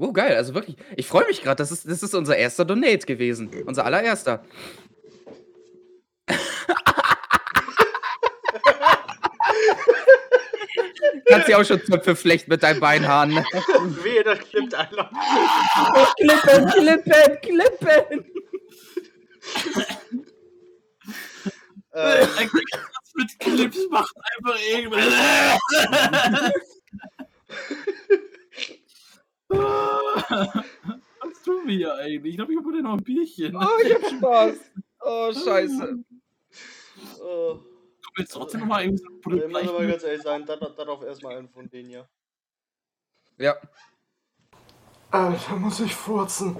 Oh, geil, also wirklich. Ich freue mich gerade, das ist, das ist unser erster Donate gewesen. Unser allererster. Kannst ja auch schon Zöpfe flechten mit deinen Beinhaaren. Ne? Wehe, das klippt einer. klippen, klippen, klippen. Ähm, Ein Podcast mit Clips macht einfach irgendwas. Was tun wir hier eigentlich? Ich glaube, ich dir noch ein Bierchen. Oh, ich hab Spaß. Oh, scheiße. <laughs> oh, Jetzt trotzdem nochmal irgendwie so ein ich muss aber ganz ehrlich sein, das, das auf erstmal einen von denen hier. Ja. Alter, muss ich furzen.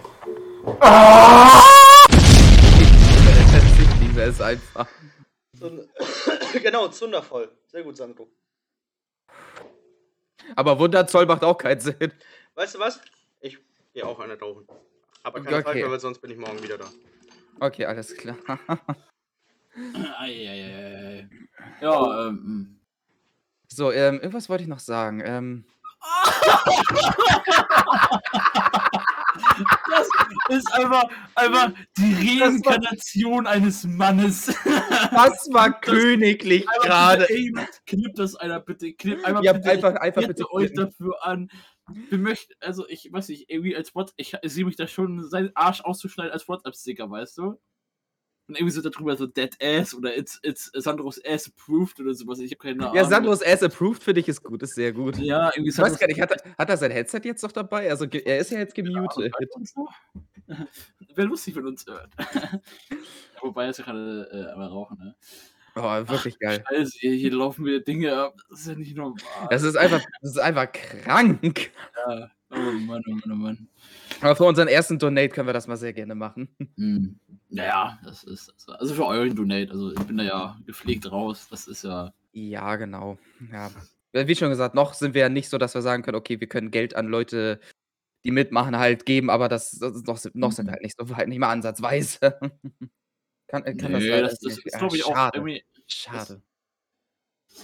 Ich liebe es einfach. Genau, zundervoll. Sehr gut, Sandro. Aber Wunderzoll macht auch keinen Sinn. Weißt du was? Ich gehe auch eine tauchen. Aber keine Okay. Zeit, weil sonst bin ich morgen wieder da. Okay, alles klar. <laughs> Eieiei. Ja, ähm. So, ähm, irgendwas wollte ich noch sagen. Ähm, <laughs> Das ist einfach, einfach die Reinkarnation eines Mannes. <laughs> das war königlich Einmal gerade. bitte, ey, Knipp das einer bitte. Knipp einmal Ja, bitte. einfach, einfach ich bitte. bitte euch klicken. dafür an. Wir möchten, also ich weiß nicht, irgendwie als WhatsApp, ich sehe mich da schon, seinen Arsch auszuschneiden als WhatsApp-Sticker, weißt du? Und irgendwie so darüber so Dead Ass oder It's, it's Sandros Ass approved oder sowas. Ich habe keine Ahnung. Ja, Sandros Ass approved für dich ist gut, ist sehr gut. Ja, irgendwie Ich weiß gar nicht, hat er, hat er sein Headset jetzt noch dabei? Also er ist ja jetzt gemutet. so. <laughs> Wäre lustig, wenn uns hört. <laughs> Wobei er ist ja gerade äh, am Rauchen, ne? Oh, wirklich geil. Scheiße, hier, hier laufen mir Dinge ab. Das ist ja nicht normal. Das ist einfach, das ist einfach krank. Ja. Oh Mann, oh Mann, oh Mann. Aber für unseren ersten Donate können wir das mal sehr gerne machen. <laughs> Hm. Naja, das ist. Also für euren Donate. Also ich bin da ja gepflegt raus. Das ist ja. Ja, genau. Ja. Wie schon gesagt, noch sind wir ja nicht so, dass wir sagen können, okay, wir können Geld an Leute, die mitmachen, halt geben, aber das, das ist noch, noch sind wir halt nicht so weit, nicht mal ansatzweise. <laughs> kann, kann das Nee, leider das, das ist, Ah, glaube ich, auch schade. irgendwie. Schade.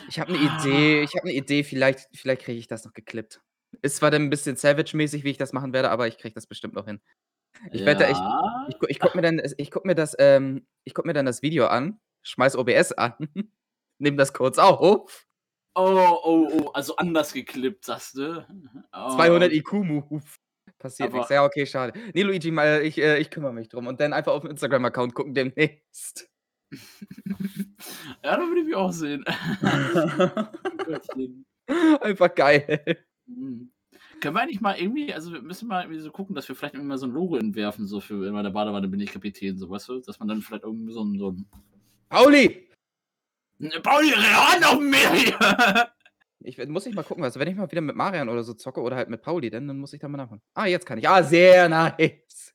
Ich habe eine Idee, ich habe eine Idee, vielleicht, vielleicht kriege ich das noch geklippt. Ist zwar dann ein bisschen Savage-mäßig, wie ich das machen werde, aber ich kriege das bestimmt noch hin. Ich wette, ich, Ja. ich, ich gucke mir dann, ich guck mir das, ähm, ich guck mir dann das Video an, schmeiß OBS an, <laughs> nimm das kurz auf. Oh, oh, oh. Also anders geklippt, sagst du? Oh. 200 IQ-Move. Passiert Aber- nichts. Ja, okay, schade. Nee, Luigi, mal, ich, äh, ich kümmere mich drum. Und dann einfach auf dem Instagram-Account gucken demnächst. <laughs> Ja, da würde ich mich auch sehen. <laughs> Einfach geil. Hm. Können wir eigentlich mal irgendwie, also wir müssen mal irgendwie so gucken, dass wir vielleicht irgendwie mal so ein Logo entwerfen, so für in der Badewanne bin ich Kapitän, so weißt du? Dass man dann vielleicht irgendwie so ein. So ein Pauli! Pauli, ran auf mich! <laughs> Ich muss ich mal gucken, was. Wenn ich mal wieder mit Marian oder so zocke oder halt mit Pauli, dann, dann muss ich da mal nachmachen. Ah, jetzt kann ich. Ah, sehr nice.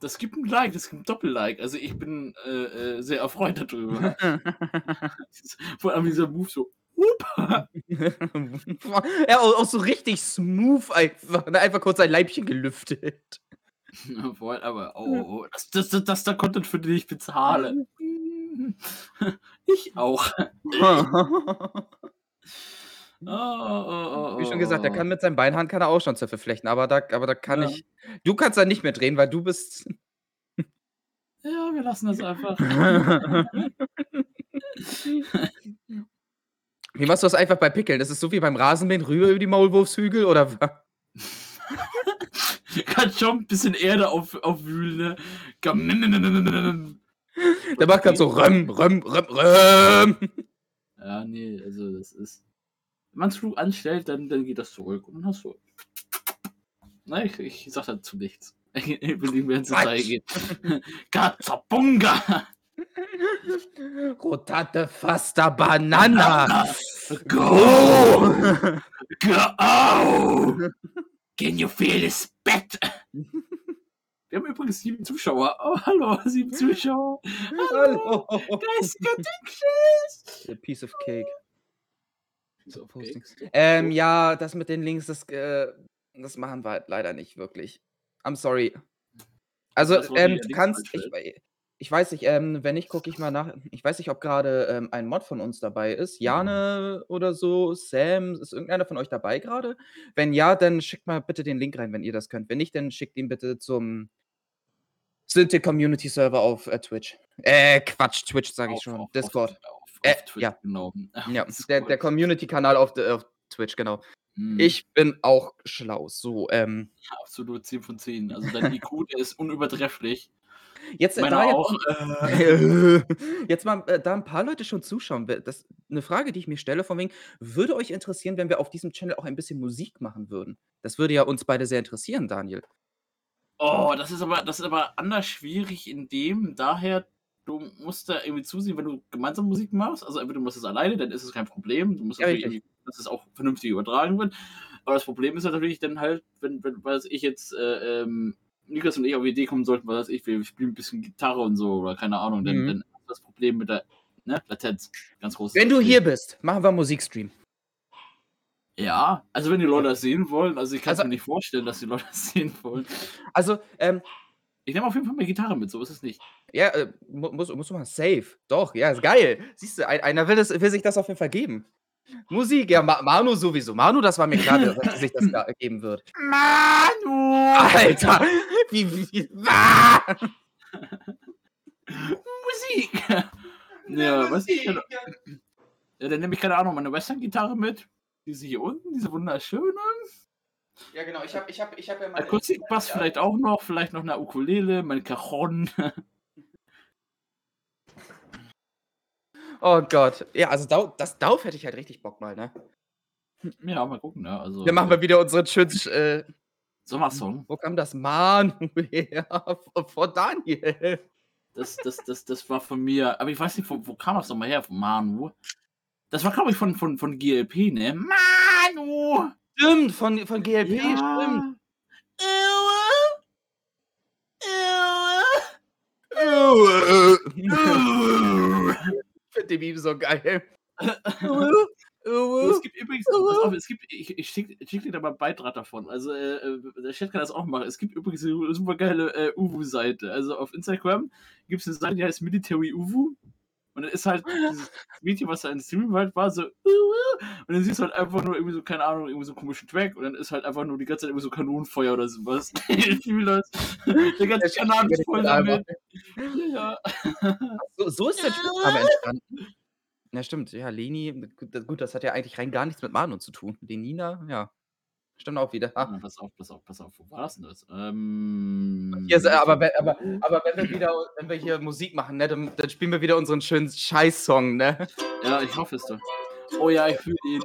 Das gibt ein Like, das gibt ein Doppel-Like. Also ich bin äh, äh, sehr erfreut darüber. <laughs> <laughs> Vor allem dieser Move so. Hup. <laughs> ja, auch, so richtig smooth einfach. ne, Einfach kurz ein Leibchen gelüftet. Voll, aber oh, oh, oh, das, das, das, das ist der Content, für den ich bezahle. Ich auch. <laughs> Oh, oh, oh, Wie schon gesagt, der oh. kann mit seinem Beinhand kann er auch schon Zöpfe flechten, aber da, aber da kann Ja. ich. Du kannst da nicht mehr drehen, weil du bist. Ja, wir lassen das einfach. <laughs> Wie machst du das einfach bei Pickeln? Das ist so wie beim Rasenmähen rüber über die Maulwurfshügel oder <laughs> Kann schon ein bisschen Erde auf, aufwühlen, ne? Der macht gerade so Röm, Röm, Röm, Röm. Ja, nee, also das ist. Wenn man es klug anstellt, dann, dann geht das zurück. Und dann hast du. Nein, ich, ich sag dazu nichts. <laughs> Ich will nicht mehr ins Detail gehen. <laughs> Gazabunga! Rotate Fasta Banana. Go! Go! Can you feel the spit? Wir haben übrigens sieben Zuschauer. Oh, hallo, sieben Zuschauer. Hallo. Geistige Dingschiss. A piece of cake. So, okay. Ähm, ja, das mit den Links, das, äh, das machen wir halt leider nicht wirklich. I'm sorry. Also, ähm, du kannst, ich, ich weiß nicht, ähm, wenn nicht, gucke ich mal nach. Ich weiß nicht, ob gerade ähm, ein Mod von uns dabei ist. Jane oder so, Sam, ist irgendeiner von euch dabei gerade? Wenn ja, dann schickt mal bitte den Link rein, wenn ihr das könnt. Wenn nicht, dann schickt ihn bitte zum Synthi Community Server auf äh, Twitch. Äh, Quatsch, Twitch sage ich Auf- schon. auf- Discord. Auf, auf, auf Äh, Twitch, ja. genau. <laughs> Ja, der, der Community-Kanal auf, de- auf Twitch, genau. Hm, Ich bin auch schlau. So, ähm, Absolut 10 von 10. Also dein IQ, der ist unübertrefflich. Jetzt, äh, Meiner da jetzt, auch. Äh, <laughs> <laughs> jetzt mal, äh, da ein paar Leute schon zuschauen. Das eine Frage, die ich mir stelle, von wegen, würde euch interessieren, wenn wir auf diesem Channel auch ein bisschen Musik machen würden? Das würde ja uns beide sehr interessieren, Daniel. oh, das ist aber, das ist aber anders schwierig in dem, daher, du musst da irgendwie zusehen, wenn du gemeinsam Musik machst. Also entweder du machst es alleine, dann ist es kein Problem. Du musst Ja, natürlich, dass es auch vernünftig übertragen wird. Aber das Problem ist natürlich dann halt, wenn, wenn weiß ich jetzt, äh, ähm, Niklas und ich auf die Idee kommen sollten, was weiß ich, wir spielen ein bisschen Gitarre und so, oder keine Ahnung, dann, Mhm. dann das Problem mit der ne, Latenz. Ganz groß. Wenn du hier bist, machen wir Musikstream. Ja, also wenn die Leute das sehen wollen, also ich kann es Also- mir nicht vorstellen, dass die Leute <laughs> das sehen wollen. Also, ähm, Ich nehme auf jeden Fall meine Gitarre mit, so ist es nicht. ja, äh, mu muss, muss man safe. Doch, ja, ist geil. Siehst du, ein, einer will, das, will sich das auf jeden Fall geben. Musik, ja, Ma Manu sowieso. Manu, das war mir klar, dass sich das <laughs> da geben wird. Manu! Alter! Wie, wie, wie, ah! <laughs> Musik! ja, was ich. Ja, dann nehme ich keine Ahnung, meine Western-Gitarre mit. Diese hier unten, diese wunderschöne. Ja, genau, ich habe ich hab, ich hab ja Akustikbass vielleicht auch noch, vielleicht noch eine Ukulele, mein Cajon. Oh Gott. Ja, also Dau das Dauf hätte ich halt richtig Bock mal, ne? ja, mal gucken, ne? Also, Dann machen wir wieder unseren schönen, <laughs> äh, Sommersong. wo kam das? Manu her? <laughs> Vor Daniel. Das, das, das, das war von mir, aber ich weiß nicht, wo, wo kam das nochmal her, von Manu? Das war, glaube ich, von, von, von GLP, ne? Manu! Stimmt, von, von GLP, stimmt. Ich <laughs> finde den Meme so geil. <laughs> Es gibt übrigens, auf, es gibt, ich, ich schicke schick dir da mal einen Beitrag davon. Also, äh, äh, der Chat kann das auch machen. Es gibt übrigens eine super geile äh, Uwu-Seite. Also auf Instagram gibt es eine Seite, die heißt Military Uwu. Und dann ist halt <laughs> dieses Mädchen, was da in Stream halt war, so. Und dann siehst du halt einfach nur irgendwie so, keine Ahnung, irgendwie so einen komischen Track. Und dann ist halt einfach nur die ganze Zeit irgendwie so Kanonenfeuer oder sowas. <laughs> Der <laughs> ganze Kanal ist voll damit. Ja. So, so ist der Spitzname entstanden. Ja, stimmt. Ja, Leni, gut, das- gut, das hat ja eigentlich rein gar nichts mit Manu zu tun. Lenina, ja. Stimmt auch wieder. Ah. Ah, pass auf, pass auf, pass auf. Wo war das denn das? Ähm, ist, aber, wenn- aber, aber wenn wir wieder, wenn wir hier Musik machen, ne, dann, dann spielen wir wieder unseren schönen Scheiß-Song, ne? Ja, ich hoffe es doch. Oh ja, ich fühle ihn.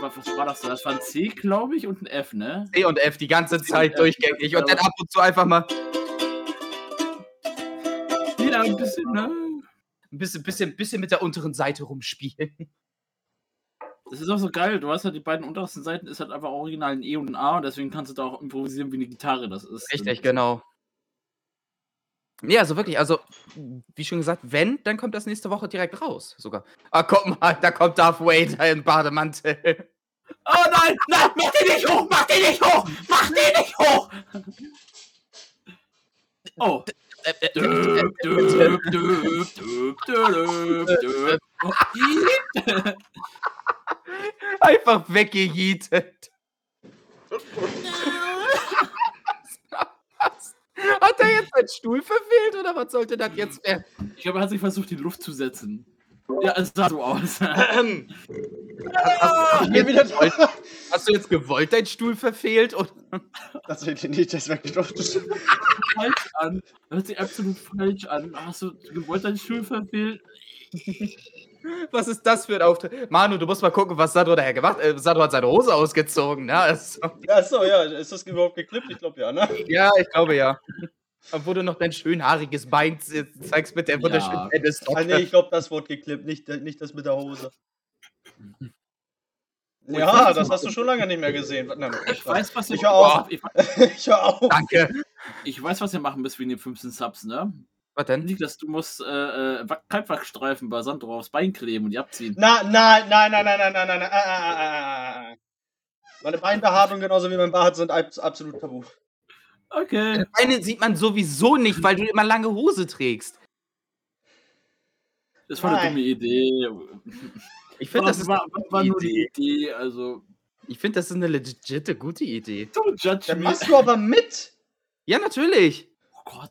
War, was war das? da? Das war ein C, glaube ich, und ein F, ne? C und F die ganze C und Zeit F, durchgängig und dann ab und zu einfach mal Ja, ein bisschen, ne? Ein bisschen, bisschen, bisschen mit der unteren Seite rumspielen. Das ist auch so geil. Du hast halt die beiden untersten Seiten, ist halt einfach original ein E und ein A und deswegen kannst du da auch improvisieren, wie eine Gitarre das ist. Richtig, genau. Nee, also wirklich, also, wie schon gesagt, wenn, dann kommt das nächste Woche direkt raus, sogar. Ah, guck mal, da kommt Darth Vader in Bademantel. Oh nein, nein, mach den nicht hoch, mach den nicht hoch, mach den nicht hoch! Oh. Einfach weggejietet. Hat er jetzt seinen Stuhl verfehlt oder was sollte das jetzt werden? Ich glaube, er hat sich versucht, die Luft zu setzen. Ja, es sah so aus. Ähm, <laughs> Hast, ich bin wieder da. hast du jetzt gewollt deinen Stuhl verfehlt? Das wird nicht, das falsch an. Das hört sich absolut falsch an. Hast du gewollt deinen Stuhl verfehlt? Was ist das für ein Auftritt? Manu, du musst mal gucken, was Sandro daher gemacht hat. Äh, Sandro hat seine Hose ausgezogen. Ne? Also, Achso, ja, ist das überhaupt geklippt? Ich glaube ja, ne? ja, ich glaube ja. Obwohl du noch dein schön haariges Bein ze- zeigst mit der Ja. wunderschönen tennis Ah, nee, ich glaube, das wurde geklippt, nicht, nicht das mit der Hose. Oh, Ja, das hast du schon lange nicht mehr gesehen. Nein, Ich weiß, was ihr Ich hör auf. Ich, Ich hör auf. Danke. ich weiß, was ihr machen müsst wegen den 15 Subs, ne? Was denn? Niklas, du musst äh, äh, Kaltwachsstreifen bei Sandro aufs Bein kleben und die abziehen. Na, nein, nein, nein, nein, nein, nein, nein, nein. Ah, ah, ah, ah, ah. Meine Beinbehaarung genauso wie mein Bart sind abs- absolut tabu. Okay. Eine sieht man sowieso nicht, weil du immer lange Hose trägst. Das war eine Nein. dumme Idee. Ich finde, das, ist war, eine war, nur gute die Idee. Also, ich find, das ist eine legitte, gute Idee. don't judge Dann me. machst du aber mit. Ja, natürlich. Oh Gott.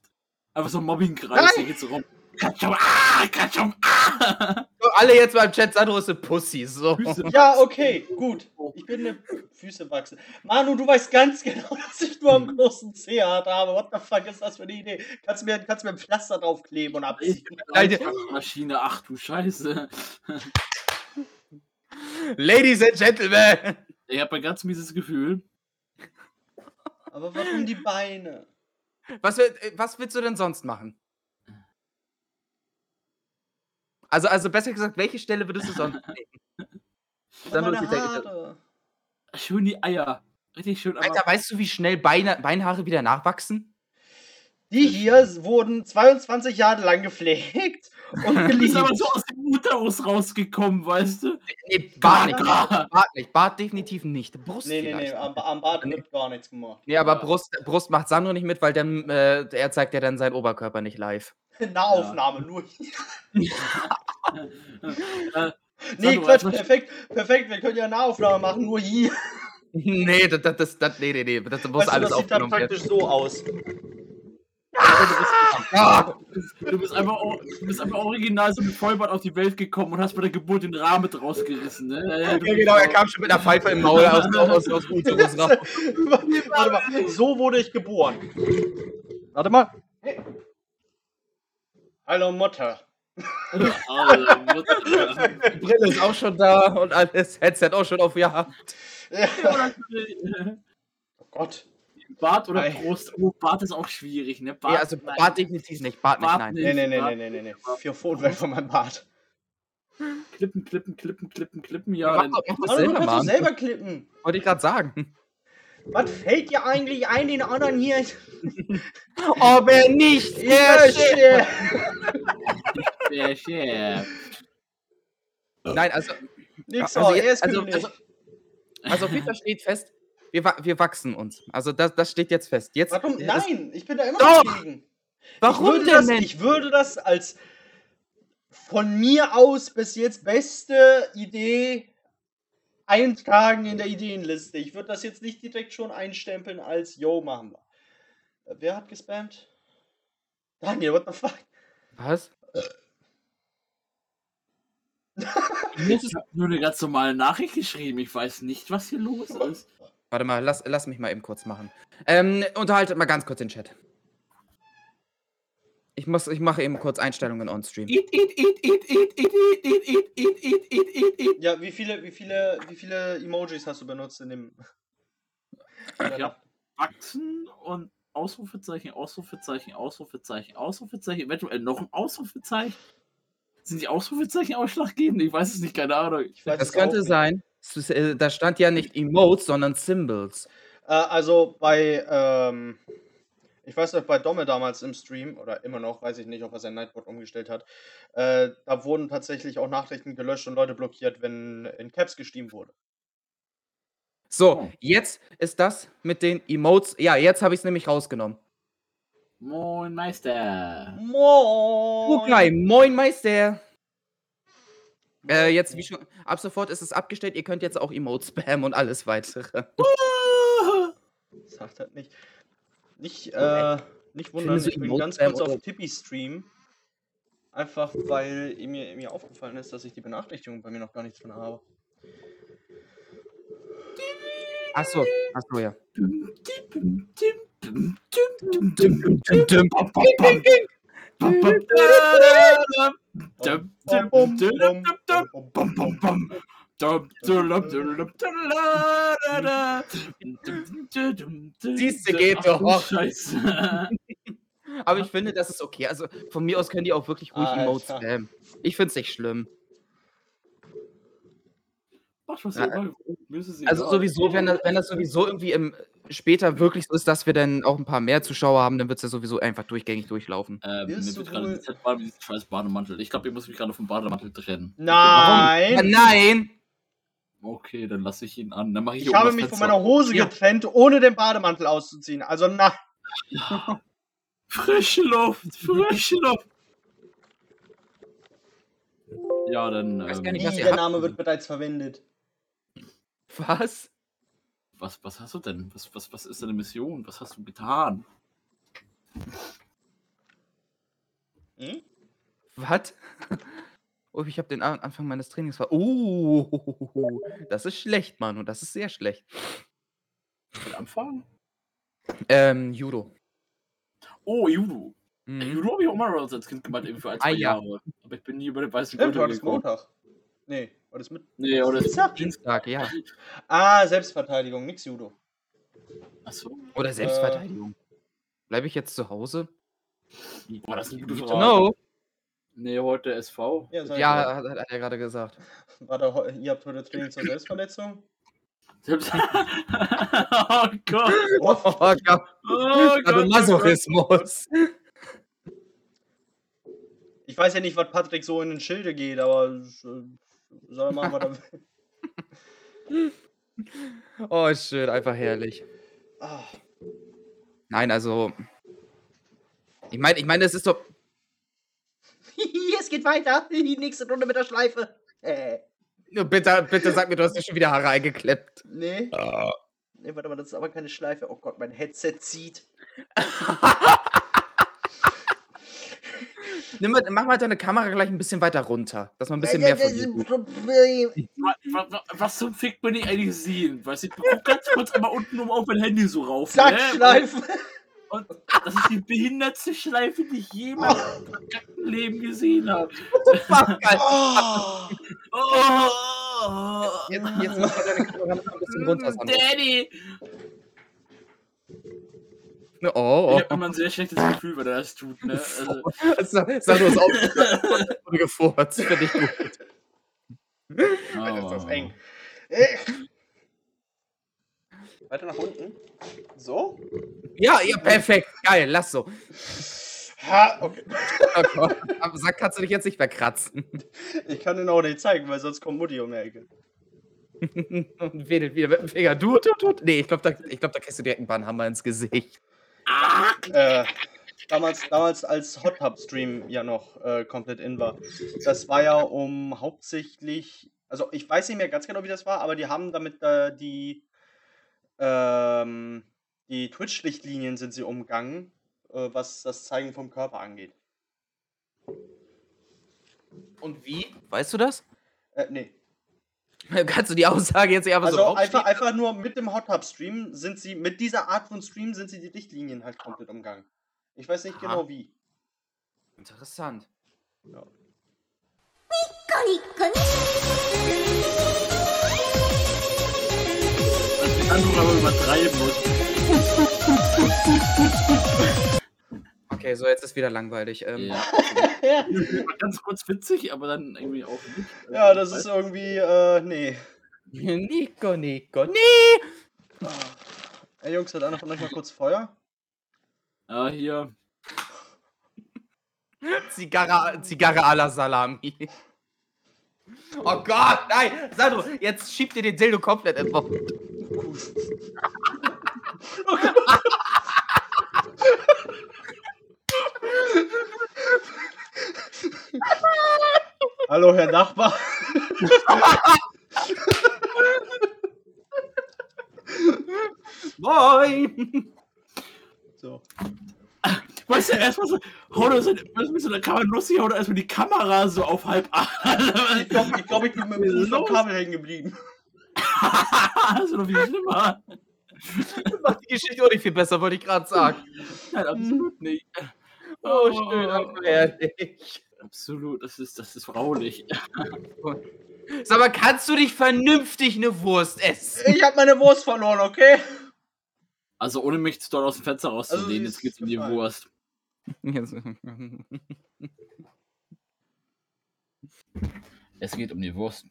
Einfach so ein Mobbingkreis, hier geht's so rum. Katschum, ah, Katschum, ah. So, alle jetzt mal im Chat, Sandro ist eine Pussy. So. Ja, okay, gut. Ich bin eine Füße wachsen. Manu, du weißt ganz genau, <laughs> dass ich nur am großen Zeh habe. What the fuck ist das für eine Idee? Kannst du mir, kannst du mir ein Pflaster draufkleben und abziehen? Alter. Maschine, ach du Scheiße. Ladies and Gentlemen. Ich habe ein ganz mieses Gefühl. Aber warum die Beine? Was, was willst du denn sonst machen? Also, also besser gesagt, welche Stelle würdest du sonst nehmen? <laughs> Dann meine muss ich denken, Haare. Schön die Eier. Richtig schön. Aber Alter, weißt du, wie schnell Beine, Beinhaare wieder nachwachsen? Die hier wurden 22 Jahre lang gepflegt <laughs> und geliebt. aber so aus dem Uterus rausgekommen, weißt du? Nee, Bart nicht. Bart nicht. Bart definitiv nicht. Brust Nee, nee, nee, am, am Bart wird gar nichts gemacht. Nee, aber Ja. Brust, Brust macht Sandro nicht mit, weil dann, äh, er zeigt ja dann seinen Oberkörper nicht live. <laughs> Nahaufnahme, nur hier. Äh, <laughs> Nee, Quatsch, was- perfekt, perfekt, wir können ja eine Nahaufnahme machen, nur hier. nee, das, das, das, das, nee, nee, nee, das muss Weißt du, alles das sieht dann aufgenommen werden. praktisch so aus. Ah, <laughs> Du bist einfach, du bist einfach original so mit Vollbart auf die Welt gekommen und hast bei der Geburt den Rahmen mit rausgerissen. Ne? Ja, ja, ja, bist genau, er kam schon mit einer Pfeife im Maul aus, aus, aus dem Uterus raus. Warte mal, so wurde ich geboren. Warte mal. Hallo Mutter. Die Brille ist auch schon da und alles, Headset auch schon auf gehabt. Oh Gott. Bart oder. Brust? Oh, Bart ist auch schwierig, ne? Ja, also nein. Bart definitiv nicht, Bart nicht, Bart nein. nicht. Nee, nee, nee, nee, nee, nee. Vier Pfoten weg von meinem Bart. Klippen, klippen, klippen, klippen, klippen, Ja, mach, doch- mach Hallo, du selber, kannst selber klippen. Wollte ich gerade sagen. Was fällt dir eigentlich ein, den anderen hier? Oh, wer nicht? Ja, shit. Sehr schön. Nein, also, Nix, Also jetzt- er ist also- also- also auf jeden Fall steht fest, wir, wir wachsen uns. Also das, das steht jetzt fest. Jetzt, Warum? Nein, ich bin da immer Doch. noch gegen. Warum ich würde denn das, nicht? Ich würde das als von mir aus bis jetzt beste Idee eintragen in der Ideenliste. Ich würde das jetzt nicht direkt schon einstempeln als Yo, machen wir. Äh, Wer hat gespammt? Daniel, what the fuck? Was? Ich habe nur eine ganz normale Nachricht geschrieben. Ich weiß nicht, was hier los ist. Warte mal, lass, lass mich mal eben kurz machen. Ähm, unterhaltet mal ganz kurz den Chat. Ich muss, ich mache eben kurz Einstellungen on Stream. Eat, eat, eat, eat, eat, eat, eat, eat, eat, eat, eat, eat, eat, eat. Ja, wie viele, wie viele, wie viele Emojis hast du benutzt in dem? Hab Wachsen und Ausrufezeichen, Ausrufezeichen, Ausrufezeichen, Ausrufezeichen, eventuell noch ein Ausrufezeichen. Sind die Ausrufezeichen ausschlaggebend? Ich weiß es nicht, keine Ahnung. Ich weiß Das könnte nicht. sein. Es ist, äh, Da stand ja nicht Emotes, sondern Symbols. Äh, also bei, ähm, ich weiß noch, bei Domme damals im Stream, oder immer noch, weiß ich nicht, ob er sein Nightbot umgestellt hat, äh, da wurden tatsächlich auch Nachrichten gelöscht und Leute blockiert, wenn in Caps gesteamt wurde. So, Oh. jetzt ist das mit den Emotes. Ja, jetzt habe ich es nämlich rausgenommen. Moin Meister. Moin! Okay, moin Meister. Äh, jetzt, wie schon, ab sofort ist es abgestellt. Ihr könnt jetzt auch Emotes spammen und alles weitere. Sagt das nicht. Nicht, äh, Nicht wundern, ich bin Emote ganz kurz auf oder- Tippy-Stream. Einfach weil mir, mir aufgefallen ist, dass ich die Benachrichtigung bei mir noch gar nicht drin habe. Achso, achso, ja. Siehste, geht doch. Scheiße. Aber ich finde, das ist okay. Also von mir aus können die auch wirklich ruhig Emotes spammen. Ich finde es nicht schlimm. Mach was Ja, ihr wollt. Ist es Also egal. sowieso, wenn das, wenn das sowieso irgendwie im, später wirklich so ist, dass wir dann auch ein paar mehr Zuschauer haben, dann wird es ja sowieso einfach durchgängig durchlaufen. Ähm, mir wird gerade wohl- die Z-Bahn mit diesem scheiß Bademantel. Ich glaube, ihr müsst mich gerade vom Bademantel trennen. Ja, Nein! nein! Okay, dann lasse ich ihn an. Dann mache ich, Ich habe mich von meiner Hose Ja. getrennt, ohne den Bademantel auszuziehen. Also na. <laughs> Frische Luft, frische Luft. Ja, dann. weiß Ähm, gar nicht, was ihr der habt. Name wird bereits verwendet. <laughs> Was? was, was hast du denn? Was, was, was ist deine Mission? Was hast du getan? Hm? Was? <laughs> Oh, ich habe den An- Anfang meines Trainings ver... Oh, <laughs> das ist schlecht, Mann. Und das ist sehr schlecht. Mit Anfang? Ähm, Judo. Oh, Judo. Mhm. Judo habe ich auch mal als Kind gemacht, irgendwie für ein, Ah, zwei ja. Jahre. Aber ich bin nie über den weißen Stimmt, Gürtel heute ist gekommen. Montag. Nee, heute ist mit. Nee, oder ist Dienstag? Dienstag, ja. Ah, Selbstverteidigung, nix Judo. Achso. Oder Selbstverteidigung. Bleibe ich jetzt zu Hause? Boah, das ist eine gute Frage. to know. Nee, heute SV. Ja, Ja, hat, hat er gerade gesagt. Warte, ihr habt heute Training zur Selbstverletzung? Selbst <laughs> oh Gott. Oh, Gott. Oh Also Masochismus. Ich weiß ja nicht, was Patrick so in den Schilde geht, aber soll er machen, er will. <laughs> Oh, schön, einfach herrlich. Ah, Nein, also. Ich meine, ich meine, es ist doch. <laughs> es geht weiter. Die nächste Runde mit der Schleife. Äh, Bitte, bitte sag mir, du hast dir schon wieder Haare eingeklemmt. nee. Nee, warte mal, das ist aber keine Schleife. Oh Gott, mein Headset zieht. <laughs> Nimm mal, mach mal deine Kamera gleich ein bisschen weiter runter, dass man ein bisschen mehr von dir sieht. Was, zum Fick bin ich eigentlich sehen? Weißt du, ich guck ganz kurz einmal unten um auf mein Handy so rauf. Zack, ne? Schleife. Und das ist die behindertste Schleife, die ich jemals in meinem verkackten Leben gesehen habe. Fuck, Alter. Oh, Oh, Jetzt, jetzt mach mal deine Kamera noch ein bisschen runter. Sandro. Daddy! Oh, Ich oh. habe immer ein sehr schlechtes Gefühl, wenn er das tut. Ne? Also, Sa- Sandro ist auch gefurzt. Finde ich gut. Alter, ist das oh. eng. Äh. Weiter nach unten. So? Ja, ja, perfekt. Geil, lass so. Ha, okay. Oh Gott. Am Sack kannst du dich jetzt nicht mehr kratzen. Ich kann den auch nicht zeigen, weil sonst kommt Mutti um die Ecke. <laughs> Und wedelt wieder mit dem Finger. Du, du, du. Nee, ich glaube, da, ich glaub, da kriegst du direkt einen Bannhammer ins Gesicht. Äh, damals, damals als Hot Tub Stream ja noch äh, komplett in war. Das war ja um hauptsächlich, also ich weiß nicht mehr ganz genau, wie das war, aber die haben damit äh, die ähm, die Twitch-Richtlinien sind sie umgangen, äh, was das Zeigen vom Körper angeht. Und wie? Weißt du das? Äh, nee. <laughs> Kannst du die Aussage jetzt einfach Also so einfach, einfach nur mit dem Hot Tub Stream sind sie, mit dieser Art von Stream sind sie die Richtlinien halt komplett umgangen. Ich weiß nicht Aha. genau wie. Interessant. Ja. dass die Antwort aber übertreiben muss. <laughs> Okay, so jetzt ist wieder langweilig. Ähm, Ja. <laughs> Ganz kurz witzig, aber dann irgendwie auch nicht. Ja, das ist irgendwie, äh, nee. Nico, Nico, nee! Ah. Ey Jungs, hat einer von euch mal kurz Feuer? Ja, hier. Zigarre, Zigarre à la Salami. Oh Gott, nein! Sandro, jetzt schieb dir den Dildo komplett Mund. <laughs> Hallo, Herr Nachbar. Moin! So. Weißt du, erstmal so, er so, so einer Kamera lustig, haut er erstmal die Kamera so auf halb acht. Ich glaube, ich, glaub, ich bin mit dem am Kabel hängen geblieben. <laughs> das ist doch viel schlimmer. Macht die Geschichte auch nicht viel besser, wollte ich gerade sagen. Nein, absolut nicht. Oh, schön, einfach ehrlich. Absolut, das ist, das ist fraulich. <laughs> Sag mal, kannst du dich vernünftig eine Wurst essen? Ich habe meine Wurst verloren, okay? Also ohne mich dort aus dem Fenster rauszulehnen, Also, jetzt geht's um die. Wurst. Es geht um die Wurst.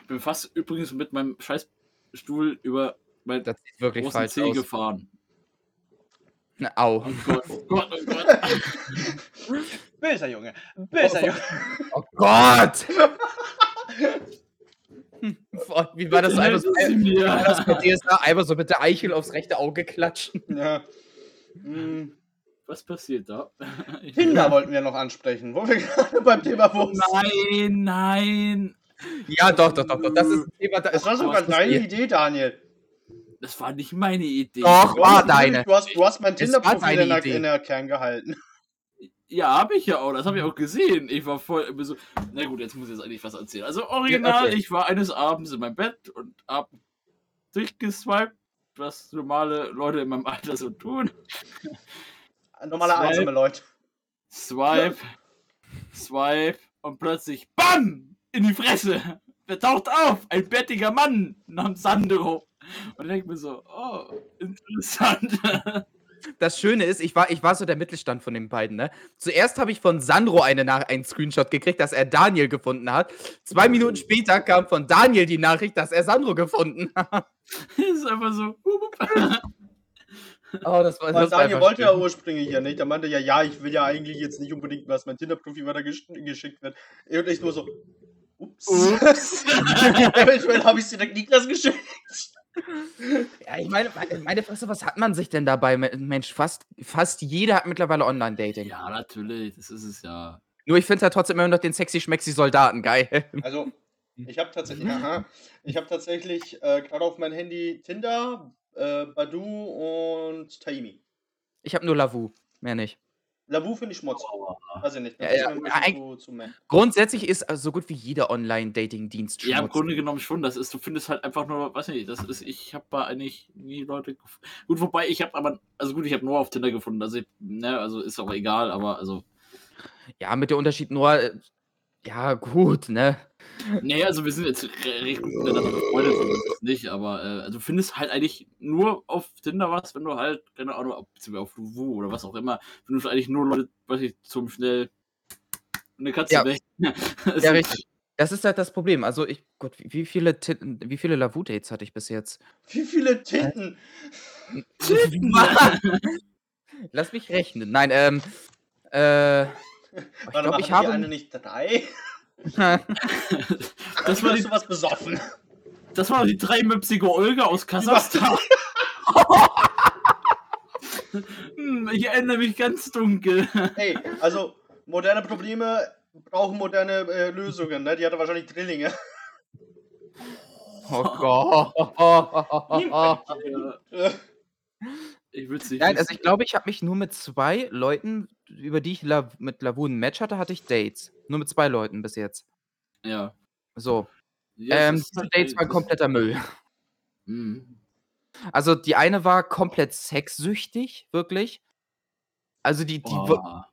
Ich bin fast übrigens mit meinem Scheißstuhl über mein Das sieht wirklich großen falsch Zeh aus. gefahren. Na, Au. Oh Gott, oh Gott, oh Gott. <laughs> Böser Junge. Böser Junge. Oh Gott! Wie war das einfach so? Wie war das bei DSA? Einfach so mit der Eichel aufs rechte Auge klatschen. Ja. Hm. Was passiert da? Ich- <laughs> Tinder wollten wir noch ansprechen, wo wir gerade beim Thema Wurst Nein, nein. Ja, doch, doch, doch, doch. Das ist ein Thema, da Das war sogar deine. Idee, Daniel. Das war nicht meine Idee. Doch, Du war deine. Du hast, du hast mein Tinder-Profil in, der- in der Kern gehalten. Ja, habe ich ja auch. Das habe ich auch gesehen. Ich war voll so. Na gut, jetzt muss ich jetzt eigentlich was erzählen. Also original, okay. ich war eines Abends in meinem Bett und hab durchgeswiped, was normale Leute in meinem Alter so tun. <laughs> Normale Zwei. einsame Leute. Swipe, swipe und plötzlich BAM! In die Fresse! Wer taucht auf? Ein bettiger Mann namens Sandro. Und ich denke mir so, oh, interessant. Das Schöne ist, ich war, ich war so der Mittelstand von den beiden, ne? Zuerst habe ich von Sandro eine Nach einen Screenshot gekriegt, dass er Daniel gefunden hat. Zwei Minuten später kam von Daniel die Nachricht, dass er Sandro gefunden <laughs> hat. Das ist einfach so. Oh, das war, das Daniel einfach wollte ja schön. ursprünglich ja nicht. Er meinte ja, ja, ich will ja eigentlich jetzt nicht unbedingt, dass mein Tinder-Profil weiter gesch geschickt wird. Und ich nur so, ups. Ups. <laughs> Eventuell habe ich es direkt Niklas geschickt. Ja, ich meine, meine- meine Fresse, was hat man sich denn dabei? Mensch, fast, fast jeder hat mittlerweile Online-Dating. Ja, natürlich, das ist es ja. Nur ich finde halt trotzdem immer noch den sexy schmexy Soldaten geil. <laughs> Also, ich habe tatsächlich, aha, ich habe tatsächlich äh, gerade auf mein Handy Tinder, äh, Badu und Taimi. Ich habe nur Lavu, mehr nicht. Lavu finde ich Schmutz. Weiß ich nicht. Ja, ja, zu, zu. Grundsätzlich ist also so gut wie jeder Online-Dating-Dienst Ja, im. Grunde genommen schon. Das ist, du findest halt einfach nur, weiß nicht, das ist, ich habe da eigentlich nie Leute gef- Gut, wobei ich habe aber, also gut, ich habe nur auf Tinder gefunden, also, ich, ne, also ist auch egal, aber also, Ja, mit dem Unterschied nur, äh, ja, gut, ne? Nee, also wir sind jetzt re- recht gut miteinander befreundet, es nicht, aber äh, also du findest halt eigentlich nur auf Tinder was, wenn du halt, keine Ahnung, auf, beziehungsweise auf Luwu oder was auch immer, findest du eigentlich nur Leute, weiß ich, zum schnell eine Katze Ja. weg. <laughs> Ja, richtig. Das ist halt das Problem. Also ich, Gott, wie, viele, Ti- wie viele Lavu-Dates hatte ich bis jetzt? Wie viele Tinten? Lass mich rechnen. Nein, ähm, äh, ich Warte glaube, ich habe. eine nicht drei? <laughs> Das war die, du was besoffen? das war die dreimüpsige Olga aus Kasachstan. <laughs> Hm, ich erinnere mich ganz dunkel. Hey, also moderne Probleme brauchen moderne äh, Lösungen, ne? Die hatte wahrscheinlich Drillinge. oh Gott. <laughs> Ich will es nicht. Nein, also wissen. ich glaube, ich habe mich nur mit zwei Leuten, über die ich La mit Lavu ein Match hatte, hatte ich Dates. Nur mit zwei Leuten bis jetzt. ja. So. Ja, ähm, diese halt- Dates waren kompletter Müll. <laughs> Hm. Also die eine war komplett sexsüchtig, wirklich. Also die, die, Boah.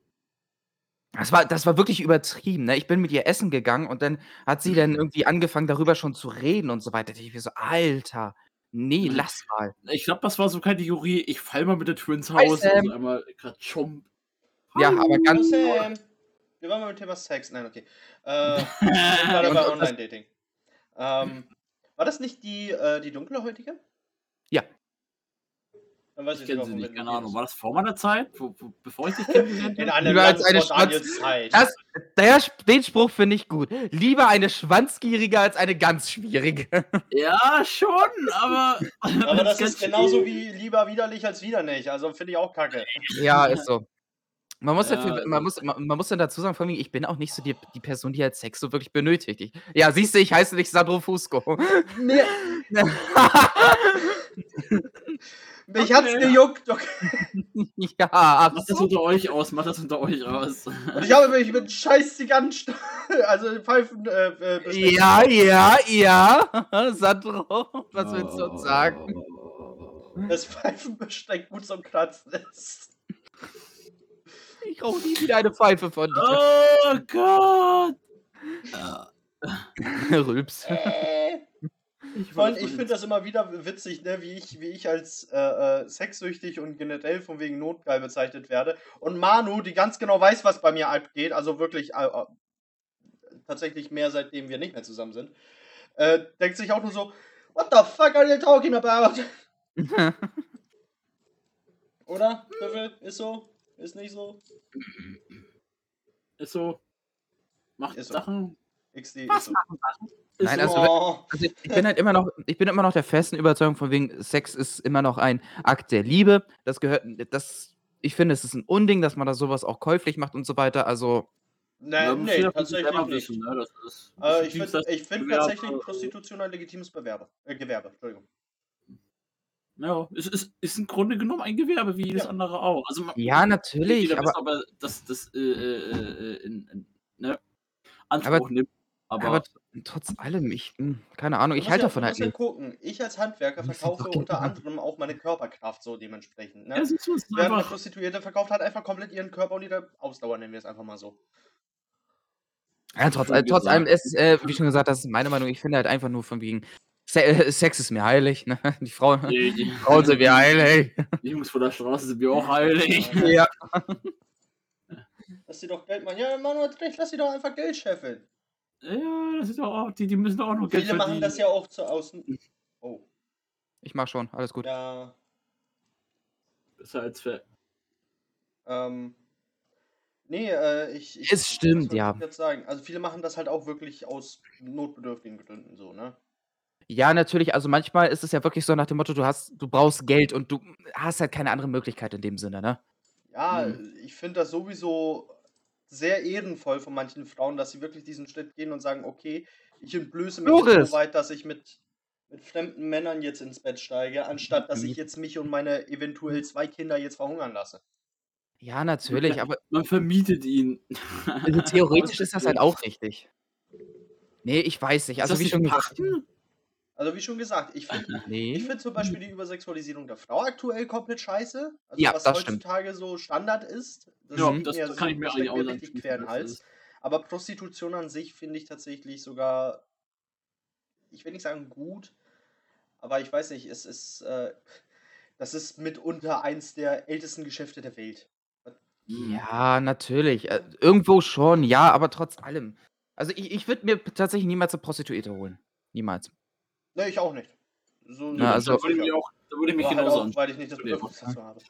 das war, das war wirklich übertrieben. Ne? Ich bin mit ihr essen gegangen und dann hat sie dann <laughs> irgendwie angefangen, darüber schon zu reden und so weiter. Ich mir so, Alter, nee, Mhm. lass mal. Ich glaube, das war so Kategorie, ich fall mal mit der Twins Hi, Haus. Sam. Also einmal grad Chomp. Ja, aber ganz. Sam. Wir waren mal mit Thema Sex. Nein, okay. <laughs> Äh, gerade Und- bei und Online-Dating. Ähm, war das nicht die, äh, die dunkelhäutige? Dann weiß Ich ich kenne sie nicht, keine Ahnung. War das vor meiner Zeit? Wo, wo, bevor ich dich kennengelernt In habe? einem Lieber als eine Schwanz- Zeit. <laughs> Das, der, den Spruch finde ich gut. Lieber eine schwanzgierige als eine ganz schwierige. <laughs> Ja, schon, aber. <laughs> Aber das ist genauso wie lieber widerlich als wieder nicht. Also finde ich auch kacke. ja, ist so. Man muss, Ja, dafür, man, muss, man, man muss dann dazu sagen, vor allem, ich bin auch nicht so die, die Person, die halt Sex so wirklich benötigt. Ich, ja, siehst du, ich heiße nicht Sandro Fusco. Mich hat's Okay. gejuckt. Okay. <laughs> Ja, ach Macht das unter euch aus, macht das unter euch aus. Und ich habe mich mit scheiß Gigant, <laughs> also Pfeifen, äh, äh. Ja, ja, ja. <laughs> Sandro, was willst du uns sagen? Das Pfeifenbesteck gut zum Kratzen ist. Ich rauche nie wieder eine Pfeife von dir. Oh Gott! Rülps. Äh. Ich wollte ich finde das immer wieder witzig, ne, wie ich, wie ich als äh, äh, sexsüchtig und generell von wegen Notgeil bezeichnet werde. Und Manu, die ganz genau weiß, was bei mir abgeht, also wirklich äh, tatsächlich mehr, seitdem wir nicht mehr zusammen sind, äh, denkt sich auch nur so, What the fuck are you talking about? <laughs> Oder? Griffel? Ist so? Ist nicht so? Ist so. Macht Ist so. Sachen. XD Was ist so. machen Sachen? Nein, so. also-. Also ich bin halt immer noch, ich bin immer noch der festen Überzeugung von wegen, Sex ist immer noch ein Akt der Liebe. Das gehört, das, ich finde, es ist ein Unding, dass man da sowas auch käuflich macht und so weiter. Also, muss nee, tatsächlich nicht. wissen, ne? Das ist Äh, ich finde find tatsächlich äh, Prostitution ein legitimes Bewerbe. Äh, Gewerbe, Entschuldigung. Ja, es ist, ist im Grunde genommen ein Gewerbe wie jedes Ja. andere auch. Also man, ja, natürlich, aber, weiß aber, dass das äh, äh, äh, in, in, ne? Anspruch nimmt. Aber, aber trotz allem, ich, hm, keine Ahnung, Du ich musst halte ja, davon halt musst ja nicht. gucken. Ich als Handwerker ja verkaufe doch unter anderem auch meine Körperkraft so dementsprechend. ja, Ne? siehst du, es ist Während eine einfach, Prostituierte verkauft hat einfach komplett ihren Körper und ihre Ausdauer, nennen wir es einfach mal so. Ja, trotz, Schön äh, trotz allem, gesagt. ist, äh, wie schon gesagt, das ist meine Meinung. Ich finde halt einfach nur von wegen, Se äh, Sex ist mir heilig. Ne? <laughs> Die Frauen, die, die, Frauen sind mir heilig. die Jungs von der Straße sind mir auch heilig. ja. Lass sie doch Geld machen. Ja, Manu hat recht, lass sie doch einfach Geld scheffeln. Ja, das ist doch auch, die, die müssen auch noch Geld Viele machen das ja auch zu außen. Oh, Ich mach schon, alles gut. ja. Besser als für. Ähm. Nee, äh, ich. ich Es stimmt, ja. ich Jetzt sagen? Also viele machen das halt auch wirklich aus notbedürftigen Gründen so, ne? Ja, natürlich. Also manchmal ist es ja wirklich so nach dem Motto, du hast, du brauchst Geld und du hast halt keine andere Möglichkeit in dem Sinne, ne? Ja, Mhm. ich finde das sowieso sehr ehrenvoll von manchen Frauen, dass sie wirklich diesen Schritt gehen und sagen, okay, ich entblöße mich Loris. so weit, dass ich mit, mit fremden Männern jetzt ins Bett steige, anstatt dass ich Miet- jetzt mich und meine eventuell zwei Kinder jetzt verhungern lasse. Ja, natürlich, aber Man vermietet ihn. also theoretisch ist das halt auch richtig. Nee, ich weiß nicht. Ist Also das wie nicht schon gesagt. Pachten? Also wie schon gesagt, ich finde Nee. ich find zum Beispiel die Übersexualisierung der Frau aktuell komplett scheiße. Also Ja, was das stimmt. heutzutage so Standard ist. Das Ja, das mir kann ich mir eigentlich auch richtig quer den Hals. Aber Prostitution an sich finde ich tatsächlich sogar, ich will nicht sagen gut, aber ich weiß nicht, es ist, äh, das ist mitunter eins der ältesten Geschäfte der Welt. Ja, natürlich. Äh, irgendwo schon, ja, aber trotz allem. Also ich, ich würde mir tatsächlich niemals eine Prostituierte holen. Niemals. Ne, ich auch nicht. So, Na, also- da würde ich mich auch, da würde ich mich halt genauso auch, weil ich nicht das. Bedürfnis dazu habe.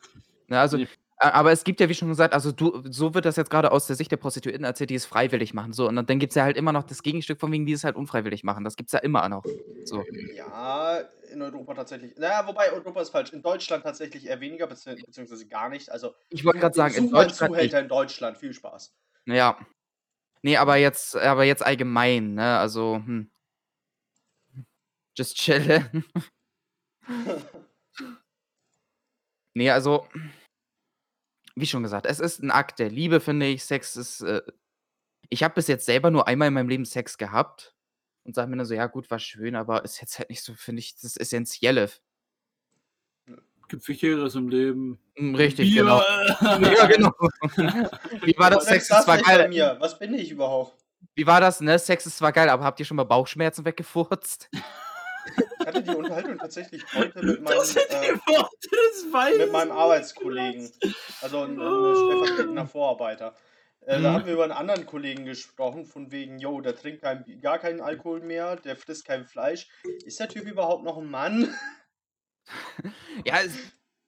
Ne, also, aber es gibt ja, wie schon gesagt, also du, so wird das jetzt gerade aus der Sicht der Prostituierten erzählt, die es freiwillig machen. So, und dann gibt es ja halt immer noch das Gegenstück von wegen, die es halt unfreiwillig machen. Das gibt es ja immer noch. So. Ja, in Europa tatsächlich. Naja, wobei Europa ist falsch. In Deutschland tatsächlich eher weniger, bezieh beziehungsweise gar nicht. Also, Ich wollte gerade sagen, in Deutschland. Nicht. Zuhälter in Deutschland. Viel Spaß. Ja. Nee, aber jetzt, aber jetzt allgemein, ne? Also, hm. Just chill. <laughs> nee, also, wie schon gesagt, es ist ein Akt der Liebe, finde ich. Sex ist. Äh, ich habe bis jetzt selber nur einmal in meinem Leben Sex gehabt und sage mir nur so, ja, gut, war schön, aber ist jetzt halt nicht so, finde ich, das Essentielle. Gibt Wichtigeres im Leben. Hm, Richtig, Bier. genau. <laughs> Ja, genau. <laughs> Wie war das? Sex ist zwar geil. mir. Was bin ich überhaupt? Wie war das, ne? Sex ist zwar geil, aber habt ihr schon mal Bauchschmerzen weggefurzt? Ich hatte die Unterhaltung tatsächlich heute mit meinem, Das sind äh, die Worte des Weibes. mit meinem Arbeitskollegen. Also ein, ein stellvertretender Vorarbeiter. Äh, Da Mhm. haben wir über einen anderen Kollegen gesprochen, von wegen, yo, der trinkt kein, gar keinen Alkohol mehr, der frisst kein Fleisch. Ist der Typ überhaupt noch ein Mann? <laughs> Ja,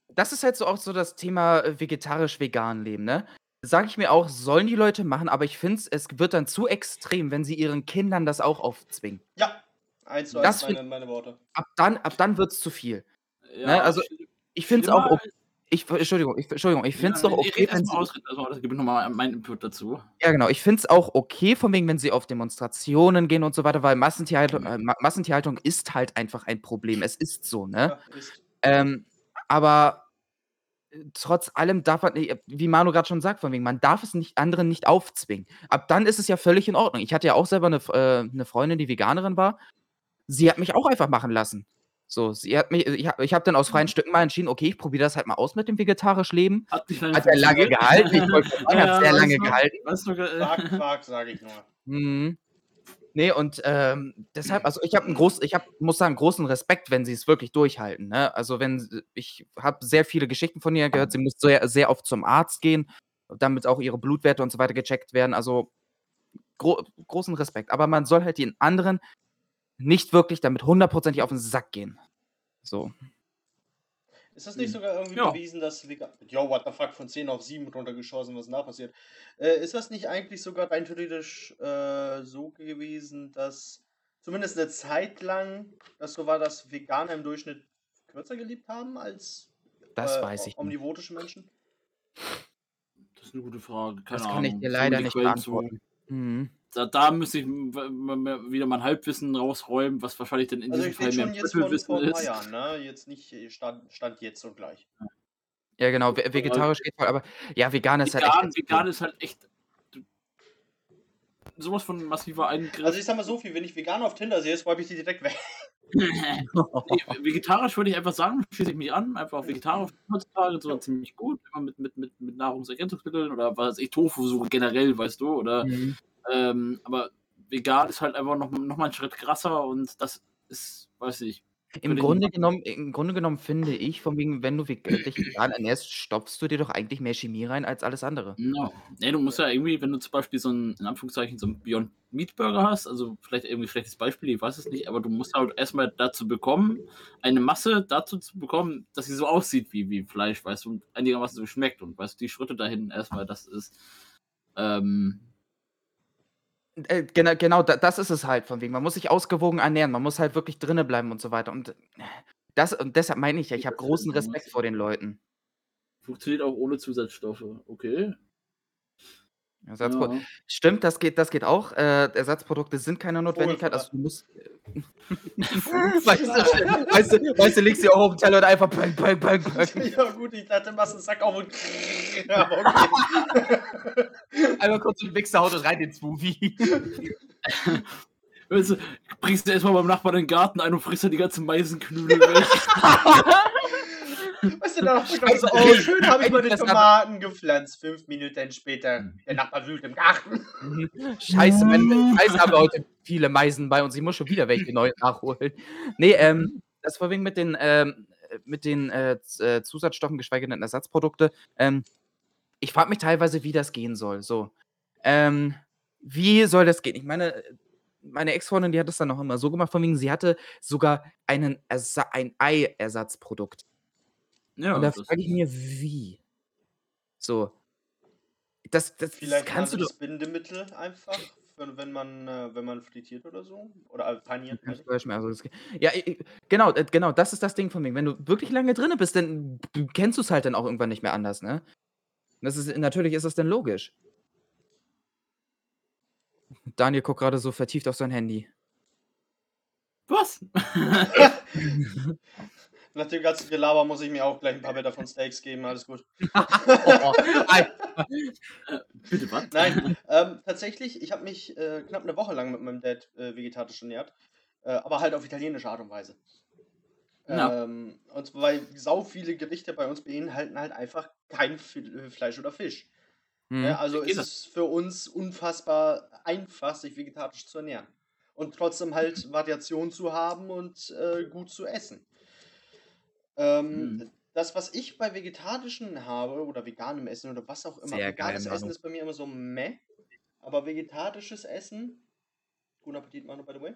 das ist halt so auch so das Thema äh, vegetarisch-vegan leben, ne? Sag ich mir auch, sollen die Leute machen, aber ich finde es wird dann zu extrem, wenn sie ihren Kindern das auch aufzwingen. Ja, eins zu Das eins meine, meine Worte. Ab dann, ab dann wird es zu viel. Ja, Ne, also, Ich finde es auch, schlimmer- ok- ich, Entschuldigung, ich, Entschuldigung, ich finde es Ja, doch okay, wenn sie, aus, red erst mal aus, gib nochmal meinen Input dazu. ja genau, ich finde es auch okay, von wegen, wenn sie auf Demonstrationen gehen und so weiter, weil Massentierhaltung, äh, Ma- Massentierhaltung ist halt einfach ein Problem. Es ist so, ne? Ja, ist. Ähm, Aber äh, trotz allem darf man, äh, wie Manu gerade schon sagt, von wegen, man darf es nicht anderen nicht aufzwingen. Ab dann ist es ja völlig in Ordnung. Ich hatte ja auch selber eine, äh, 'ne Freundin, die Veganerin war. Sie hat mich auch einfach machen lassen. So, sie hat mich ich habe ich habe dann aus freien Stücken mal entschieden: „Okay, ich probiere das halt mal aus mit dem vegetarisch Leben.“ Hat Hat ja lange gehalten. Ich <laughs> wollte sagen, hat Ja, sehr lange du, gehalten. äh, Quark, Quark, sage ich nur. Mhm. Ne, und, ähm, deshalb also, ich habe 'n groß ich habe muss sagen, großen Respekt, wenn sie's wirklich durchhalten, ne? Also, wenn ich habe sehr viele Geschichten von ihr gehört. Sie muss sehr sehr oft zum Arzt gehen, damit auch ihre Blutwerte und so weiter gecheckt werden. Also, gro großen Respekt. Aber man soll halt den anderen nicht wirklich damit hundertprozentig auf 'n Sack gehen. So. Ist das nicht Mhm. sogar irgendwie Ja. bewiesen, dass Vega Yo, what the fuck, von 10 auf 7 runtergeschossen, was ist da passiert? Äh, ist das nicht eigentlich sogar rein theoretisch, äh, so gewesen, dass zumindest 'ne Zeit lang das so war, dass Veganer im Durchschnitt kürzer gelebt haben als, Das äh, weiß ich nicht. omnivorische Menschen? Das ist 'ne gute Frage, keine Das kann ich dir leider nicht beantworten. Mhm. Da da müsste ich wieder mein Halbwissen rausräumen, was wahrscheinlich dann in Also, diesem ich Fall mehr schon jetzt von Viertelwissen vor 'n paar ist. Jahren, ne? Jetzt nicht, äh, Stand Stand jetzt und gleich. Ja, genau, vegetarisch geht voll, aber ja, vegan ist halt echt vegan vegan ist halt echt d so was von massiver Eingriff. Also, ich sage mal so viel, wenn ich Veganer auf Tinder sehe, swipe ich die direkt weg. <laughs> <laughs> Ne, vegetarisch würde ich einfach sagen, schließe ich mich an, einfach vegetarisch heutzutage sogar ziemlich gut, immer mit mit mit mit Nahrungsergänzungsmitteln oder was weiß ich, Tofu so generell, weißt du, oder Mhm. Ähm, aber vegan ist halt einfach noch noch mal 'n Schritt krasser und das ist weiß Im ich nicht Grunde genommen im Grunde genommen finde ich, von wegen, wenn du veg <clears throat> dich vegan ernährst, stopfst du dir doch eigentlich mehr Chemie rein als alles andere. Ja. Ne, du musst ja irgendwie, wenn du zum Beispiel so 'n in Anführungszeichen so 'n Beyond Meat Burger hast, also vielleicht irgendwie schlechtes Beispiel, ich weiß es nicht, aber du musst halt erst mal dazu bekommen eine Masse dazu zu bekommen, dass sie so aussieht wie wie Fleisch, weißt du, und einigermaßen so schmeckt und weißt du, die Schritte dahin erst mal, das ist, ähm Äh, gena genau, da das ist es halt von wegen. Man muss sich ausgewogen ernähren, man muss halt wirklich drinne bleiben und so weiter und, äh, das und deshalb meine ich ja, ich habe großen Respekt vor den Leuten. Funktioniert auch ohne Zusatzstoffe, okay. Ersatzpro Ja. stimmt, das geht das geht auch. Äh, Ersatzprodukte sind keine Notwendigkeit, also du musst äh <laughs> <laughs> weißt du weißt du weißt du, legst sie auch auf 'n Teller und einfach bang, bang, bang, bang. <laughs> Ja gut, ich dachte, machst 'n Sack auf und aber okay. Einmal kurz den Mixer, haut es rein, den Smoothie. Weißt du, bringst du erst mal beim Nachbarn in den Garten ein und frisst dann die ganzen Maisenknödel weg. Weißt du, da noch Also, „Oh, schön habe ich mal die das aber Tomaten gepflanzt.“ 5 Minuten später, der Nachbar wühlt im Garten. Mhm. <laughs> Scheiße, meine Meisen haben heute viele Meisen bei uns. Ich muss schon wieder welche neu nachholen. Ne, ähm, das vorwiegend mit den, ähm äh, mit den, äh, äh, Zusatzstoffen, geschweige denn Ersatzprodukte, ähm, ich frage mich teilweise, wie das gehen soll, so. Ähm, wie soll das gehen? Ich meine, meine Ex-Freundin, die hat das dann auch immer so gemacht, von wegen, sie hatte sogar einen Ersa ein Ei-Ersatzprodukt. Ja, Und da das frage ich mir, wie? So. Das das das Vielleicht kannst du doch Bindemittel einfach, für wenn man äh, wenn man frittiert oder so oder, äh, paniert, meine ich. Also, das ja, i i genau, äh, genau, das ist das Ding von wegen. Wenn du wirklich lange drinne bist, dann b kennst du's halt dann auch irgendwann nicht mehr anders, ne? Das ist natürlich ist das dann logisch. Daniel guckt grade so vertieft auf sein Handy. Was? <laughs> <laughs> <laughs> Nach dem ganzen Gelaber muss ich mir auch gleich 'n paar Meter von Steaks geben, alles gut. Äh, <laughs> bitte was? Nein, ähm, tatsächlich, ich habe mich, äh, knapp 'ne Woche lang mit meinem Dad, äh, vegetarisch ernährt, äh, aber halt auf italienische Art und Weise. Ja. Ähm, und zwar, weil sau viele Gerichte bei uns beinhalten halt einfach kein Fi äh, Fleisch oder Fisch. Ne, Mhm. also ist es für uns unfassbar einfach, sich vegetarisch zu ernähren und trotzdem halt Variation zu haben und, äh, gut zu essen. Ähm, Mhm. das, was ich bei Vegetarischen habe oder veganem Essen oder was auch immer Sehr geil, veganes Essen ist bei mir immer so meh, aber vegetarisches Essen guten Appetit, Manu, by the way.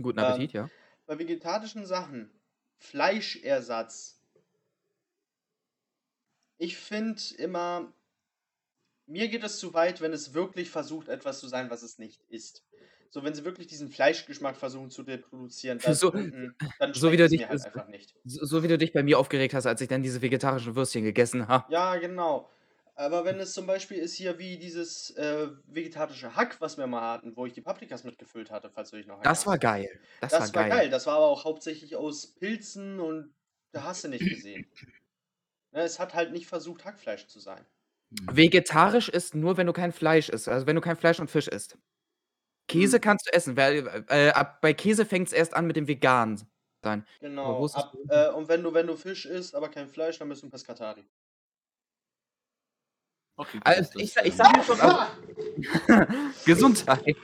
Guten Ähm, Appetit, ja. bei vegetarischen Sachen, Fleischersatz ich finde immer mir geht es zu weit, wenn es wirklich versucht, etwas zu sein, was es nicht ist. So, wenn sie wirklich diesen Fleischgeschmack versuchen zu reproduzieren, dann <laughs> So mm, dann so wie schmeckt du es dich mir halt einfach nicht. so so wie du dich bei mir aufgeregt hast, als ich dann diese vegetarischen Würstchen gegessen habe. Ja, genau. Aber wenn es zum Beispiel ist hier wie dieses, äh, vegetarische Hack, was wir mal hatten, wo ich die Paprikas mitgefüllt hatte, falls du dich noch Das war erinnerst. geil. Das Das war war geil. geil. Das war aber auch hauptsächlich aus Pilzen und da hast du nicht gesehen. Ne, es hat halt nicht versucht, Hackfleisch zu sein. Vegetarisch ist nur, wenn du kein Fleisch isst, also wenn du kein Fleisch und Fisch isst. Käse Hm. kannst du essen, weil, äh, ab bei Käse fängt's erst an mit dem vegan sein. Genau. Ab, äh, und wenn du, wenn du Fisch isst, aber kein Fleisch, dann bist du ein Pescatari. Okay, Also, ich ich sage dir schon also <laughs> <laughs> Gesundheit.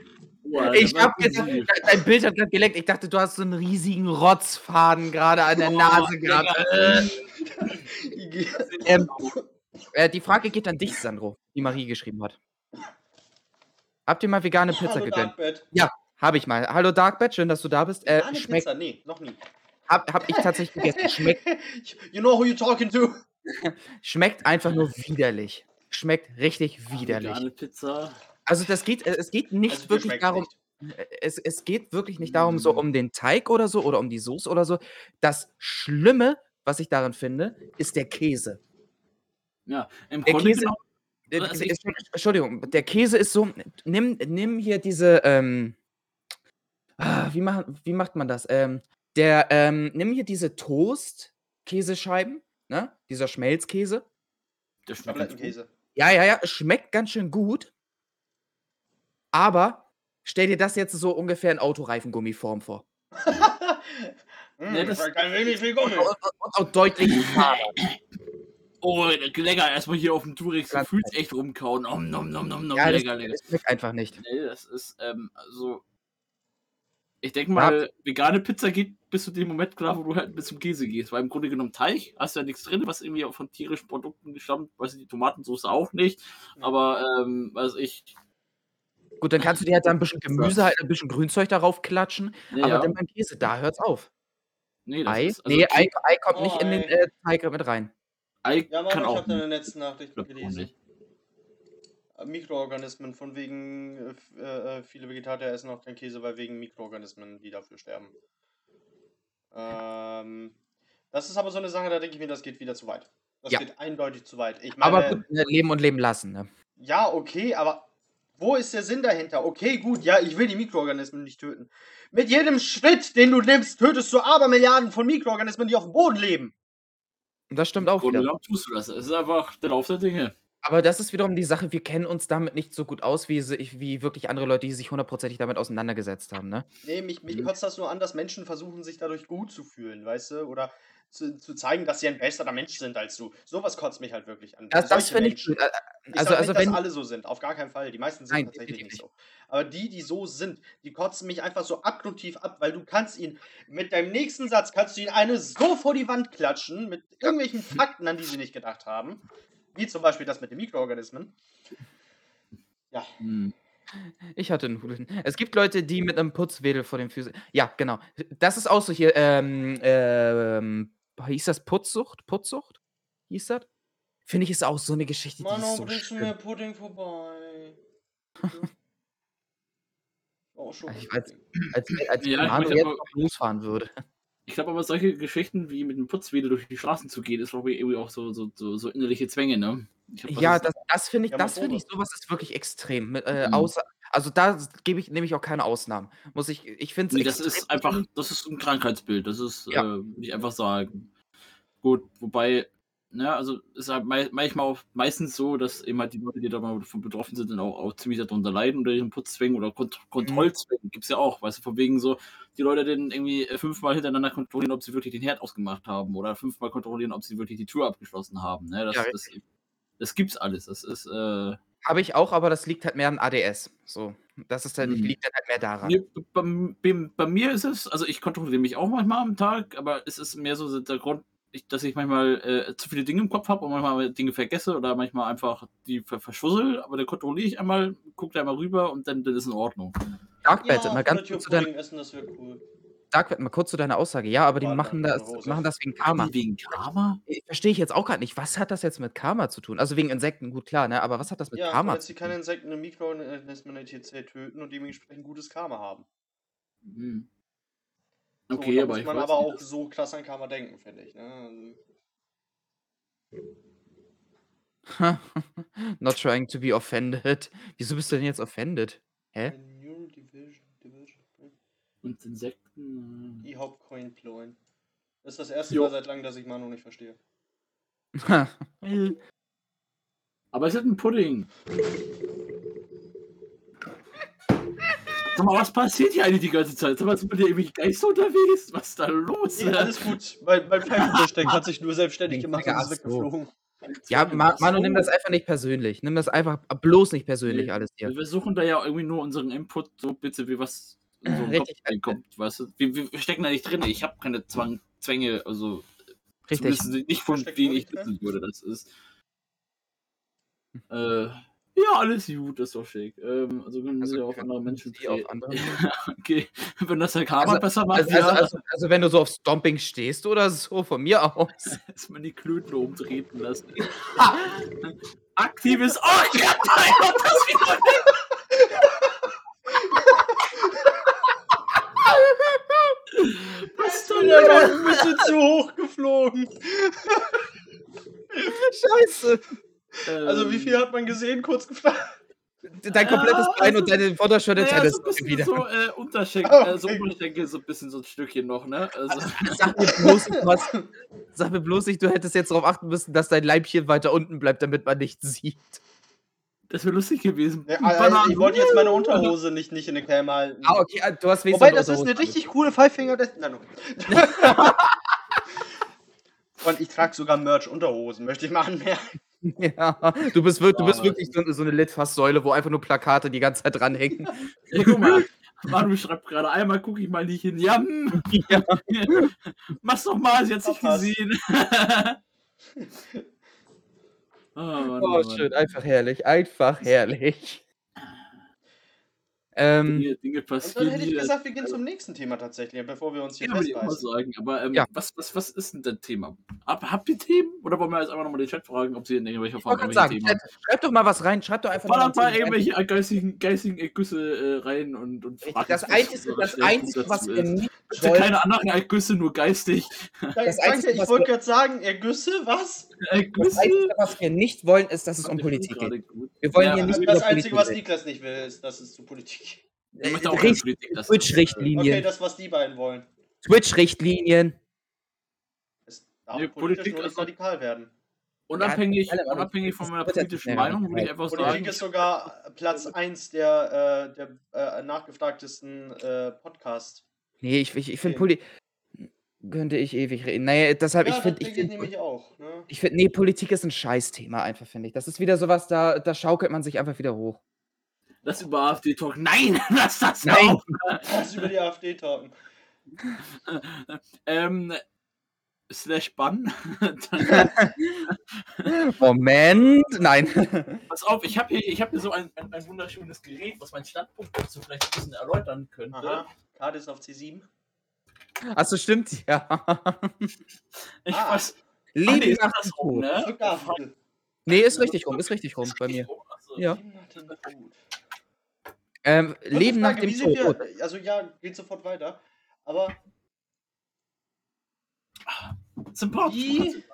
Alter, Ich ist jetzt dein Bild hat grad geleckt. Ich dachte, du hast so 'n riesigen Rotzfaden grade an der Oh, Nase gehabt. <laughs> Äh. Ähm, äh, die Frage geht an dich, Sandro, die Marie geschrieben hat. Habt ihr mal vegane Pizza Hallo gegönnt? Darkbed. Ja, habe ich mal. Hallo Darkbed, schön, dass du da bist. Äh, Vegane schmeckt Pizza? Nee, noch nie. habe habe ich tatsächlich gegessen. Schmeckt <laughs> You know who you talking to? <laughs> schmeckt einfach nur widerlich. Schmeckt richtig widerlich. Vegane Pizza. Also, das geht äh, es geht nicht Also, wirklich schmeckt's darum nicht. äh, es es geht wirklich nicht darum, so um den Teig oder so oder um die Soße oder so. Das Schlimme, was ich daran finde, ist der Käse. Ja, im Der Grunde Käse genommen Also d ich- Entschuldigung, der Käse ist so nimm nimm hier diese, ähm ah, wie machen wie macht man das? Ähm, der, ähm nimm hier diese Toast-Käsescheiben, ne? Dieser Schmelzkäse. der schmeckt ganz gut. Tablettenkäse. Ja, ja, ja, es schmeckt ganz schön gut. Aber stell dir das jetzt so ungefähr in Autoreifengummiform vor. <laughs> Hm, Nee, das war kein wenig viel Gummi. Und und auch deutlich <clears throat> fader. Oh, lecker, erstmal hier auf dem Ganz gefühlt echt rumkauen. Om, nom, nom, nom, nom, Ja, das lecker, lecker. das schmeckt einfach nicht. Nee, das ist, ähm, also. Ich denke Ja. mal, vegane Pizza geht bis zu dem Moment klar, wo du halt bis zum Käse gehst. Weil im Grunde genommen Teig hast du ja nichts drin, was irgendwie auch von tierischen Produkten gestammt. Weißt du, die Tomatensauce auch nicht. Aber, ähm, weiß ich. Gut, dann kannst du dir halt da 'n bisschen Gemüse halt 'n bisschen Grünzeug darauf klatschen, Nee, aber ja. dann beim Käse, da hört's auf. Nee, das Ei? ist. Also, Ne, Ei Ei kommt Oh, nicht in den, äh, Teig mit rein. Ei Ja, Mama, ich habe deine letzten auch gelesen. Äh, Mikroorganismen, von wegen äh, äh, äh, viele Vegetarier essen auch keinen Käse, weil wegen Mikroorganismen, die dafür sterben. Ähm, das ist aber so eine Sache, da denke ich mir, das geht wieder zu weit. Das Ja. geht eindeutig zu weit. Ich Aber meine, gut, ne, leben und leben lassen, ne? ja, okay, aber wo ist der Sinn dahinter? Okay, gut, ja, ich will die Mikroorganismen nicht töten. Mit jedem Schritt, den du nimmst, tötest du Abermilliarden von Mikroorganismen, die auf dem Boden leben. Und das stimmt auch Grunde wieder. tust du das. Es ist einfach der Lauf der Dinge. Aber das ist wiederum die Sache, wir kennen uns damit nicht so gut aus, wie wie wirklich andere Leute, die sich hundertprozentig damit auseinandergesetzt haben, ne? Nee, mich, mich Mhm. kotzt das nur an, dass Menschen versuchen, sich dadurch gut zu fühlen, weißt du? Oder zu, zu zeigen, dass sie ein besserer Mensch sind als du. Sowas kotzt mich halt wirklich an. Das das finde ich. Äh, Ich also also nicht, wenn dass alle so sind, auf gar keinen Fall. Die meisten sind Nein, tatsächlich nicht so. Aber die, die so sind, die kotzen mich einfach so abgrundtief ab, weil du kannst ihn mit deinem nächsten Satz kannst du ihn eine so vor die Wand klatschen mit irgendwelchen Fakten, an die sie nicht gedacht haben, wie zum Beispiel das mit den Mikroorganismen. Ja, Hm. Ich hatte Nudeln. Es gibt Leute, die mit 'nem Putzwedel vor den Füßen ja, genau. Das ist auch so hier, ähm, ähm, hieß das Putzsucht? Putzsucht? Hieß das? Finde ich, ist auch so 'ne Geschichte, die ist so bringst du mir Pudding vorbei? <laughs> Oh, schon. Ich als als als Ja, ich Manu jetzt aber- noch losfahren würde. Ich glaube aber, solche Geschichten wie mit dem Putzwedel durch die Straßen zu gehen, ist, glaube ich, irgendwie auch so, so, so, so innerliche Zwänge, ne? Ich glaub, Ja, ist- das das finde ich Ja, das finde ich sowas ist wirklich extrem. Mit, äh, Mhm. außer also da gebe ich nehme ich auch keine Ausnahmen. Muss ich ich finde es Nee, das ist einfach, das ist ein Krankheitsbild, das ist, Ja. äh, würde ich einfach sagen. Gut, wobei, ne, also ist halt manchmal auch meistens so, dass eben halt die Leute, die da mal davon betroffen sind, dann auch, auch ziemlich darunter leiden unter ihren Putzzwängen oder Kont Mhm. Kontrollzwängen. Gibt's ja auch, weißt du, von wegen so, die Leute dann irgendwie äh, fünfmal hintereinander kontrollieren, ob sie wirklich den Herd ausgemacht haben oder fünfmal kontrollieren, ob sie wirklich die Tür abgeschlossen haben. Ne? Das, Ja, das, das gibt's alles. Das ist, äh, Habe ich auch, aber das liegt halt mehr an ADS. So, das ist dann Mhm. liegt dann halt mehr daran. Bei, bei, bei mir ist es, also ich kontrolliere mich auch manchmal am Tag, aber es ist mehr so der Grund, dass ich manchmal äh, zu viele Dinge im Kopf habe und manchmal Dinge vergesse oder manchmal einfach die ver verschussel, aber dann kontrolliere ich einmal, gucke da einmal rüber und dann, dann ist in Ordnung. Darkbed, Ja, mal ganz kurz zu Pudding essen, das wäre cool. Darkbed, mal kurz zu deiner Aussage. Ja, aber die Warte, machen das machen das wegen Karma. Wegen Karma? Äh, verstehe ich jetzt auch grad nicht. Was hat das jetzt mit Karma zu tun? Also wegen Insekten, gut klar, ne, aber was hat das mit Ja, Karma weil zu sie tun? keine Insekten und Mikroorganismen etc. töten und dementsprechend gutes Karma haben. Hm. So, Okay, da aber muss ich man weiß aber nicht, auch das- so krass an Karma denken, finde ich. Ne? Also, <laughs> Not trying to be offended. Wieso bist du denn jetzt offended? Hä? Division, Und Insekten. <laughs> äh, die Hauptcoin ploin. Das ist das erste Jo. Mal seit langem, dass ich Manu nicht verstehe. <laughs> Aber es ist ein Pudding. Sag mal, was passiert hier eigentlich die ganze Zeit? Sag mal, sind hier irgendwelche Geister unterwegs? Was ist da los? Nee, alles gut. Mein, mein Pfeifenversteck hat sich nur selbstständig gemacht und ist weggeflogen. ja, Ma Manu, nimm das einfach nicht persönlich. Nimm das einfach bloß nicht persönlich Nee. alles hier. Wir suchen da ja irgendwie nur unseren Input, so bitte, wie was so einen Richtig. Kopf reinkommt, weißt du? Wir, wir stecken da nicht drin. Ich habe keine Zwang, Zwänge, also Richtig. zumindest nicht von denen ich wissen würde, das ist. Äh, ja, alles gut, das ist doch schick. Ähm, also können Also, sie auf wir andere <laughs> Menschen Sie auf andere. Okay, wenn das der Karma Also- besser macht, Also, ja, also, also, also, wenn du so auf Stomping stehst oder so, von mir aus. <laughs> dass man die Klöten umtreten lassen. Aktives. Oh, ich hab da das wieder. Ich soll bin einfach ein bisschen zu hoch geflogen. Scheiße. Also wie viel hat man gesehen? Kurz gefragt. Dein komplettes Ah, Bein also- und deine Vorderschulter Naja, das so ein wieder. so äh, Unterschenkel, Oh, äh, so okay. Unterschenkel, so ein bisschen so ein Stückchen noch, ne? Also, <laughs> Sag mir, bloß, du hast, sag mir bloß nicht, du hättest jetzt darauf achten müssen, dass dein Leibchen weiter unten bleibt, damit man nicht sieht. Das wäre lustig gewesen. Ja, also ich wollte jetzt meine Unterhose nicht, nicht in eine Cam halten. Ah, okay, ah, du hast wenigstens Wobei, das ist eine richtig coole Five-Finger. Nein, okay. <laughs> Und ich trage sogar Merch-Unterhosen, möchte ich mal anmerken. an. <laughs> Ja, du bist, wir- du bist wirklich so, so eine Litfaßsäule, wo einfach nur Plakate die ganze Zeit dranhängen. <laughs> Ja, guck mal, Manu schreibt gerade einmal, gucke ich mal nicht hin. Ja, hm. Ja. Mach's doch mal, sie nicht Verpasst. gesehen. Oh, Mann, Oh, Mann, Mann. schön, einfach herrlich, einfach herrlich. Ähm, Dinge, Dinge Und passieren dann hätte ich gesagt, wir gehen zum nächsten Thema tatsächlich, bevor wir uns hier Ja, mal sagen. Aber ähm, Ja. was, was, was ist denn das Thema? Ab, habt ihr Themen? Oder wollen wir jetzt einfach nochmal den Chat fragen, ob sie in irgendwelcher Form irgendwelche sagen, Themen haben? Chat, schreib doch mal was rein, schreib doch einfach Ballert mal mal rein. irgendwelche geistigen, geistigen Ergüsse äh, rein und, und fragt Das Einzige, das Einzige was wir nicht wollen, keine anderen Ergüsse, nur geistig. Das Einzige, ich wollte gerade sagen, Ergüsse, was? das Ergüsse? Einzige, was wir nicht wollen, ist, dass es um Politik geht. Wir wollen Ja, hier nicht Das über Einzige, was. Niklas nicht will, ist, dass es zu Politik geht. Ich möchte auch keine Richt- Politik, das ist, Twitch-Richtlinien. Okay, das, was die beiden wollen. Twitch-Richtlinien. Nee, politisch Politik ist- radikal werden. Unabhängig, Ja, unabhängig von meiner politischen Meinung würde ich einfach Politik sagen, ist sogar Platz 1 der, äh, der äh, nachgefragtesten äh, Podcast. Nee, ich, ich, ich finde Okay. Poli. Könnte ich ewig reden. Naja, deshalb, ja, ich finde, das ich finde, auch. Ne? ich find, nee, Politik ist ein Scheißthema einfach, finde ich. Das ist wieder sowas, da, da schaukelt man sich einfach wieder hoch. Das über AfD Talk. Nein, <laughs> lass das Nein. auch. Lass über die AfD talken. <laughs> Ähm, slash Bann. <laughs> Moment, nein. Pass auf, ich habe hier, ich hab hier so ein, ein, ein wunderschönes Gerät, was meinen Standpunkt dazu vielleicht ein bisschen erläutern könnte. Aha. Karte ist auf C7. Achso, stimmt, ja. Ich Ah. weiß. Leben nee, ist nach dem andersrum, Tod. ne? Nee, ist richtig rum, ist richtig rum bei mir. Achso. Ja. Leben nach dem Tod. Ähm, Leben nach dem Tod. Wir, also ja, geht sofort weiter. Aber Sympathisch. wie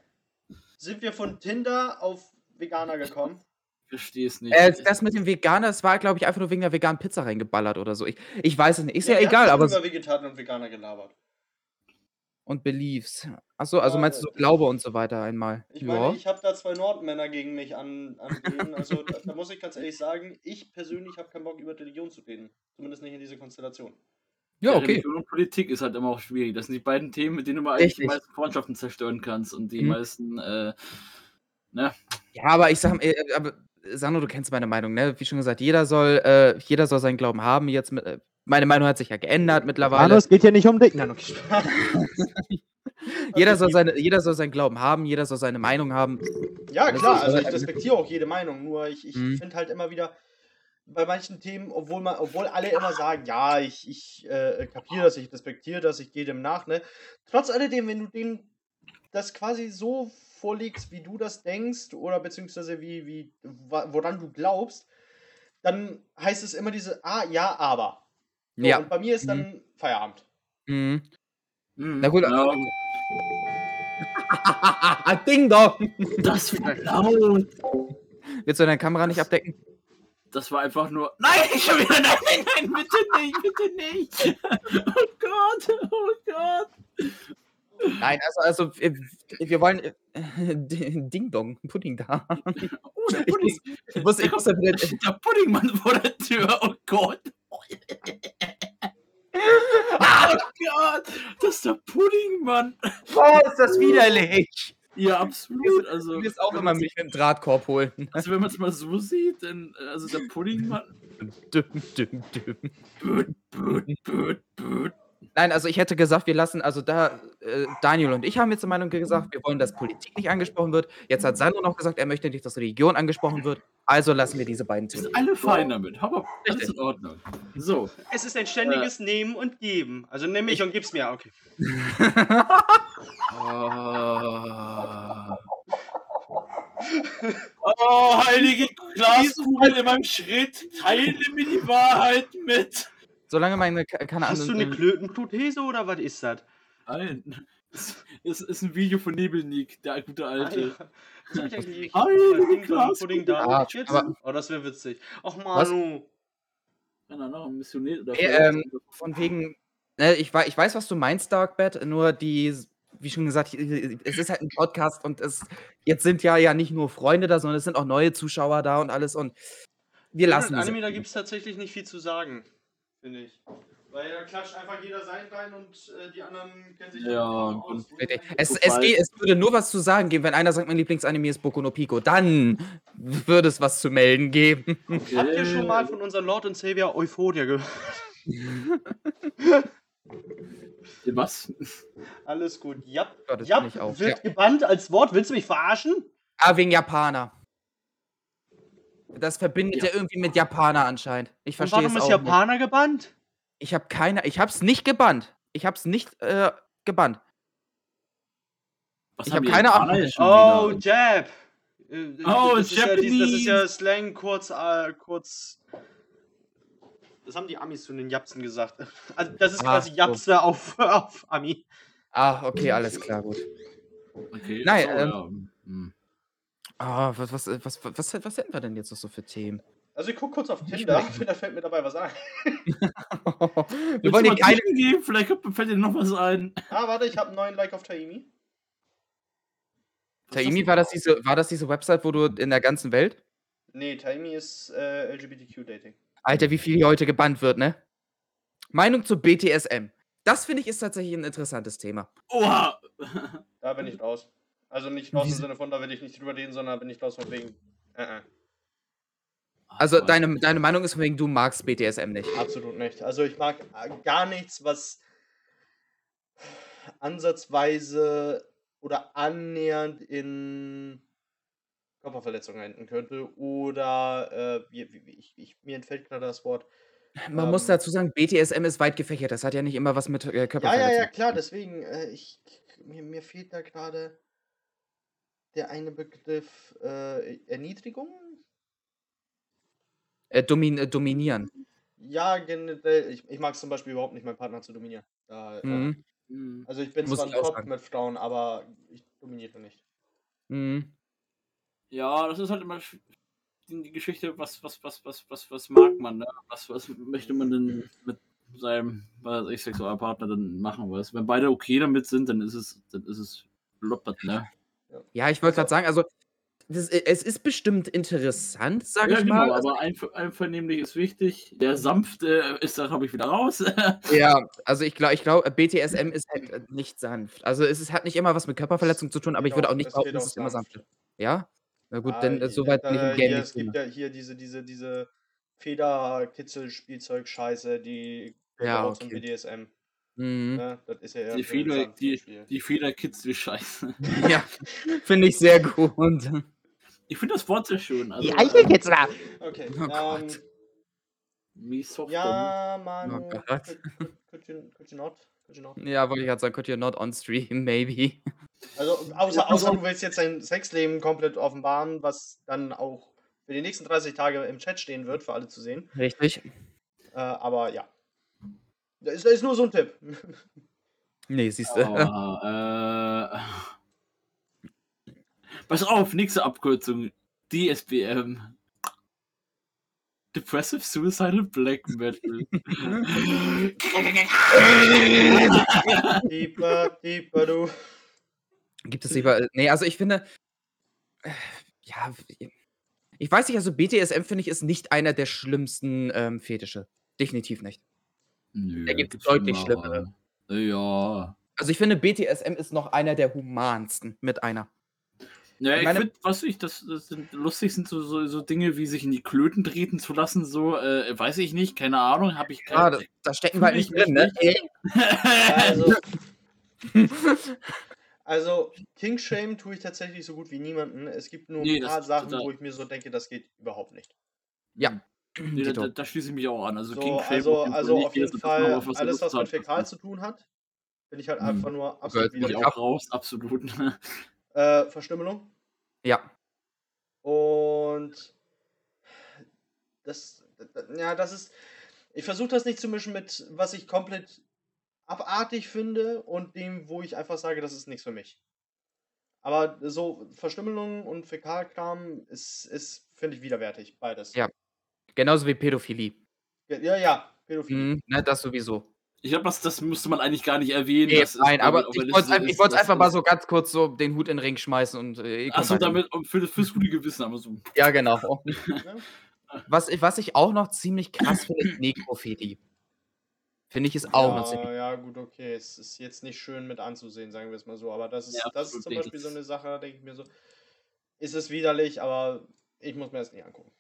sind wir von Tinder auf Veganer gekommen? Ich verstehe es nicht. Äh, das mit dem Veganer, das war, glaube ich, einfach nur wegen der veganen Pizza reingeballert oder so. Ich, ich weiß es nicht. Ist ja, wir egal, aber. über Vegetarier und Veganer gelabert. Und Beliefs. Achso, also Ja, meinst du so Glaube und so weiter einmal? Ich meine, ich habe da zwei Nordmänner gegen mich an, angehen. Also da, da muss ich ganz ehrlich sagen, ich persönlich habe keinen Bock über Religion zu reden. Zumindest nicht in dieser Konstellation. ja, okay. Religion und Politik ist halt immer auch schwierig. Das sind die beiden Themen, mit denen du mal eigentlich die Richtig. meisten Freundschaften zerstören kannst und die Mhm. meisten, äh, ne? Ja, aber ich sag, äh, aber Sandro, du kennst meine Meinung, ne? Wie schon gesagt, jeder soll, äh, jeder soll seinen Glauben haben. Jetzt mit, äh, meine Meinung hat sich ja geändert mittlerweile. Hallo, es geht hier nicht um dich. Nein, okay. <laughs> Jeder soll, seine, jeder soll seinen Glauben haben, jeder soll seine Meinung haben. Ja, klar, also ich respektiere auch jede Meinung, nur ich, ich Mhm. finde halt immer wieder bei manchen Themen, obwohl man, obwohl alle immer sagen, ja, ich, ich äh, kapiere das, ich respektiere das, ich gehe dem nach, ne? Trotz alledem, wenn du denen das quasi so vorlegst, wie du das denkst, oder beziehungsweise wie, wie, woran du glaubst, dann heißt es immer diese, ah, ja, aber. So, Ja. Und bei mir ist dann Feierabend. Mhm. Mhm. Na gut, ja, <laughs> Ding dong! das <laughs> war laut. Willst du deine Kamera nicht abdecken? Das war einfach nur. Nein, ich schon wieder. Nein, nein, nein, bitte nicht, bitte nicht. Oh Gott, oh Gott. Nein, also, also wir, wir wollen äh, <laughs> Ding Dong, Pudding da. Oh, der Pudding. Ich, ich muss, ich muss wieder, Der Puddingmann vor der Tür. Oh Gott. Oh Gott. Das ist der Puddingmann. oh, ist das widerlich. Ja, absolut. Also, Du wirst auch immer mich mit dem Drahtkorb holen. Also, wenn man es mal so sieht, dann, also der Puddingmann. Düm, düm, düm. Böt. Nein, also ich hätte gesagt, wir lassen, also da, äh, Daniel und ich haben jetzt die Meinung gesagt, wir wollen, dass Politik nicht angesprochen wird. Jetzt hat Sandro noch gesagt, er möchte nicht, dass Religion angesprochen wird. Also lassen wir diese beiden Wir sind Themen. alle fein damit. Aber alles Richtig. in Ordnung. So. Es ist ein ständiges Nehmen und Geben. Also nimm mich und gib's mir. Okay. Oh, <laughs> oh heilige Glaskugel in meinem Schritt, teile mir die Wahrheit mit. Solange meine, ke- keine Hast du Ahnung. eine Klötenprothese oder was ist das? Nein. <laughs> Es ist ein Video von Nebelnik, der gute Alte. Ich eigentlich Heilige. Pudding da Ah, Oh, das wäre witzig. Och, Was? Manu. Keine Ahnung, Missionär oder Äh, ähm, Von wegen, ne, ich, ich weiß, was du meinst, Darkbed, nur die, wie schon gesagt, es ist halt ein Podcast und es, jetzt sind ja, ja nicht nur Freunde da, sondern es sind auch neue Zuschauer da und alles und wir lassen es. Anime, da gibt es tatsächlich nicht viel zu sagen, finde ich. Weil da klatscht einfach jeder sein rein und äh, die anderen kennen sich Ja, aus. Richtig. Es, es, es würde nur was zu sagen geben, wenn einer sagt, mein Lieblingsanime ist Boku no Pico. Dann würde es was zu melden geben. Habt ihr schon mal von unserem Lord und Savior Euphoria gehört? <laughs> Was? Alles gut. Jap, Ja, das Jap wird gebannt als Wort. Willst du mich verarschen? Ah, wegen Japaner. Das verbindet Ja. ja irgendwie mit Japaner anscheinend. Ich verstehe warum es ist auch nicht. Japaner gebannt? Ich habe keine, ich habe es nicht gebannt. Ich habe es nicht äh, gebannt. Was Ich haben hab die keine Ahnung. Oh? Jab. Äh, Oh, das, ist ja, dies- das ist ja Japanese. Slang kurz, äh, kurz. Das haben die Amis zu den Japsen gesagt. <laughs> Also das ist Ach quasi. Japse auf, <laughs> auf Ami. Ah, okay, alles klar, gut. Okay, Nein, so, ähm, ja. Hm. Ah, was, was, was, was, was, was hätten wir denn jetzt noch so für Themen? Also ich guck kurz auf Ich Tinder, <laughs> da fällt mir dabei was ein. <laughs> wir wollen mal keine. Geben? Vielleicht fällt dir noch was ein. Ah, warte, ich habe einen neuen Like auf Taimi. Was Taimi, das war das, diese, war das diese Website, wo du in der ganzen Welt? Nee, Taimi ist äh, LGBTQ-Dating. Alter, wie viel hier heute gebannt wird, ne? Meinung zu BTSM. Das finde ich ist tatsächlich ein interessantes Thema. Oha! Da bin ich raus. Also nicht raus im? Sinne von, da will ich nicht drüber reden, sondern bin ich raus von wegen. Äh, äh, Also deine, deine Meinung ist von wegen, du magst BTSM nicht. absolut nicht. Also ich mag gar nichts, was ansatzweise oder annähernd in Körperverletzungen enden könnte. Oder äh, wie, wie, wie, ich, ich, mir entfällt gerade das Wort. Man muss Ähm, dazu sagen, BTSM ist weit gefächert. Das hat ja nicht immer was mit äh, Ja, Körperverletzung. ja, ja, klar, deswegen, äh, ich, mir, mir fehlt da gerade der eine Begriff äh, Erniedrigung. Äh, domin, äh, dominieren. Ja, generell, ich, ich mag es zum Beispiel überhaupt nicht, meinen Partner zu dominieren. Da, äh, Mhm. Hm. Also ich bin Muss zwar ein sagen. mit Frauen, aber ich dominiere nicht. Mhm. Ja, das ist halt immer die Geschichte, was, was, was, was, was, was mag man, ne? Was, was möchte man denn mit seinem, was ich, Sexualpartner dann machen, weißt Wenn beide okay damit sind, dann ist es, dann ist es loppert, ne? Ja, ich wollte Also- gerade sagen, also das, äh, es ist bestimmt interessant, sage Ja, ich genau, mal. Also, aber einver einvernehmlich ist wichtig. Der sanfte ist da, glaube ich, wieder raus. <laughs> ja, also ich glaube, ich glaub, BTSM ist halt äh, nicht sanft. Also es ist, hat nicht immer was mit Körperverletzung zu tun, aber ich geht würde auch- nicht geht dass es immer sanft. ist. Ja? Na gut, Ah, dann äh, soweit bin ich da- im Game hier, nicht Es gibt ja hier diese, diese, diese Feder-Kitzel-Spielzeug-Scheiße, die Ja, auch zum okay. BDSM. Mhm. Ne? Das ist ja eher Die sanftes die, die Federkids wie Scheiße. <laughs> Ja, finde ich sehr gut. Ich finde das Wort sehr schön. Also, jetzt da. Okay. Oh ähm, Gott. Me soft ja, Manu. Oh Gott. could, could, you? Could you not? Ja, wollte ich gerade sagen, could you not on stream, <laughs> maybe. Also, außer, außer du willst jetzt dein Sexleben komplett offenbaren, was dann auch für die nächsten 30 Tage im Chat stehen wird, für alle zu sehen. Richtig? Äh, aber ja. Das ist, das ist nur so ein Tipp. <laughs> Nee, siehst du. Oh, äh, Pass auf, nächste Abkürzung. DSBM. Depressive Suicidal Black Metal. <laughs> Deeper, deeper, du. Gibt es lieber. Nee, also ich finde. äh, Ja, ich weiß nicht, also BDSM finde ich ist nicht einer der schlimmsten ähm, Fetische. Definitiv nicht. Nö, Da gibt's gibt's deutlich schlimmere. Ja. Also ich finde, BDSM ist noch einer der humansten mit einer. Ja, Ich finde, was ich, das, das sind lustig sind so, so, so Dinge wie sich in die Klöten treten zu lassen, so, äh, weiß ich nicht, keine Ahnung, habe ich Ja, da, da stecken wir halt nicht ich drin, ne? Also, <laughs> <laughs> also King Shame tue ich tatsächlich so gut wie niemanden. Es gibt nur ein Nee, das paar Sachen, total- wo ich mir so denke, das geht überhaupt nicht. Ja. <clears throat> Nee, da, da, da schließe ich mich auch an. Also, So, King also, also auf jeden das machen, Fall auf was alles, was mit. Fäkal zu tun hat, finde ich halt Hm. einfach nur absolut Bin ich auch raus, absolut. <laughs> Äh, Verstümmelung. Ja. Und das, ja, das ist. Ich versuche das nicht zu mischen mit, was ich komplett abartig finde und dem, wo ich einfach sage, das ist nichts für mich. Aber so Verstümmelung und Fäkalkram ist, ist finde ich, widerwärtig. Beides. Ja. Genauso wie Pädophilie. Ja, ja, Pädophilie. Mhm, ne, das sowieso. Ich glaube, das, das müsste man eigentlich gar nicht erwähnen. Nee, nein, aber ich wollte es einfach mal so ganz kurz so den Hut in den Ring schmeißen und äh, ihr Ach könnt so, weiter- damit um, für, fürs gute Gewissen, aber so. Ja, genau. <laughs> Was, ich- was ich auch noch ziemlich krass finde, ist Nekrophilie. Finde ich ist auch noch ziemlich. Ja, ja, gut, okay. Es ist jetzt nicht schön mit anzusehen, sagen wir es mal so. Aber das ist, Ja, das ist zum. Beispiel so eine Sache, da denke ich mir so, ist es widerlich, aber ich muss mir das nicht angucken.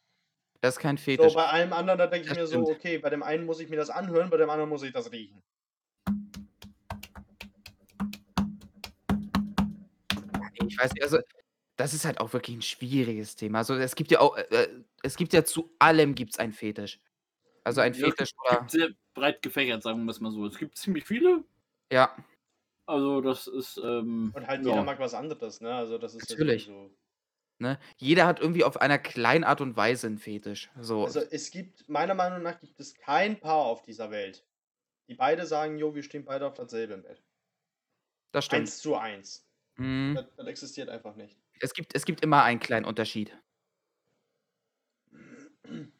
Das ist kein So, Fetisch. bei allem anderen, da denke ich Das mir so, stimmt. okay, bei dem einen muss ich mir das anhören, bei dem anderen muss ich das riechen. Ich weiß nicht, also das ist halt auch wirklich ein schwieriges Thema. Also es gibt ja auch, äh, es gibt ja zu allem gibt's einen Fetisch. Also ein Ja, Fetisch oder Gibt sehr breit gefächert, sagen wir es mal so. Es gibt ziemlich viele. ja, Also, das ist. Ähm, Und halt ja. jeder mag was anderes, ne? Also das ist Natürlich. sowieso. Ne? Jeder hat irgendwie auf einer kleinen Art und Weise einen Fetisch. So. Also es gibt, meiner Meinung nach gibt es kein Paar auf dieser Welt, die beide sagen, jo, wir stehen beide auf dasselbe Bett. das stimmt. Eins zu eins. Mhm. Das, das existiert einfach nicht. Es gibt, es gibt immer einen kleinen Unterschied. <clears throat>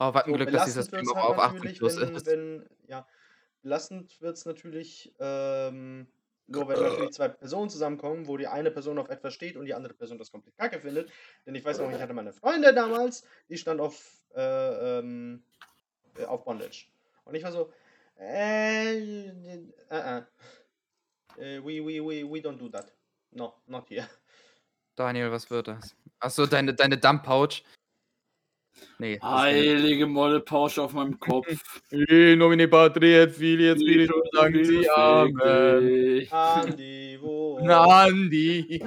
Oh, was ein So, Glück, dass dieser belastend Stream wird's auch halt auf 18 natürlich, plus wenn, ist. wenn, ja, belastend wird es natürlich, ähm, nur wenn natürlich zwei Personen zusammenkommen, wo die eine Person auf etwas steht und die andere Person das komplett kacke findet. Denn ich weiß noch, ich hatte meine Freundin damals, die stand auf, äh, ähm, äh, auf Bondage. Und ich war so, äh, äh, äh, äh, we, we, we, we don't do that. No, not here. Daniel, was wird das? Achso, deine, deine Dump Pouch. Nee. heilige Molle Pausch auf meinem Kopf. nicht. <laughs> Eh, nomine patri et filii et spiritus sancti. Amen. Andi, wo? <laughs> Nandi.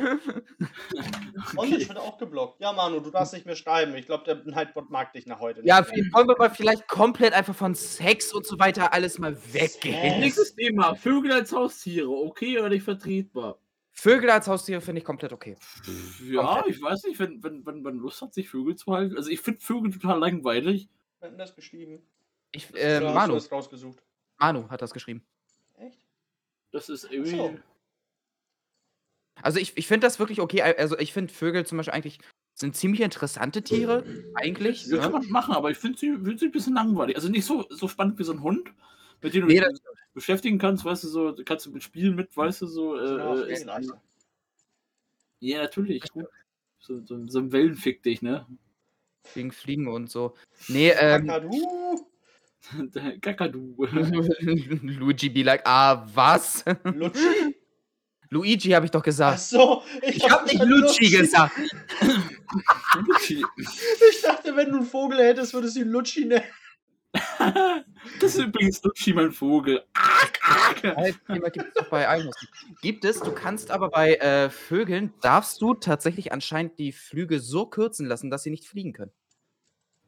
Bondage wird auch geblockt. Ja, Manu, du darfst nicht mehr schreiben. Ich glaube, der Nightbot mag dich nach heute Ja, nicht mehr. wollen wir mal vielleicht komplett einfach von Sex und so weiter alles mal weggehen. Nächstes Thema. Vögel als Haustiere. Okay oder nicht vertretbar? Vögel als Haustiere finde ich komplett okay. Ja, ich weiß nicht, wenn, wenn, wenn man Lust hat, sich Vögel zu halten. Also ich finde Vögel total langweilig. Wer hat denn das geschrieben? Ich, äh, Oder hast du Manu, das rausgesucht? Manu hat das geschrieben. Echt? Das ist irgendwie. So. Also ich, ich finde das wirklich okay. Also ich finde Vögel zum Beispiel eigentlich sind ziemlich interessante Tiere, eigentlich. Ja, kann Ne? man machen, aber ich finde sie, find sie ein bisschen langweilig. Also nicht so, so spannend wie so ein Hund, mit dem du Nee, das- beschäftigen kannst, weißt du, so, kannst du mit Spielen mit, weißt du, so. Äh, viel ist, leichter. ja, natürlich. Gut. So, so, so ein Wellenfick dich, ne? Wegen Fliegen und so. Nee, ähm, Kakadu, <laughs> Kakadu. <laughs> Luigi be like, ah, was? Lutschi? Luigi <laughs> habe ich doch gesagt. Achso, Ich habe nicht Luigi gesagt. Lutschi. Ich dachte, wenn du einen Vogel hättest, würdest du ihn Lutschi nennen. Das ist übrigens Lutschi, mein Vogel. Halt, Thema gibt es doch bei Almos. Gibt es, du kannst aber bei äh, Vögeln, darfst du tatsächlich anscheinend die Flüge so kürzen lassen, dass sie nicht fliegen können.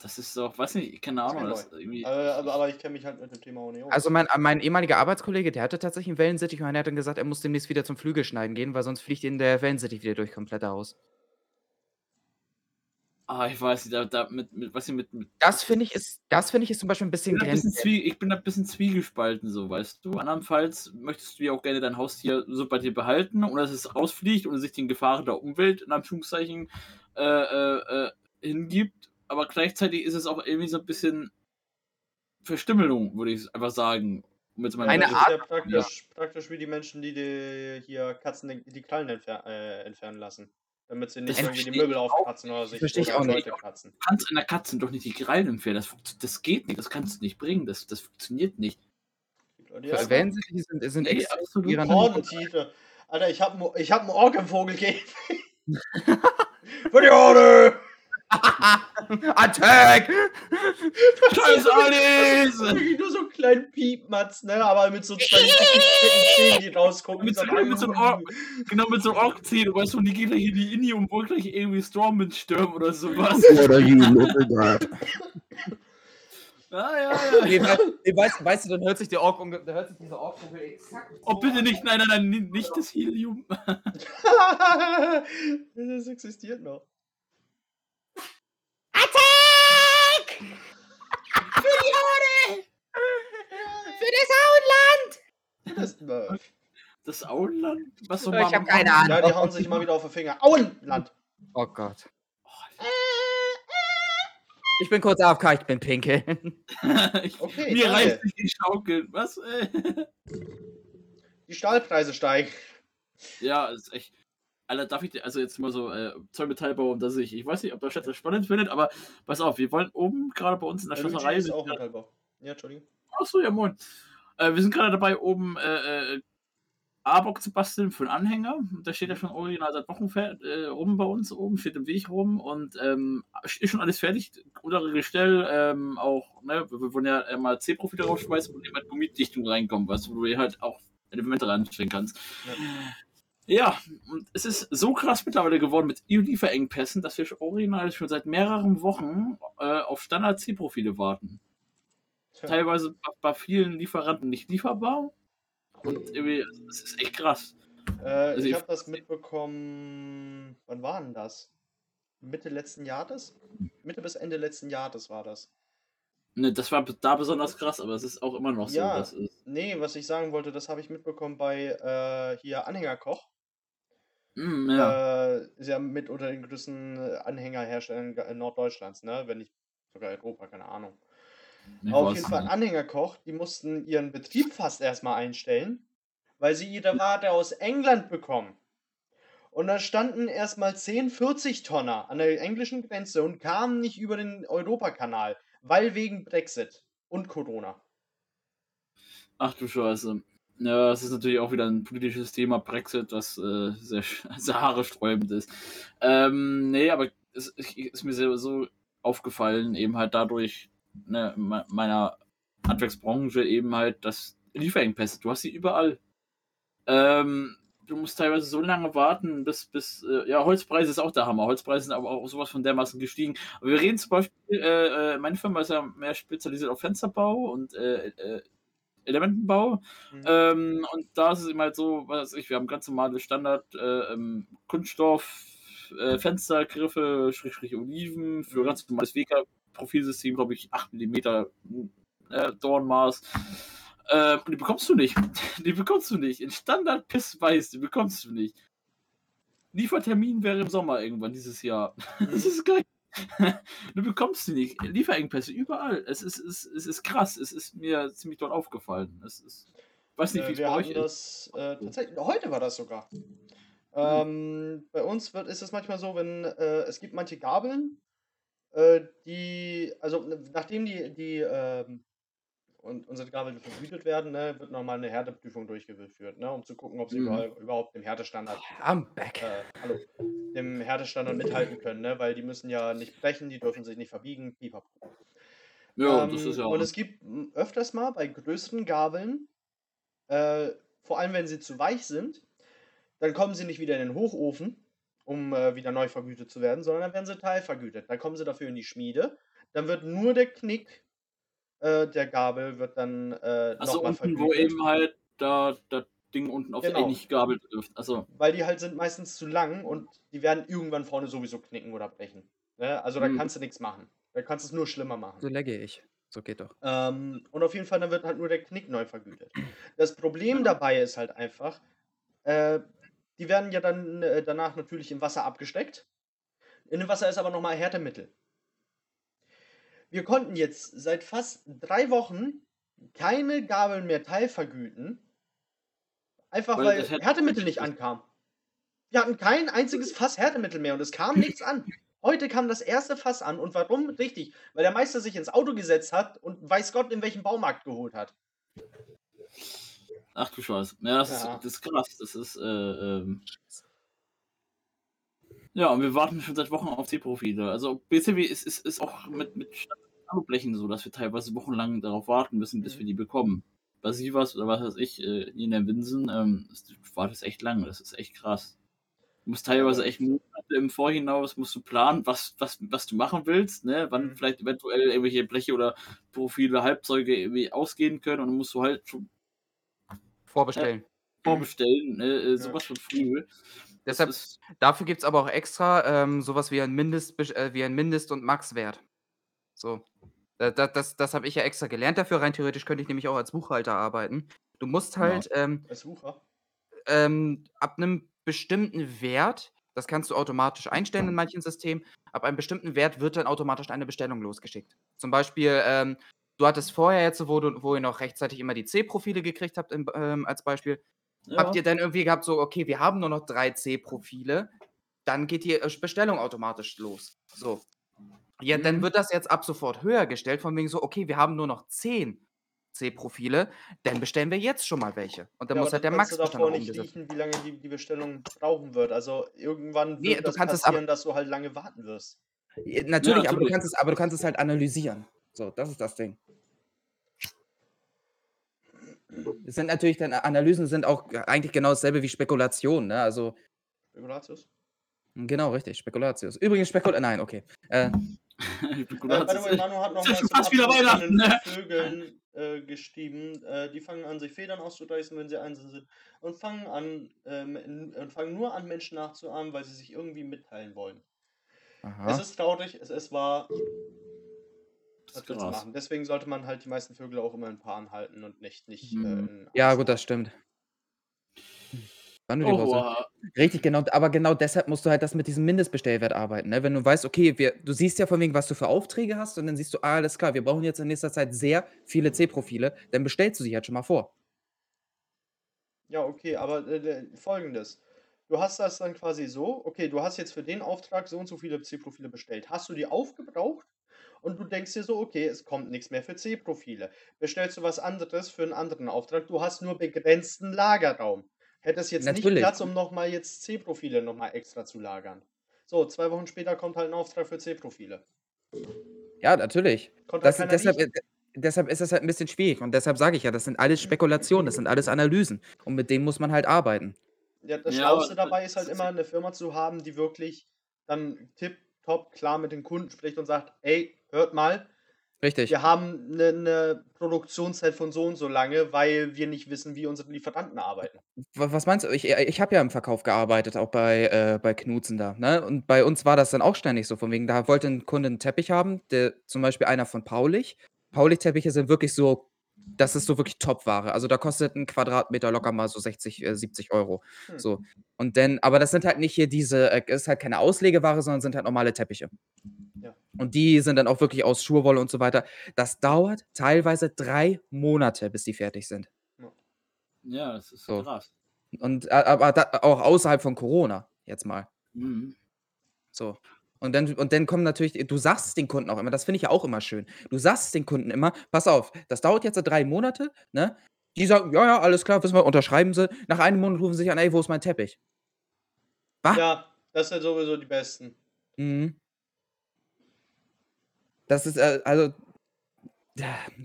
Das ist doch, weiß nicht, keine Ahnung. Das irgendwie, Äh, aber, aber ich kenne mich halt mit dem Thema auch nicht aus. Also mein, mein ehemaliger Arbeitskollege, der hatte tatsächlich einen Wellensittich und er hat dann gesagt, er muss demnächst wieder zum Flügelschneiden gehen, weil sonst fliegt ihn der Wellensittich wieder durch komplett aus. Ah, ich weiß nicht, da, da mit, mit, was ich mit, mit Das finde ich ist, das finde ich ist zum Beispiel ein bisschen Ich bin, ein bisschen zwie ich bin ein bisschen zwiegespalten, so weißt du. Andernfalls möchtest du ja auch gerne dein Haustier so bei dir behalten oder dass es rausfliegt und sich den Gefahren der Umwelt in Anführungszeichen äh, äh, äh, hingibt. aber gleichzeitig ist es auch irgendwie so ein bisschen Verstümmelung, würde ich einfach sagen. Mit Eine das Art- ist ja praktisch, praktisch wie die Menschen, die, die hier Katzen die- die Krallen entfer äh, entfernen lassen. Damit sie nicht Das irgendwie die Möbel aufkratzen oder sich verstehe ich auch nicht. Leute kratzen. Du kannst einer Katze doch nicht die Krallen empfehlen. Das, das geht nicht, das kannst du nicht bringen, das, das funktioniert nicht. Leute, Wenn sie die sind, sind Nee, extra absolut. ihre Hordentiere. Alter, ich hab, ich hab einen im Vogelkäfig. <laughs> Für die Horde! Attack! Scheiß <laughs> Alice! Wirklich nur so einen kleinen Piepmatz, ne? Aber mit so zwei Zähnen, die rausgucken. Mit so, mit so einem Ork, genau, mit so einem Ork-Zähnen, weißt du, und die gehen gleich in die Inni und wollen gleich irgendwie Stormwind stürmen oder sowas. You looking at? Ja, ja, ja. Nee, nee, weißt, weißt du, dann hört sich der Ork, unge- da hört sich dieser Orkvogel exakt. Oh, bitte nicht, nein, nein, nein, ni- nicht das Helium. <laughs> das existiert noch. Das ist Murph. Das Auenland? Was soll Ich man hab keine? Ahnung. Ja, die hauen sich mal wieder auf den Finger. Auenland! Oh Gott. Ich bin kurz AFK, ich bin pinkeln. <laughs> ich, Okay, mir danke. reißt nicht die Schaukel. Was? Äh? <laughs> Die Stahlpreise steigen. Ja, ist echt. Alter, darf ich dir, also jetzt mal so, äh, Zollmetallbau unter sich. Ich weiß nicht, ob der Chat das spannend findet, aber pass auf, wir wollen oben gerade bei uns in der Luigi Schlosserei. ist auch Metallbau. Ja, Entschuldigung. Achso, ja, moin. Äh, wir sind gerade dabei, oben äh, äh, A-Bock zu basteln für einen Anhänger. Da steht ja schon original seit Wochen äh, rum bei uns oben, steht im Weg rum und ähm, ist schon alles fertig. Untere Gestell, ähm, auch, ne, wir wollen ja äh, mal C-Profile draufschmeißen und eben halt Gummidichtung reinkommen, weißt du, wo du halt auch Elemente reinstellen kannst. Ja, und es ist so krass mittlerweile geworden mit EU-Lieferengpässen, dass wir schon original schon seit mehreren Wochen äh, auf Standard-C-Profile warten Tja. teilweise bei- bei vielen Lieferanten nicht lieferbar. Und irgendwie, das ist echt krass. Äh, Also ich habe das mitbekommen. Wann war denn das? Mitte letzten Jahres? Mitte bis Ende letzten Jahres war das. Ne, das war da besonders krass, aber es ist auch immer noch so. Ja. Nee, was ich sagen wollte, das habe ich mitbekommen bei äh, hier Anhängerkoch. Mm, ja. Äh, ist ja mit unter den größten Anhängerherstellern Norddeutschlands, ne? Wenn nicht sogar Europa, keine Ahnung. Ich Auf jeden Fall. Anhängerkoch, die mussten ihren Betrieb fast erstmal einstellen, weil sie ihre Ware aus England bekommen. Und da standen erstmal 10 40 Tonner an der englischen Grenze und kamen nicht über den Europakanal, weil wegen Brexit und Corona. Ach du Scheiße. Ja, es ist natürlich auch wieder ein politisches Thema, Brexit, das äh, sehr, <laughs> sehr haaresträubend ist. Ähm, nee, aber es ist mir sehr, so aufgefallen, eben halt dadurch ne, me- meiner Handwerksbranche eben halt, dass Lieferengpässe, du hast sie überall. Ähm, du musst teilweise so lange warten, bis, bis äh, ja, Holzpreise ist auch der Hammer. Holzpreise sind aber auch sowas von dermaßen gestiegen. Aber wir reden zum Beispiel, äh, äh, meine Firma ist ja mehr spezialisiert auf Fensterbau und äh, äh, Elementenbau. Mhm. Ähm, und da ist es immer halt so, was weiß ich, wir haben ganz normale Standard äh, ähm, Kunststoff, äh, Fenstergriffe, Schrägstrich Oliven, für Mhm. ganz normales WK-Profilsystem, glaube ich, 8 mm äh, Dornmaß. Äh, und die bekommst du nicht. <laughs> Die bekommst du nicht. In Standard Pissweiß, die bekommst du nicht. Liefertermin wäre im Sommer irgendwann dieses Jahr. <laughs> Das ist geil. Du bekommst sie nicht. Lieferengpässe überall. Es ist, es, es ist krass. Es ist mir ziemlich dort aufgefallen. Es ist. Weiß nicht, wie Äh, wir ist. das äh, tatsächlich, heute war das sogar. Ähm, bei uns wird, ist es manchmal so, wenn äh, es gibt manche Gabeln, äh, die, also nachdem die, die ähm, und unsere Gabeln vergütet werden, ne, wird nochmal eine Härteprüfung durchgeführt, ne, um zu gucken, ob sie Mhm. überall, überhaupt dem Härtestandard, I'm back. äh, hallo, dem Härtestandard mithalten können, ne, weil die müssen ja nicht brechen, die dürfen sich nicht verbiegen, pipapo. Ja, Ähm, das ist ja. Und es gibt öfters mal bei größeren Gabeln, äh, vor allem wenn sie zu weich sind, dann kommen sie nicht wieder in den Hochofen, um äh, wieder neu vergütet zu werden, sondern dann werden sie teilvergütet. Dann kommen sie dafür in die Schmiede. Dann wird nur der Knick äh, der Gabel wird dann äh, also nochmal unten, vergütet. wo eben halt da das Ding unten auf Genau. der nicht gabelt trifft. Also, weil die halt sind meistens zu lang und die werden irgendwann vorne sowieso knicken oder brechen. Ne? Also da Mhm. kannst du nichts machen. Da kannst du es nur schlimmer machen. So legge ich. So geht doch. Ähm, und auf jeden Fall, dann wird halt nur der Knick neu vergütet. Das Problem dabei ist halt einfach, äh, die werden ja dann äh, danach natürlich im Wasser abgesteckt. In dem Wasser ist aber nochmal Härtemittel. Wir konnten jetzt seit fast drei Wochen keine Gabeln mehr teilvergüten. Einfach Weil weil, Härtemittel nicht ankam. Wir hatten kein einziges Fass Härtemittel mehr und es kam nichts an. Heute kam das erste Fass an und warum? Richtig, weil der Meister sich ins Auto gesetzt hat und weiß Gott in welchem Baumarkt geholt hat. Ach du Scheiße. Ja, das, Ja. Ist, das ist krass. Das ist, äh, ähm. Ja, und wir warten schon seit Wochen auf die Profile. Also BCW ist, ist, ist auch mit, mit Standardblechen so, dass wir teilweise wochenlang darauf warten müssen, bis Mhm. wir die bekommen. Bei Sivas oder was weiß ich, äh, in der Winsen, ähm, das war das echt lange. Das ist echt krass. Du musst teilweise echt Monate im Vorhinaus musst du planen, was, was, was du machen willst, ne? wann Mhm. vielleicht eventuell irgendwelche Bleche oder Profile, Halbzeuge irgendwie ausgehen können und dann musst du halt schon Vorbestellen. vorbestellen, ne? äh, sowas von früh. Das Deshalb, dafür gibt es aber auch extra ähm, sowas wie ein, Mindest, äh, wie ein Mindest- und Maxwert. So. Da- da- Das, das habe ich ja extra gelernt dafür. Rein theoretisch könnte ich nämlich auch als Buchhalter arbeiten. Du musst Ja. halt ähm, Als Wucher. ähm, ab einem bestimmten Wert, das kannst du automatisch einstellen in manchen Systemen, ab einem bestimmten Wert wird dann automatisch eine Bestellung losgeschickt. Zum Beispiel, ähm, du hattest vorher jetzt, wo, du, wo ihr noch rechtzeitig immer die C-Profile gekriegt habt, im, ähm, als Beispiel, habt ja, ihr dann irgendwie gehabt, so, okay, wir haben nur noch drei C-Profile, dann geht die äh, Bestellung automatisch los. So. Ja, dann Mhm. wird das jetzt ab sofort höher gestellt, von wegen so, okay, wir haben nur noch zehn C-Profile, dann bestellen wir jetzt schon mal welche. Und dann Ja, muss halt der dann kannst du Max davor noch nicht umgesetzt. riechen, wie lange die, die Bestellung brauchen wird. Also irgendwann Nee, wird du das kannst es aber- passieren, dass du halt lange warten wirst. Ja, Natürlich, aber, du natürlich. kannst es, aber du kannst es halt analysieren. So, das ist das Ding. Es sind natürlich dann Analysen sind auch eigentlich genau dasselbe wie Spekulationen, ne? Also Spekulatius? genau richtig, Spekulatius. Übrigens Spekul nein, okay. Äh, <laughs> Äh, by the way, Manu hat noch mal fast wieder Weihnachten, ne? Vögeln äh, geschrieben. Äh, die fangen an, sich Federn auszureißen, wenn sie einsam sind und fangen an ähm, und fangen nur an, Menschen nachzuahmen, weil sie sich irgendwie mitteilen wollen. Es aha. ist traurig, es ist wahr. Das machen? Deswegen sollte man halt die meisten Vögel auch immer in Paaren halten und nicht, nicht äh, Mhm. in Ja, gut, das stimmt. Die Oh. Richtig, genau, aber genau deshalb musst du halt das mit diesem Mindestbestellwert arbeiten. Ne? Wenn du weißt, okay, wir, du siehst ja von wegen, was du für Aufträge hast, und dann siehst du, ah, alles klar, wir brauchen jetzt in nächster Zeit sehr viele C-Profile, dann bestellst du sie halt schon mal vor. Ja, okay, aber äh, folgendes. Du hast das dann quasi so, okay, du hast jetzt für den Auftrag so und so viele C-Profile bestellt. Hast du die aufgebraucht und du denkst dir so, okay, es kommt nichts mehr für C-Profile. Bestellst du was anderes für einen anderen Auftrag, du hast nur begrenzten Lagerraum. Hättest jetzt nicht Natürlich. Platz, um nochmal jetzt C-Profile nochmal extra zu lagern. So, zwei Wochen später kommt halt ein Auftrag für C-Profile. Ja, natürlich. Das, halt keiner deshalb, riechen. äh, deshalb ist das halt ein bisschen schwierig. Und deshalb sage ich ja, das sind alles Spekulationen, das sind alles Analysen. Und mit denen muss man halt arbeiten. Ja, das Ja, Schlauste dabei ist halt das immer eine Firma zu haben, die wirklich dann tipptopp klar mit den Kunden spricht und sagt, ey, hört mal, Richtig. wir haben eine, eine Produktionszeit von so und so lange, weil wir nicht wissen, wie unsere Lieferanten arbeiten. Wa- Was meinst du? Ich, äh, ich habe ja im Verkauf gearbeitet, auch bei, äh, bei Knutzen da. Ne? Und bei uns war das dann auch ständig so. Von wegen, da wollte ein Kunde einen Teppich haben, der, zum Beispiel einer von Paulich. Paulich-Teppiche sind wirklich so, das ist so wirklich Top-Ware. Also da kostet ein Quadratmeter locker mal so 60, äh, 70 Euro. Hm. So. Und dann, aber das sind halt nicht hier diese, äh, ist halt keine Auslegeware, sondern sind halt normale Teppiche. Ja. Und die sind dann auch wirklich aus Schurwolle und so weiter. Das dauert teilweise drei Monate, bis die fertig sind. Ja, das ist So. krass. Und aber da, auch außerhalb von Corona, jetzt mal. Mhm. So. Und dann, und dann kommen natürlich, du sagst es den Kunden auch immer, das finde ich ja auch immer schön. Du sagst es den Kunden immer, pass auf, das dauert jetzt so drei Monate, ne? Die sagen, ja, ja, alles klar, wissen wir, unterschreiben sie. Nach einem Monat rufen sie sich an, ey, wo ist mein Teppich? Was? Ja, das sind sowieso die besten. Mhm. Das ist, äh, also,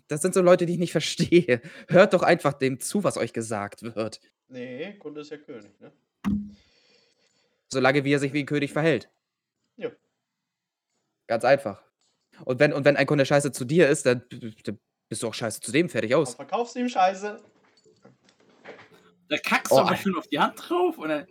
das sind so Leute, die ich nicht <laughs> verstehe. Hört doch einfach dem zu, was euch gesagt wird. Nee, Kunde ist ja König, ne? Solange wie er sich wie ein König verhält. Ja. Ganz einfach. Und wenn, und wenn ein Kunde scheiße zu dir ist, dann, dann bist du auch scheiße zu dem, fertig Dann aus. verkaufst du ihm Scheiße, Da kackst Oh, du mal Alter. schön auf die Hand drauf und dann.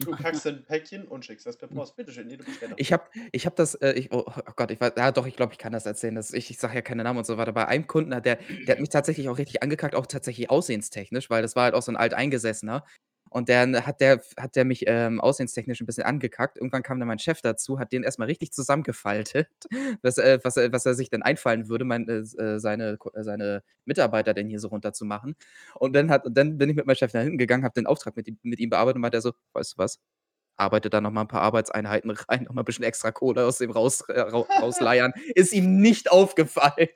du kackst ein Päckchen und schickst das per Post. Bitteschön, jede Bestellung. Ich habe ich hab das, äh, ich, oh, oh Gott, ich weiß, ja doch, ich glaube, ich kann das erzählen. Das, ich ich sage ja keine Namen und so weiter. Bei einem Kunden, hat der, der hat mich tatsächlich auch richtig angekackt, auch tatsächlich aussehenstechnisch, weil das war halt auch so ein alteingesessener. Und dann hat der, hat der mich ähm, aussehenstechnisch ein bisschen angekackt. Irgendwann kam dann mein Chef dazu, hat den erstmal richtig zusammengefaltet, <laughs> was, äh, was, er- was er sich dann einfallen würde, mein, äh, äh, seine, äh, seine Mitarbeiter denn hier so runterzumachen. Und dann, hat, und dann bin ich mit meinem Chef da hinten gegangen, habe den Auftrag mit ihm, mit ihm bearbeitet und meinte er so, weißt du was? Arbeite da nochmal ein paar Arbeitseinheiten <laughs> rein, nochmal ein bisschen extra Kohle aus dem raus, äh, rau- rausleiern. <laughs> Ist ihm nicht aufgefallen.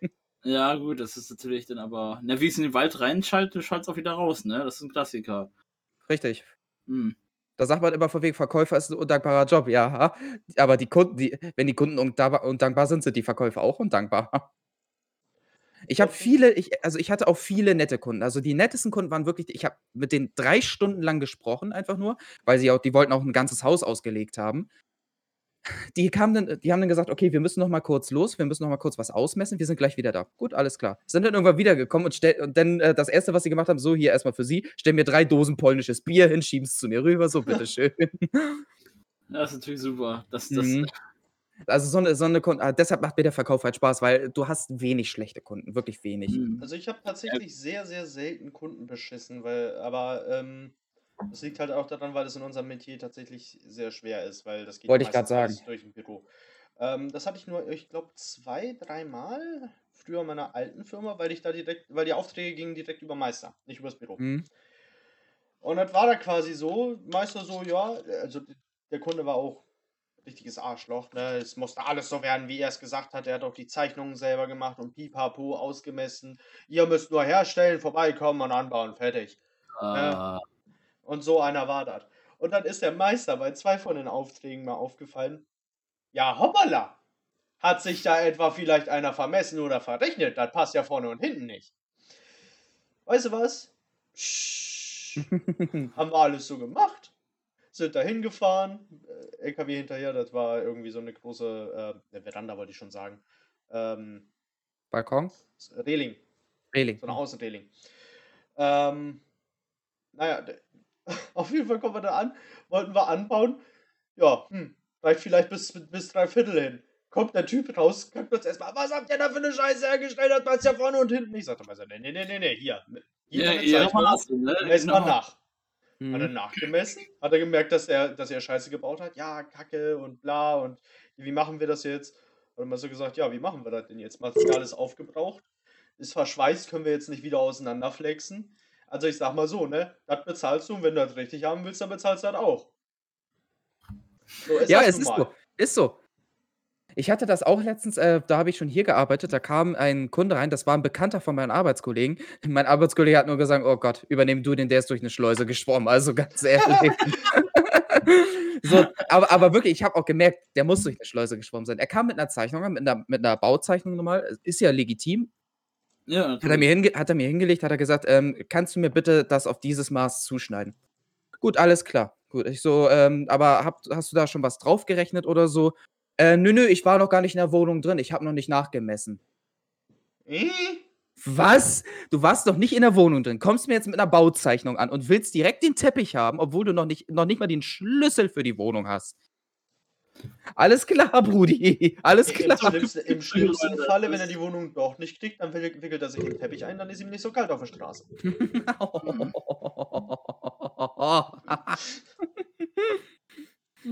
Ja, gut, das ist natürlich dann aber. Na, wie es in den Wald reinschaltet, du schaltest auch wieder raus, ne? Das ist ein Klassiker. Richtig. Hm. Da sagt man immer von wegen, Verkäufer ist ein undankbarer Job. Ja, aber die Kunden, die, wenn die Kunden undankbar, undankbar sind, sind die Verkäufer auch undankbar. Ich habe viele, ich, also ich hatte auch viele nette Kunden. Also die nettesten Kunden waren wirklich, ich habe mit denen drei Stunden lang gesprochen, einfach nur, weil sie auch, die wollten auch ein ganzes Haus ausgelegt haben. Die kamen dann, die haben dann gesagt, okay, wir müssen noch mal kurz los, wir müssen noch mal kurz was ausmessen, wir sind gleich wieder da. Gut, alles klar. Sind dann irgendwann wiedergekommen und, stell, und dann äh, das erste, was sie gemacht haben, so hier erstmal für sie, stellen mir drei Dosen polnisches Bier hin, schieben es zu mir rüber, so <laughs> bitteschön. Das ist natürlich super. Das, das, Mhm. Also so eine, so eine Kunden, ah, deshalb macht mir der Verkauf halt Spaß, weil du hast wenig schlechte Kunden, wirklich wenig. Hm. Also ich habe tatsächlich sehr, sehr selten Kunden beschissen, weil, aber ähm, das liegt halt auch daran, weil es in unserem Metier tatsächlich sehr schwer ist, weil das geht Wollte ja ich sagen. durch ein Büro. Ähm, das hatte ich nur, ich glaube, zwei, dreimal früher in meiner alten Firma, weil ich da direkt, weil die Aufträge gingen direkt über Meister, nicht übers Büro. Mhm. Und das war da quasi so, Meister so, ja, also der Kunde war auch ein richtiges Arschloch, ne? Es musste alles so werden, wie er es gesagt hat. Er hat auch die Zeichnungen selber gemacht und pipapo ausgemessen. Ihr müsst nur herstellen, vorbeikommen und anbauen, fertig. äh, Und so einer war das. Und dann ist der Meister bei zwei von den Aufträgen mal aufgefallen. Ja, hoppala! Hat sich da etwa vielleicht einer vermessen oder verrechnet? Das passt ja vorne und hinten nicht. Weißt du was? <laughs> Haben wir alles so gemacht. Sind da hingefahren. Äh, LKW hinterher, das war irgendwie so eine große äh, Veranda, wollte ich schon sagen. Ähm, Balkon? Reling. Reling. So eine Außenreling. Ähm, naja, <laughs> auf jeden Fall kommen wir da an, wollten wir anbauen. Ja, hm, reicht vielleicht bis, bis drei Viertel hin. Kommt der Typ raus, kackt uns erstmal, was habt ihr da für eine Scheiße hergestellt? Das passt ja vorne und hinten. Ich sagte mal so, nee, nee, nee, nee, hier. Hier ja, ja, Zeichnung, mal lassen, ne? mess mal Genau. nach. Hat er Mhm. nachgemessen? Hat er gemerkt, dass er, dass er Scheiße gebaut hat? Ja, Kacke und bla und wie machen wir das jetzt? Hat er mal so gesagt, ja, wie machen wir das denn jetzt? Material ist aufgebraucht, ist verschweißt, können wir jetzt nicht wieder auseinanderflexen. Also ich sag mal so, ne? Das bezahlst du und wenn du das richtig haben willst, dann bezahlst du das auch. So ist Ja, es nun ist so. Ist so. Ich hatte das auch letztens, äh, da habe ich schon hier gearbeitet, da kam ein Kunde rein, das war ein Bekannter von meinen Arbeitskollegen. <laughs> Mein Arbeitskollege hat nur gesagt, oh Gott, übernehm du den, der ist durch eine Schleuse geschwommen, also ganz <laughs> ehrlich. <laughs> so, aber, aber wirklich, ich habe auch gemerkt, der muss durch eine Schleuse geschwommen sein. Er kam mit einer Zeichnung, mit einer, mit einer Bauzeichnung normal, ist ja legitim. Ja, Hat er, natürlich. mir hinge hat er mir hingelegt, hat er gesagt, ähm, kannst du mir bitte das auf dieses Maß zuschneiden? Gut, alles klar. Gut, ich so, ähm, aber hab, hast du da schon was draufgerechnet oder so? Äh, nö, nö, ich war noch gar nicht in der Wohnung drin, ich habe noch nicht nachgemessen. Äh? Was? Du warst noch nicht in der Wohnung drin, kommst mir jetzt mit einer Bauzeichnung an und willst direkt den Teppich haben, obwohl du noch nicht, noch nicht mal den Schlüssel für die Wohnung hast. Alles klar, Brudi. Alles Im klar. schlimmsten, Im schlimmsten Falle, wenn er die Wohnung doch nicht kriegt, dann wickelt er sich den Teppich ein, dann ist ihm nicht so kalt auf der Straße. <laughs>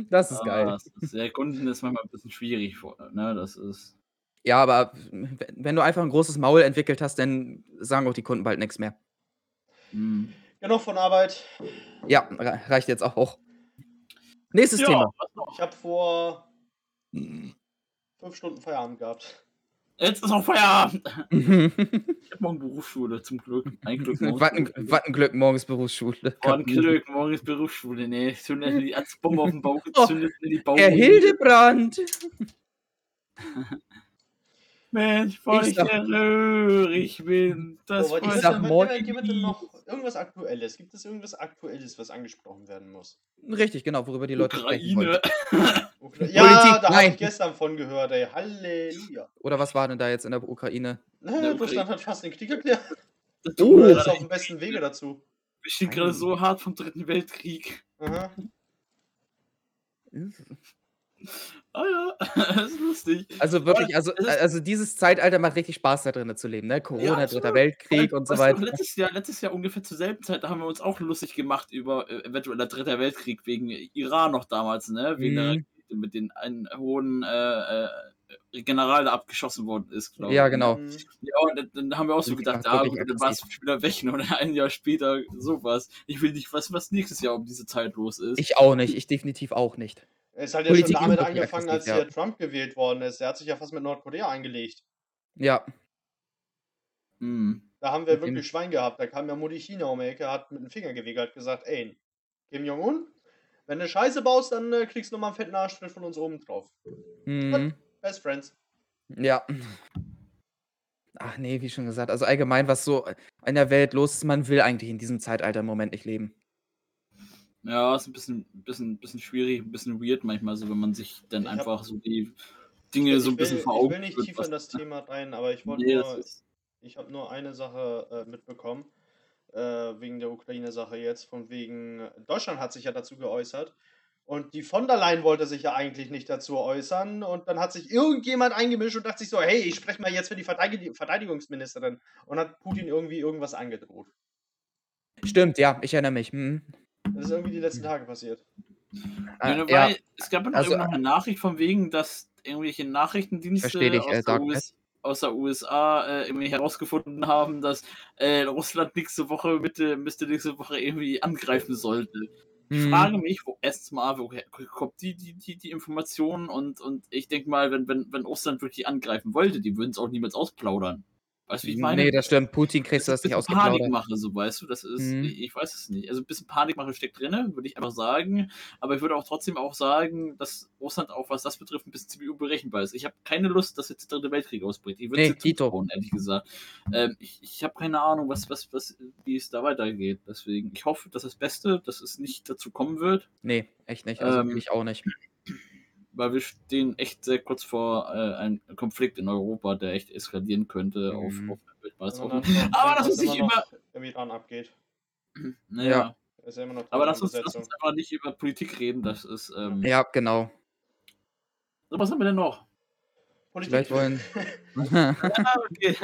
Das ist Ah, geil. das ist, der Kunden ist manchmal ein bisschen schwierig, ne? Das ist. Ja, aber wenn du einfach ein großes Maul entwickelt hast, dann sagen auch die Kunden bald nichts mehr. Hm. Genug von Arbeit. Ja, re- reicht jetzt auch. Nächstes Ja, Thema. Ich habe vor fünf Stunden Feierabend gehabt. Jetzt ist auch Feierabend. <laughs> Ich habe morgen Berufsschule, zum Glück. Ein Glück <laughs> morgen. ein, was ein Glück, morgens Berufsschule. Oh, ein Glück, morgen ist Berufsschule. Nee, zündet die als Bombe auf den Bauch gezündet in die Bauch. Herr Hildebrand! <laughs> Mensch, weil Ich ich, röhrig bin. Das weiß ist sag morgen gibt es denn noch irgendwas Aktuelles? Gibt es irgendwas Aktuelles, was angesprochen werden muss? Richtig, genau, worüber die Leute sprechen wollen. Ukraine. Ukra <laughs> ja, Politik, da habe nein. ich gestern von gehört, ey. Halleluja. Oder was war denn da jetzt in der Ukraine? Ne, Ukraine. Russland hat fast den Krieg erklärt. <laughs> Das Oh. Tut ist auf dem besten Wege dazu. Wir stehen gerade so hart vom Dritten Weltkrieg. Aha. Ah ja, <laughs> das ist lustig. Also wirklich, also, also dieses Zeitalter macht richtig Spaß da drin zu leben, ne? Corona, absolut. Dritter Weltkrieg und so Weißt du, weiter. Letztes Jahr, letztes Jahr ungefähr zur selben Zeit, da haben wir uns auch lustig gemacht über äh, eventueller Dritter Weltkrieg wegen Iran noch damals, ne? Wegen der Mhm. Rakete mit den einen hohen äh, äh, General, der abgeschossen worden ist, glaube ich. Ja, genau. Mhm. Ja, und dann, dann haben wir auch so gedacht, ja, gut, dann war es wieder weg <laughs> und ein Jahr später sowas. Ich will nicht wissen, was nächstes Jahr um diese Zeit los ist. Ich auch nicht, ich definitiv auch nicht. Es hat ja Politik schon damit angefangen, als ja. Trump gewählt worden ist. Der hat sich ja fast mit Nordkorea eingelegt. Ja, Hm. Da haben wir wirklich Schwein gehabt. Da kam ja Mutti China um die Ecke, hat mit dem Finger gewickelt, gesagt, ey, Kim Jong-un, wenn du Scheiße baust, dann äh, kriegst du nochmal einen fetten Arschtritt von uns oben drauf. mhm. Best Friends. ja. Ach nee, wie schon gesagt, also allgemein, was so in der Welt los ist, man will eigentlich in diesem Zeitalter im Moment nicht leben. Ja, ist ein bisschen, bisschen, bisschen schwierig, ein bisschen weird manchmal, so wenn man sich dann Ich hab- einfach so die Dinge so ein ich, bisschen will, vor ich Augen will nicht tiefer was- in das Thema rein, aber ich wollte Nee, nur, ich habe nur eine Sache äh, mitbekommen, äh, wegen der Ukraine-Sache jetzt, von wegen, Deutschland hat sich ja dazu geäußert und die von der Leyen wollte sich ja eigentlich nicht dazu äußern und dann hat sich irgendjemand eingemischt und dachte sich so, hey, ich spreche mal jetzt für die Verteidig Verteidigungsministerin und hat Putin irgendwie irgendwas angedroht. Stimmt, ja, ich erinnere mich. Mhm. Das ist irgendwie die letzten Tage passiert. Ah, ja, ja, es gab also, irgendwo noch eine Nachricht von wegen, dass irgendwelche Nachrichtendienste dich, aus, äh, der. US, aus der USA äh, irgendwie herausgefunden haben, dass äh, Russland nächste Woche, Mitte, Mitte nächste Woche irgendwie angreifen sollte. Ich Mhm. frage mich, wo erstens mal, woher kommt die, die, die, die Information und, und ich denke mal, wenn, wenn, wenn Russland wirklich angreifen wollte, die würden es auch niemals ausplaudern. Weißt du, wie ich meine? Nee, das stimmt. Putin kriegst du das nicht ein bisschen ausgeplaudert. Panikmache, so weißt du, das ist, Mhm. ich, ich weiß es nicht. Also ein bisschen Panikmache steckt drin, würde ich einfach sagen. Aber ich würde auch trotzdem auch sagen, dass Russland auch, was das betrifft, ein bisschen ziemlich unberechenbar ist. Ich habe keine Lust, dass jetzt der Dritte Weltkrieg ausbricht. Ich würde Nee, es Dito. zutrauen, ehrlich gesagt. Ähm, ich ich habe keine Ahnung, was, was, was, wie es da weitergeht. Deswegen, ich hoffe, dass das Beste, dass es nicht dazu kommen wird, Nee, echt nicht. Also Ähm, ich auch nicht. Weil wir stehen echt sehr kurz vor äh, einem Konflikt in Europa, der echt eskalieren könnte auf, Mhm. auf Auf, dann- dann- Aber dann das ist nicht immer im Iran abgeht. <clears throat> Naja. Ja. Ist ja immer noch Aber lass uns, lass uns einfach nicht über Politik reden. Das ist. Ähm, Ja, genau. So, was haben wir denn noch? Politik. Vielleicht wollen. <laughs> Ah, okay.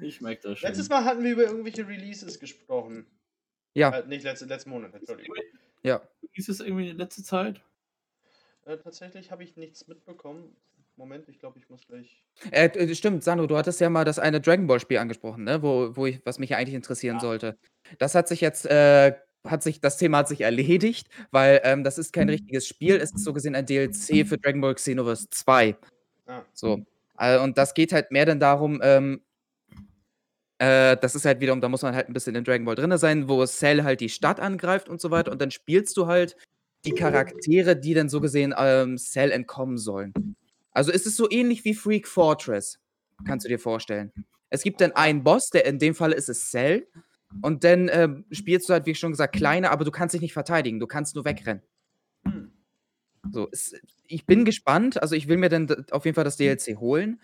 Ich merke das schon. Letztes Mal hatten wir über irgendwelche Releases gesprochen. ja, Äh, nicht letzte, letzten Monat, Entschuldigung. ja. Ist es irgendwie in letzter Zeit? Äh, tatsächlich habe ich nichts mitbekommen. Moment, ich glaube, ich muss gleich. Äh, äh, stimmt, Sandro, du hattest ja mal das eine Dragon Ball Spiel angesprochen, ne? Wo, wo ich, was mich ja eigentlich interessieren Ja. sollte. Das hat sich jetzt, äh, hat sich, das Thema hat sich erledigt, weil ähm, das ist kein richtiges Spiel, es ist so gesehen ein DLC für Dragon Ball Xenoverse 2. Ah, So. Äh, und das geht halt mehr dann darum, ähm, äh, das ist halt wiederum, da muss man halt ein bisschen in Dragon Ball drin sein, wo Cell halt die Stadt angreift und so weiter. Und dann spielst du halt die Charaktere, die dann so gesehen ähm, Cell entkommen sollen. Also ist es so ähnlich wie Freak Fortress, kannst du dir vorstellen. Es gibt dann einen Boss, der in dem Fall ist es Cell. Und dann ähm, spielst du halt, wie schon gesagt, kleiner, aber du kannst dich nicht verteidigen, du kannst nur wegrennen. So, es, ich bin gespannt. Also, ich will mir dann auf jeden Fall das DLC holen.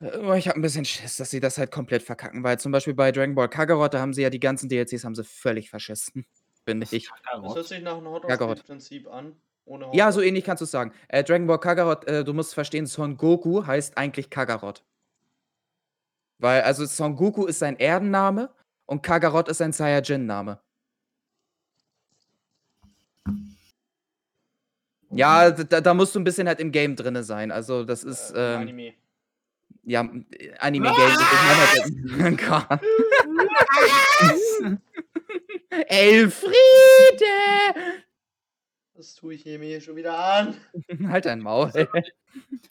Äh, ich habe ein bisschen Schiss, dass sie das halt komplett verkacken, weil zum Beispiel bei Dragon Ball Kakarot, da haben sie ja die ganzen DLCs haben sie völlig verschissen, finde ich. Das hört sich nach einem Kakarot. Hot-Prinzip an. Ohne Ja, Hot so ähnlich kannst du es sagen. Äh, Dragon Ball Kakarot, äh, du musst verstehen, Son Goku heißt eigentlich Kakarot. Weil, also Son Goku ist sein Erdenname und Kakarot ist sein Saiyajin-Name. Ja, da, da musst du ein bisschen halt im Game drinne sein. Also, das ist. äh, Ähm, Anime. Ja, äh, Anime-Game. ich meine halt- <laughs> <laughs> <laughs> Elfriede! Das tue ich hier mir schon wieder an. <laughs> halt dein Maul.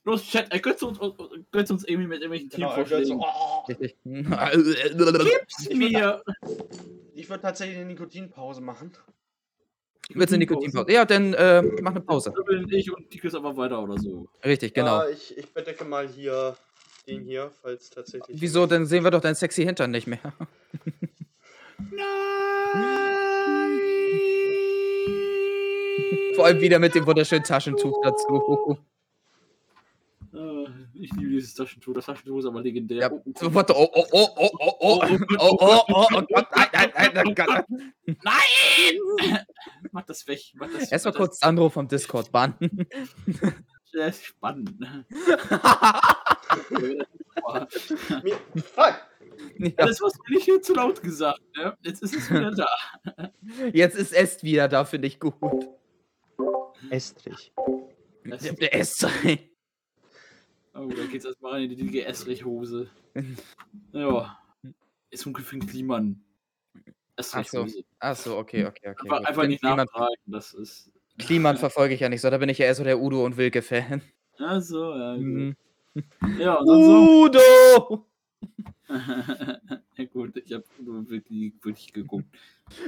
Los, Chat, ergötzt uns, ergötzt uns irgendwie mit irgendwelchen Genau, Teamvorschlägen. oh. Gib's mir! Ich würde tatsächlich eine Nikotinpause machen. Willst du Nikotinpause? Ja, dann äh, mach eine Pause. Ich und Tikus aber weiter oder so. Richtig, genau. Ja, ich, ich bedecke mal hier den hier, falls tatsächlich. Wieso? Dann sehen wir doch dein sexy Hintern nicht mehr. <laughs> Vor allem wieder mit dem wunderschönen Taschentuch dazu. Äh, Ich liebe dieses Taschentuch. Das Taschentuch ist aber legendär. Ja, Oh, oh, warte, oh, oh, oh, oh, oh, oh, oh, oh, oh, oh, oh Gott, nein, nein, nein, nein, Gott. Nein! Mach das weg. Mach das, Erstmal kurz Sandro vom Discord bannen. Das ist spannend. Fuck! Ja, Alles, was du nicht hier zu laut gesagt, ne? Jetzt ist es wieder da. <laughs> jetzt ist Est wieder da, finde ich gut. Estrich. Das- Der Est. <laughs> Oh, da geht's erstmal rein in die dicke Estrich-Hose. Ja. Ist den Kliman. Estrich-Hose. Achso, okay, okay, okay. Einfach, einfach nicht Kliman, nachtragen, das ist. Kliman verfolge ich ja nicht so, da bin ich ja eher so der Udo und Wilke-Fan. Ja, so, ja. Gut. Mhm. Ja, und dann so. <laughs> Ja, gut, ich habe nur wirklich, wirklich geguckt.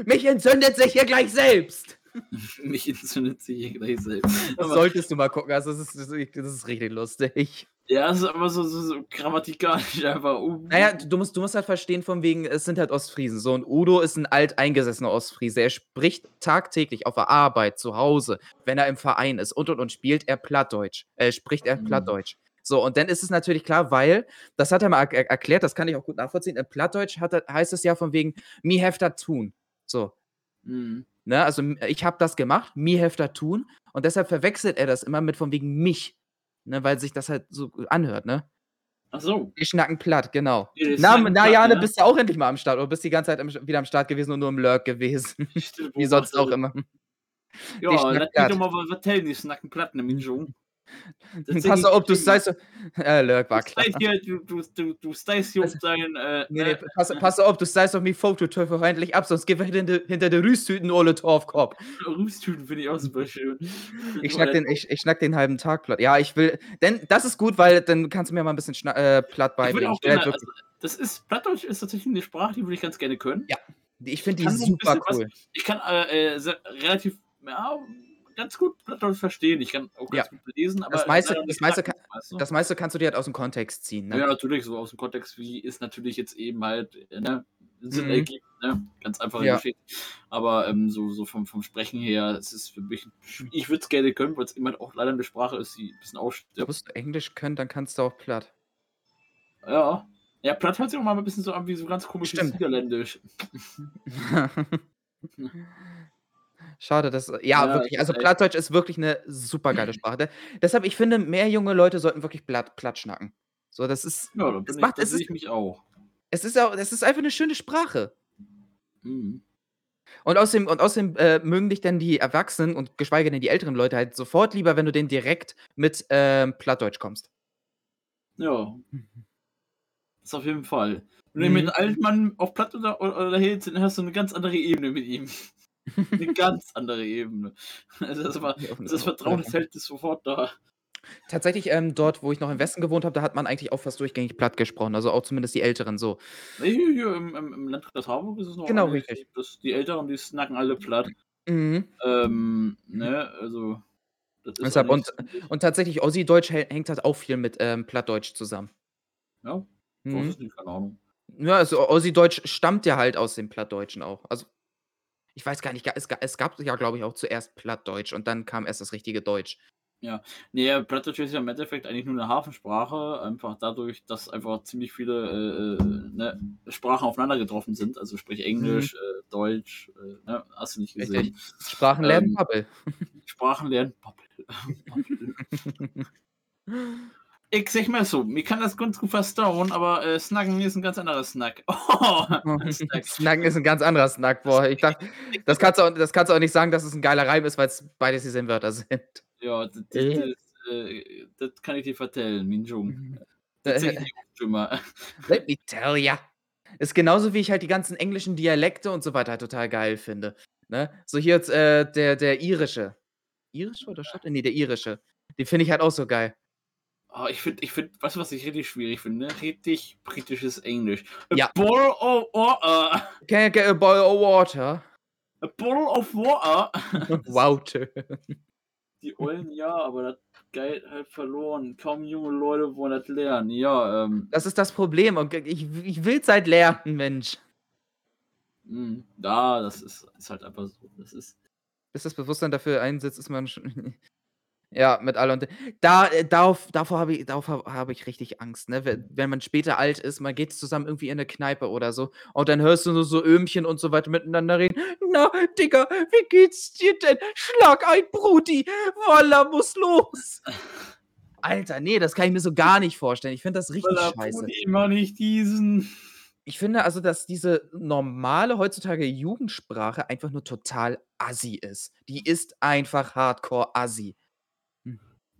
Mich entzündet sich hier gleich selbst! <laughs> Mich entzündet sich hier gleich selbst. Das Aber, solltest du mal gucken, also das ist, das ist, das ist richtig lustig. ja, es ist aber so, so, so grammatikalisch einfach. Uh, Naja, du musst, du musst halt verstehen, von wegen, es sind halt Ostfriesen. So, und Udo ist ein alteingesessener Ostfriese. Er spricht tagtäglich auf der Arbeit, zu Hause, wenn er im Verein ist und und und spielt er Plattdeutsch. Äh, spricht er Mhm. Plattdeutsch. So, und dann ist es natürlich klar, weil, das hat er mal er erklärt, das kann ich auch gut nachvollziehen. In Plattdeutsch hat heißt es ja von wegen, mi hefter tun. So, mhm. ne, also ich habe das gemacht, mi hefter tun. Und deshalb verwechselt er das immer mit von wegen mich. Ne, weil sich das halt so anhört, ne? Ach so. Die schnacken platt, genau. Die Na, na Jane, ja. bist du auch endlich mal am Start oder bist die ganze Zeit am, wieder am Start gewesen und nur im Lurk gewesen? Still <laughs> Wie sonst auch immer. Ja, lass mich doch mal was erzählen, die schnacken platt, ne <laughs> Pass auf, du stehst <laughs> so. Äh, Lurk war klar. Hier, du, du, du, du stehst hier Also, auf dein. Äh, Nee, nee, ne? pass, pass auf, du stehst auf mich Fototöpfe endlich ab, sonst geh wir hinter, hinter der Rüsttüten Ole Torfkorb. <laughs> Rüstüten finde ich auch super schön. Ich schnack, den, ich, ich schnack den halben Tag platt. Ja, ich will. Denn das ist gut, weil dann kannst du mir mal ein bisschen äh, platt beibringen. Ich, gerne, also, das ist, Plattdeutsch ist tatsächlich eine Sprache, die würde ich ganz gerne können. Ja, ich finde die super bisschen was- cool. Ich kann äh, äh, relativ, ja, ganz gut Plattdeutsch verstehen. Ich kann auch ganz Ja. gut lesen, aber. Das meiste- das meiste schnacken, weißt du? Das meiste kannst du dir halt aus dem Kontext ziehen. Ne? Ja, natürlich, so aus dem Kontext, wie ist natürlich jetzt eben halt, äh, ne, Sinn Mhm. ergibt, ne? Ganz einfache Ja. Geschichte. Aber ähm, so, so vom, vom Sprechen her, es ist für mich, ich würde es gerne können, weil es halt auch leider eine Sprache ist, die ein bisschen Du ausstirbt. musst Englisch können, dann kannst du auch platt. Ja. Ja, Platt hört sich auch mal ein bisschen so an wie so ganz komisches Stimmt. Niederländisch. <laughs> Schade, dass. Ja, Ja, wirklich. das Also ist echt- Plattdeutsch ist wirklich eine super geile <clears throat> Sprache. De- Deshalb, ich finde, mehr junge Leute sollten wirklich platt, platt schnacken. So, das ist. Ja, da, Es bin ich, macht- da es sehe ist- ich mich auch. Es ist auch, es ist einfach eine schöne Sprache. Mhm. Und außerdem, und außerdem äh, mögen dich dann die Erwachsenen und geschweige denn die älteren Leute halt sofort lieber, wenn du denen direkt mit ähm, Plattdeutsch kommst. Ja. Das auf jeden Fall. Wenn du Mhm. mit einem alten Mann auf Platt oder, oder, oder hältst, dann hast du eine ganz andere Ebene mit ihm. <laughs> eine ganz andere Ebene. Also das, war, das Vertrauensverhältnis sofort da. Tatsächlich, ähm, dort, wo ich noch im Westen gewohnt habe, da hat man eigentlich auch fast durchgängig platt gesprochen. Also auch zumindest die Älteren so. Nee, Hier, hier im, im, im Landkreis Harburg ist es noch Genau, anders. richtig. Das, die Älteren, die snacken alle platt. Mhm. Ähm, ne, also. Ist Deshalb so- Und tatsächlich, Ossi-Deutsch hängt halt auch viel mit ähm, Plattdeutsch zusammen. Ja, Mhm. nicht, keine Ahnung. Ja, also Ossi-Deutsch stammt ja halt aus dem Plattdeutschen auch. Also, ich weiß gar nicht, es, es gab ja, glaube ich, auch zuerst Plattdeutsch und dann kam erst das richtige Deutsch. Nee, ja, Plattdeutsch ist ja im Endeffekt eigentlich nur eine Hafensprache, einfach dadurch, dass einfach ziemlich viele äh, äh, ne, Sprachen aufeinander getroffen sind, also sprich Englisch, äh, Deutsch, äh, ne, hast du nicht gesehen. Sprachen lernen, Ähm, Bubble. <laughs> Sprachen lernen. Pappel. <laughs> <laughs> Ich sag mal so, mir kann das ganz gut verstauen, aber äh, Snacken ist ein ganz anderer Snack. <laughs> Oh, <laughs> Snack. Snacken ist ein ganz anderer Snack, boah. Ich dachte, das kannst, du auch, das kannst du auch nicht sagen, dass es ein geiler Reim ist, weil es beides dieselben Wörter sind. Ja, das, das, Äh. das, äh, das kann ich dir vertellen, Minjung. Äh, Das sag ich dir. <laughs> Let me tell ya. Ist genauso wie ich halt die ganzen englischen Dialekte und so weiter halt total geil finde. Ne? So hier jetzt äh, der, der irische. Irische oder Schotte? Nee, der irische. Den finde ich halt auch so geil. Oh, ich finde, ich find, weißt du, was ich richtig schwierig finde? Richtig britisches Englisch. A Ja. bowl of water. Can I get a boil of water? A bowl of water. <laughs> Water. Die Eulen ja, aber das Geld halt verloren. Kaum junge Leute wollen das lernen. Ja, ähm, Das ist das Problem. Ich, ich will es halt lernen, Mensch. mh, ja, das ist, ist halt einfach so. Das ist. Bis das Bewusstsein dafür einsetzt, ist man schon. <laughs> Ja, mit alle und da äh, darauf davor habe ich darauf habe ich richtig Angst, ne? Wenn wenn man später alt ist, man geht zusammen irgendwie in 'ne Kneipe oder so und dann hörst du nur so Öhmchen und so weiter miteinander reden: „Na, Digga, wie geht's dir denn? Schlag ein, Brudi, Wallah muss los.“ Alter, ne, das kann ich mir so gar nicht vorstellen. Ich finde das richtig Wallah, scheiße. Brudi, mach nicht diesen. Ich finde also, dass diese normale heutzutage Jugendsprache einfach nur total assi ist. Die ist einfach Hardcore assi.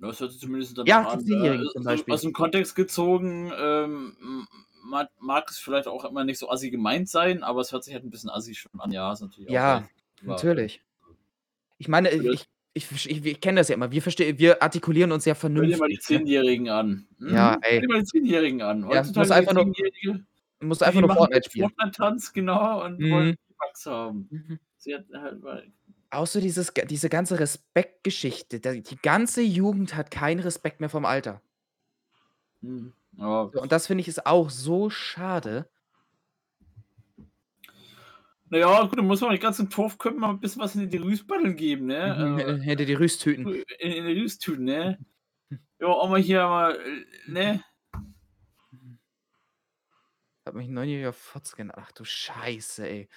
Hm. Das hört sich zumindest danach Ja, an. Äh, zum Beispiel. aus dem Kontext gezogen, ähm, mag mag es vielleicht auch immer nicht so assi gemeint sein, aber es hört sich halt 'n bisschen assi schon an. Ja, ist natürlich auch Ja. Aber natürlich. Ich meine, ich Blöd. ich ich ich wir kennen das ja immer. Wir verste wir artikulieren uns ja Hör dir mal die vernünftig, ne? Zehnjährigen an. Ja, Mhm, hör ey. dir mal die Zehnjährigen an. Ja, Heutzutage musst einfach nur musst einfach nur Fortnite spielen. Fortnite-Tanz, genau, und Mhm. wollen V-Bucks haben. Mhm. Sie hat halt Auch so dieses diese ganze Respektgeschichte. Da die ganze Jugend hat keinen Respekt mehr vorm Alter. Mhm, ja. So, und das finde ich ist auch so schade. Na ja, gut, dann muss man die ganzen Torfköppen mal 'n bisschen was in die Rüstbatteln geben, ne? Mhm, Äh, die Rüsttüten. in in die Rüsttüten, ne? <laughs> Ja, auch mal hier mal, äh, ne? Hat mich 'n neunjähriger Fotze genannt. Ach du Scheiße, ey.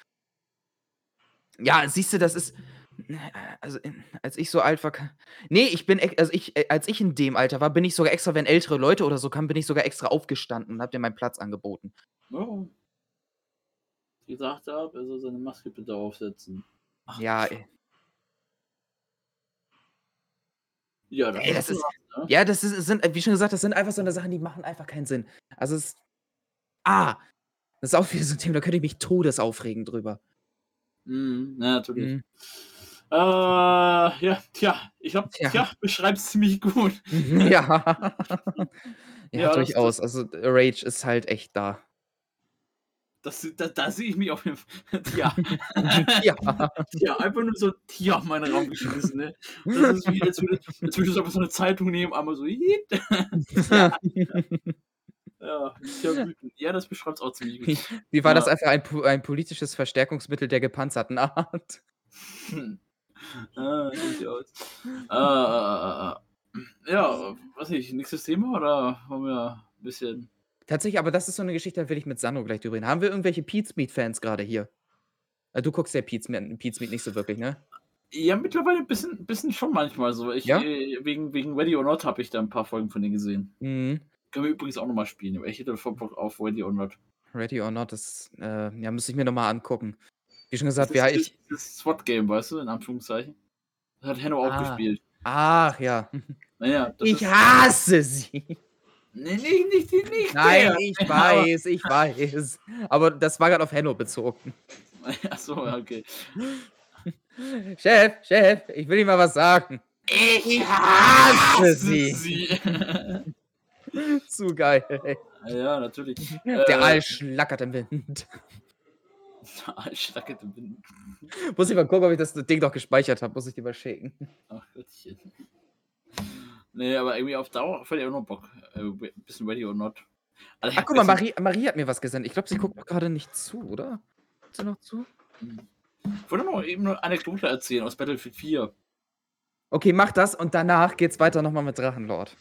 Ja, siehst du, das ist also, in als ich so alt war ka ne, ich bin also, ich äh, als ich in dem Alter war, bin ich sogar extra, wenn ältere Leute oder so kamen, bin ich sogar extra aufgestanden und habe denen meinen Platz angeboten. Ja. Gesagt habe, er soll seine Maske bitte aufsetzen. Ach, Ja, ey. Ja, das Ey, das ist was, ne? ja, das ist sind wie schon gesagt, das sind einfach so 'ne Sachen, die machen einfach keinen Sinn. Also, es ah, das ist auch wieder so 'n Thema, da könnte ich mich todesaufregen drüber. Mhm, ja, natürlich. Mhm. Äh, ja, tja, ich glaube, Tja. tja, beschreibt's ziemlich gut. <laughs> <laughs> Ja. Ja, Ja, das das durchaus. Also, Rage ist halt echt da. Das da da sehe ich mich auf jeden Fall. <laughs> Tja. Ja. Tja, einfach nur so Tja in meinen Raum geschmissen, ne? Das ist wie, als würde als würdest du einfach so 'ne Zeitung nehmen, einmal so. Ja. Ja, wütend. Ja, das beschreibt's auch ziemlich gut. Wie war das Ja. einfach ein ein politisches Verstärkungsmittel der gepanzerten Art? Hm. <laughs> Ah, durchaus. Äh. Ja, weiß nicht, nächstes Thema oder wollen wir 'n bisschen Tatsächlich, aber das ist so 'ne Geschichte, da will ich mit Sandro gleich drüber reden. Haben wir irgendwelche Pete's-Meat-Fans grade hier? Äh, du guckst ja Meat nicht so wirklich, ne? Ja, mittlerweile 'n bisschen bisschen schon manchmal so. Ich, Ja? äh wegen wegen Ready or Not habe ich da 'n paar Folgen von denen gesehen. Mhm. Können wir übrigens auch noch mal spielen, aber ich hätte voll Bock auf Ready or Not. Ready or Not, das, äh, ja, müsste ich mir noch mal angucken. Wie schon Das gesagt, ja, ist ich dieses SWAT-Game, weißt du, in Anführungszeichen. Das hat Henno auch Ah. gespielt. Ach ja. Na ja, das Ich ist hasse sie. Ne, nicht nicht die nicht Nein, der. ich <laughs> weiß, ich weiß. Aber das war grad auf Henno bezogen. <laughs> Ach so, ja, okay. Chef, Chef, ich will Ihnen mal was sagen. Ich hasse sie. sie. <laughs> Zu geil, ey. Ja, natürlich. Der Äh, Aal schlackert im Wind. Aal schlackert im Wind. Muss ich mal gucken, ob ich das Ding doch gespeichert habe. Muss ich dir mal schicken. Ach Gottchen. Ne, aber irgendwie auf Dauer fällt ja auch noch Bock. Äh, bisschen Ready or Not. Also, Ach, guck mal, Marie Marie hat mir was gesendet. Ich glaube, sie guckt grade nicht zu, oder? Guckt sie noch zu? Ich wollte noch eben 'ne Anekdote erzählen aus Battlefield 4. Okay, mach das und danach geht's weiter noch mal mit Drachenlord.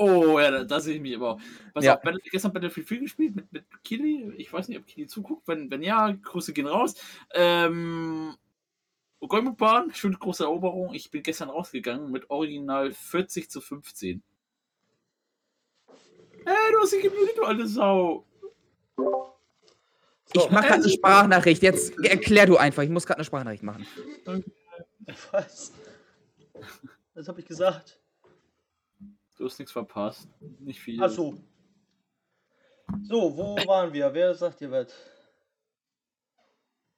Oh, ja, da da sehe ich mich aber. Pass Ja. auf, Battle gestern Battlefield 4 gespielt mit mit Kili. Ich weiß nicht, ob Kili zuguckt. Wenn wenn ja, Grüße gehen raus. Ähm, Golmutbahn, schöne große Eroberung. Ich bin gestern rausgegangen mit original 40:15. Hey, du hast dich gemutet, du alte Sau. Ich mach grad 'ne äh, Sprachnachricht. Jetzt erklär du einfach. Ich muss grad 'ne Sprachnachricht machen. Was? Was habe ich gesagt? Du hast nichts verpasst. Nicht viel. Ach so. So, wo waren wir? Wer sagt dir was?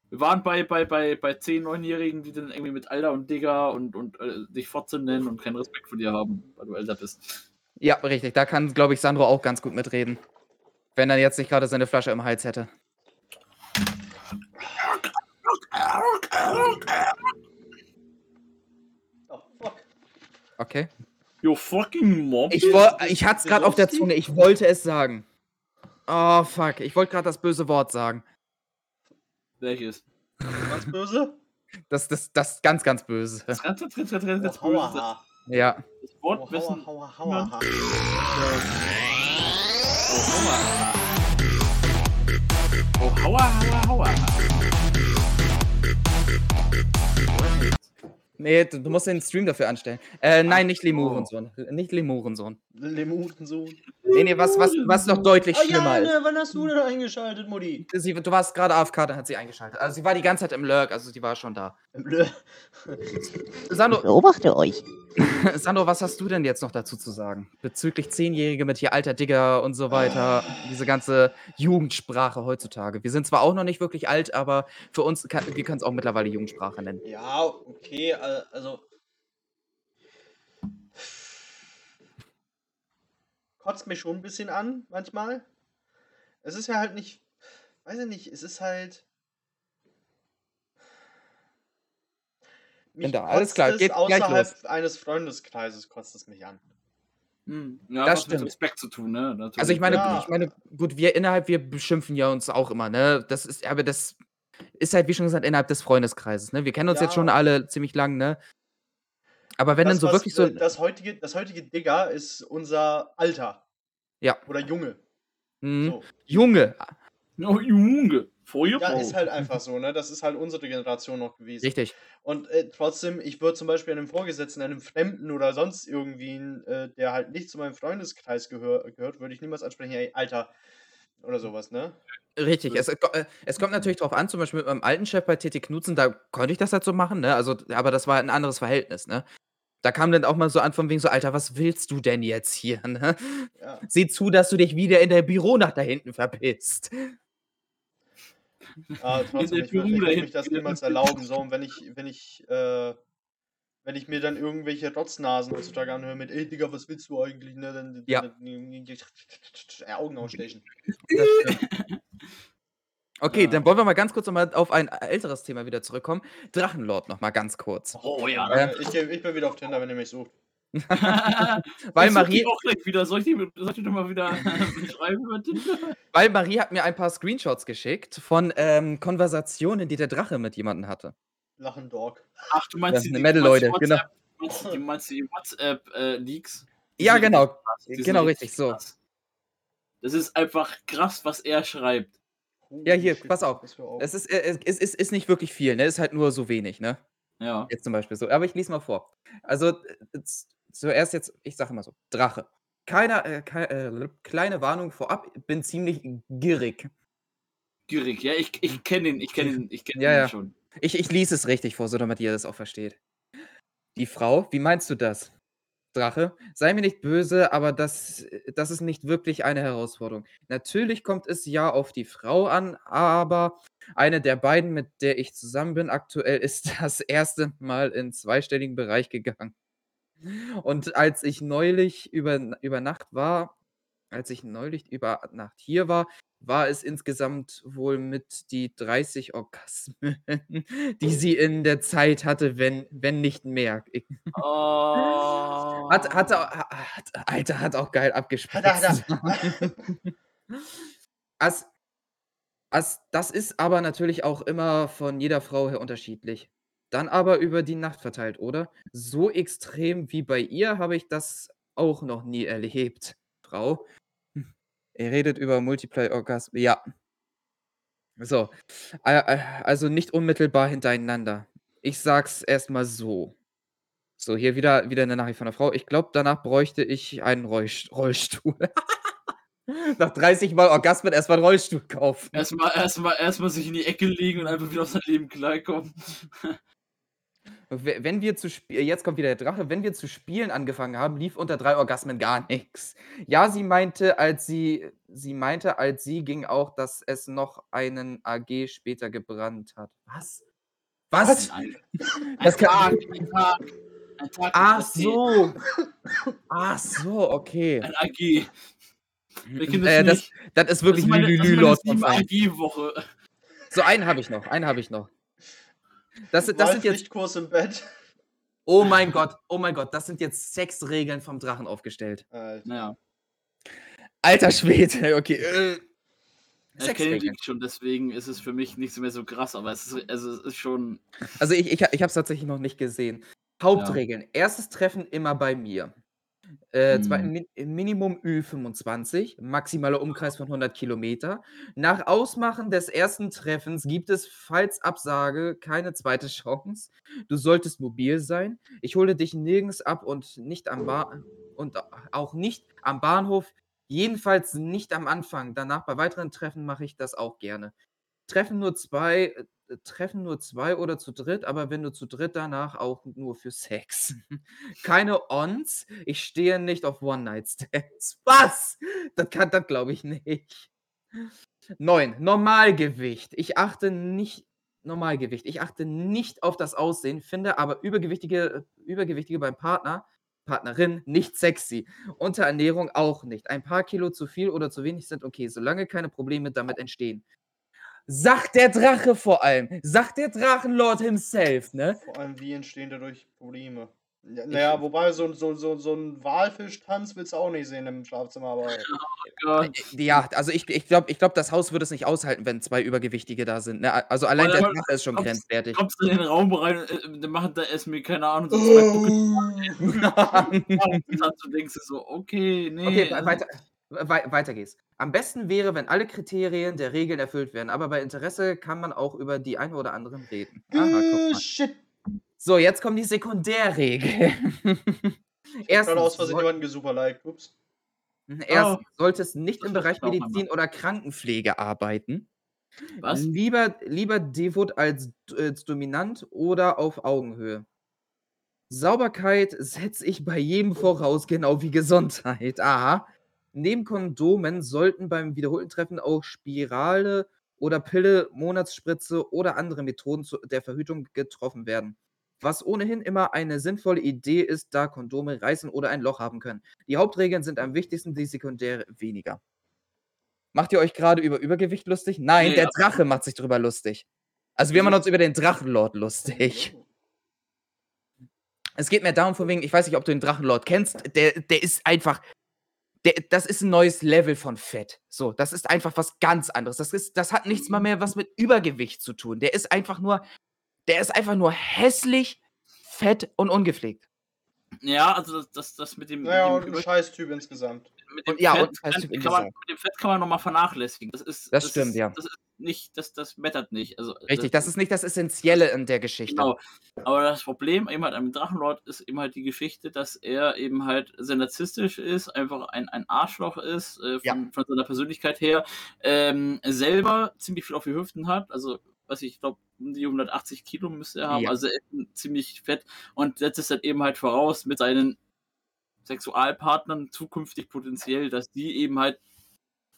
Wir waren bei, bei, bei, bei 10-, 9-Jährigen, die dann irgendwie mit Alter und Digger und, und äh, dich Fotze nennen und keinen Respekt vor dir haben, weil du älter bist. Ja, richtig. Da kann, glaube ich, Sandro auch ganz gut mitreden. Wenn er jetzt nicht grade seine Flasche im Hals hätte. Oh, fuck. Okay. You fucking mob. Ich woll ich hatte es grad auf der Zunge. Ich wollte es sagen. Oh, fuck. Ich wollte grad das böse Wort sagen. Welches? Was böse? Das das das ganz, ganz böse. Das ganz, ganz, ganz, ganz, ganz Oh, böse. hauaha. Ja. Das Wort, Oh, wessen. hauer, hauer, hauer, hauer. Oh, Hauer, Hauer, Nee, du, du musst den Stream dafür anstellen. Äh, nein, nicht Lemurensohn. Nicht Lemurensohn. Lemutensohn. Nee, nee, was, was, was noch deutlich Oh, schlimmer ist. Jane, wann hast du denn eingeschaltet, Mutti? Sie, du warst gerade AFK, dann hat sie eingeschaltet. Also sie war die ganze Zeit im Lurk, also sie war schon da. Blö. <laughs> Ich Sandro, beobachte euch. <laughs> Sandro, was hast du denn jetzt noch dazu zu sagen? Bezüglich Zehnjährige mit hier alter Digger und so weiter. Diese ganze Jugendsprache heutzutage. Wir sind zwar auch noch nicht wirklich alt, aber für uns, kann, wir können es auch mittlerweile Jugendsprache nennen. Ja, okay, al- also. Kotzt mich schon ein bisschen an, manchmal. Es ist ja halt nicht. Weiß ich nicht, es ist halt. Bin da, alles klar, geht gleich außerhalb eines Freundeskreises kotzt es mich an. Hm. Ja, Das was mit stimmt. Respekt zu tun, ne? Natürlich. Also ich meine, Ja. ich meine, gut, wir innerhalb, wir beschimpfen ja uns auch immer, ne? Das ist, aber das ist halt, wie schon gesagt, innerhalb des Freundeskreises, ne? Wir kennen uns jetzt schon Ja. alle ziemlich lang, ne? Aber wenn dann so was, wirklich so. äh, Das heutige, das heutige Digger ist unser Alter. Ja. Oder Junge. Mhm. So. Junge, Oh, Junge. Feuerball. Ja, ist halt einfach so, ne? Das ist halt unsere Generation noch gewesen. richtig. Und äh, trotzdem, ich würde zum Beispiel einem Vorgesetzten, einem Fremden oder sonst irgendwie, äh, der halt nicht zu meinem Freundeskreis gehör, gehört, würde ich niemals ansprechen, ey, Alter. Oder sowas, ne? Richtig. Es, äh, äh, es kommt natürlich drauf an, zum Beispiel mit meinem alten Chef bei TT Knutzen, da konnte ich das halt so machen, ne? Also, aber das war ein anderes Verhältnis, ne? Da kam dann auch mal so an von wegen so, Alter, was willst du denn jetzt hier, ne? Ja. Sieh zu, dass du dich wieder in der Büro nach da hinten verpisst. Aber trotzdem, ich würde mich das niemals erlauben. So, und wenn ich, wenn ich, äh, wenn ich mir dann irgendwelche Rotznasen heutzutage anhöre mit, ey Digga, was willst du eigentlich, ne? Dann, Ja. dann, dann, äh, Augen ausstechen. Das. Okay, Ja. dann wollen wir mal ganz kurz noch mal auf ein älteres Thema wieder zurückkommen. Drachenlord noch mal ganz kurz. Oh ja. Äh, Ich, ich bin wieder auf Tinder, wenn ihr mich sucht. <laughs> Weil Marie, auch gleich wieder. Soll ich die, soll ich die nochmal wieder <laughs> beschreiben über Tinder? weil Marie hat mir ein paar Screenshots geschickt von ähm, Konversationen, die der Drache mit jemandem hatte. Lachen Dog. Ach, du meinst Ja, die, Metal-Leute, WhatsApp- genau. Meinst du, die- meinst die WhatsApp-Leaks? Ja, genau. Die sind Genau, richtig, so. krass. Das ist einfach krass, was er schreibt. Ja, hier, pass auf. Augen. Es ist, äh, es ist, ist nicht wirklich viel, ne? Ist halt nur so wenig, ne? Ja. Jetzt zum Beispiel so. Aber ich lese mal vor. Also, äh, zuerst jetzt, ich sage mal so: Drache. Keiner, äh, kei- äh, kleine Warnung vorab, bin ziemlich gierig. Gierig, ja, ich, ich kenne ihn, ich kenne ihn, ich kenne Ja, ihn ja. schon. Ich, ich lese es richtig vor, so damit ihr das auch versteht. Die Frau, wie meinst du das? Drache, sei mir nicht böse, aber das, das ist nicht wirklich eine Herausforderung. Natürlich kommt es ja auf die Frau an, aber eine der beiden, mit der ich zusammen bin, aktuell <laughs> ist das erste Mal in zweistelligen Bereich gegangen. Und als ich neulich über, über Nacht war, als ich neulich über Nacht hier war, war es insgesamt wohl mit die 30 Orgasmen, die sie in der Zeit hatte, wenn, wenn nicht mehr. Oh. hat, hat, hat, Alter, hat auch geil abgespitzt. Hat er, hat <laughs> As, as, das ist aber natürlich auch immer von jeder Frau her unterschiedlich. Dann aber über die Nacht verteilt, oder? So extrem wie bei ihr habe ich das auch noch nie erlebt, Frau. Ihr redet über Multiply-Orgasmen. Ja. So. Also nicht unmittelbar hintereinander. Ich sag's erstmal so. So, hier wieder, wieder eine Nachricht von der Frau. Ich glaube, danach bräuchte ich einen Rollst Rollstuhl. <laughs> Nach 30 Mal Orgasmen erstmal einen Rollstuhl kaufen. Erstmal, erstmal, erstmal sich in die Ecke legen und einfach wieder auf sein Leben klarkommen. <laughs> We- Wenn wir zu spielen, jetzt kommt wieder der Drache, wenn wir zu spielen angefangen haben, lief unter drei Orgasmen gar nichts. Ja, sie meinte, als sie, sie meinte, als sie ging auch, dass es noch einen AG später gebrannt hat. Was? Was? Ein, Das ein kann- Tag, ein Tag. Ein Tag. Ach das so. Ach so, okay. Ein AG. Das Äh, das, das ist wirklich das ist meine, das ist meine Lülü-Lord von sieben Fein. AG-Woche. So, einen habe ich noch, einen habe ich noch. Das, sind- das sind jetzt, Waldpflichtkurs im Bett. oh mein Gott, oh mein Gott, das sind jetzt sechs Regeln vom Drachen aufgestellt. Alter. Naja, Alter Schwede, okay. Äh, ich sechs kenne die schon, deswegen ist es für mich nicht mehr so krass, aber es ist, also es ist schon. Also ich, ich, ich habe es tatsächlich noch nicht gesehen. Hauptregeln. Erstes Treffen immer bei mir. Äh, zwei, Mhm. Mi Minimum Ü25, maximaler Umkreis von 100 Kilometer. Nach Ausmachen des ersten Treffens gibt es, falls Absage, keine zweite Chance. Du solltest mobil sein. Ich hole dich nirgends ab und nicht am Ba und auch nicht am Bahnhof, jedenfalls nicht am Anfang. Danach bei weiteren Treffen mache ich das auch gerne. Treffen nur 2 äh, treffen nur 2 oder zu dritt, aber wenn du zu dritt danach auch nur für Sex. <laughs> Keine Ons. Ich stehe nicht auf One-Night-Stands. <laughs> Was? Das kann das glaube ich nicht. 9. Normalgewicht. Ich achte nicht Normalgewicht. Ich achte nicht auf das Aussehen, finde aber Übergewichtige Übergewichtige beim Partner Partnerin nicht sexy. Unterernährung auch nicht. Ein paar Kilo zu viel oder zu wenig sind okay, solange keine Probleme damit entstehen. Sagt der Drache vor allem. Sagt der Drachenlord himself, ne? Vor allem, wie entstehen dadurch Probleme? Ja, naja, wobei so, so, so, so ein Walfischtanz willst du auch nicht sehen im Schlafzimmer, aber. <laughs> Gott. Äh, Ja, also ich, ich glaube, ich glaub, das Haus würde es nicht aushalten, wenn zwei Übergewichtige da sind. Ne? Also allein der Drache ist schon kommst- grenzwertig. Kommst du in den Raum rein, äh, machen da erstmal, keine Ahnung, so zwei Buckel. <laughs> <laughs> Und dann du denkst du so, okay, nee. Okay, also- weiter, wei weiter geht's. Am besten wäre, wenn alle Kriterien der Regeln erfüllt werden, aber bei Interesse kann man auch über die eine oder anderen reden. Aha, Äh, shit. So, jetzt kommen die Sekundärregeln. <laughs> Gerade aus Erstens, Versehen jemanden gesuperliked. Ups. erstens solltest nicht Das im Bereich Medizin oder Krankenpflege arbeiten. Was? Lieber, lieber devot als, als dominant oder auf Augenhöhe. Sauberkeit setze ich bei jedem voraus, genau wie Gesundheit. Aha. Neben Kondomen sollten beim wiederholten Treffen auch Spirale oder Pille, Monatsspritze oder andere Methoden der Verhütung getroffen werden. Was ohnehin immer eine sinnvolle Idee ist, da Kondome reißen oder ein Loch haben können. Die Hauptregeln sind am wichtigsten, die sekundäre weniger. Macht ihr euch gerade über Übergewicht lustig? Nein, Nee, der Drache macht sich drüber lustig. Also wir machen uns über den Drachenlord lustig. Es geht mir darum, von wegen, ich weiß nicht, ob du den Drachenlord kennst, der, der ist einfach, der, das ist ein neues Level von Fett. So, das ist einfach was ganz anderes. Das, ist, das hat nichts mal mehr was mit Übergewicht zu tun. Der ist einfach nur, der ist einfach nur hässlich, fett und ungepflegt. Ja, also das, das, das mit dem, Naja, mit und dem, ein Über- Scheißtyp insgesamt. Mit dem und- ja, Fett, kann, kann man, mit dem Fett kann man nochmal vernachlässigen. Das ist, Das stimmt, ist, ja. Das ist nicht, das, das mattert nicht. Also, Richtig, das ist nicht das Essentielle in der Geschichte. Genau. Aber das Problem eben halt am Drachenlord ist eben halt die Geschichte, dass er eben halt sehr narzisstisch ist, einfach ein, ein Arschloch ist, äh, von, Ja. von seiner Persönlichkeit her, ähm, selber ziemlich viel auf die Hüften hat, also was ich glaube, um die 180 Kilo müsste er haben, Ja. also er ist ziemlich fett und setzt es dann eben halt voraus mit seinen Sexualpartnern zukünftig potenziell, dass die eben halt,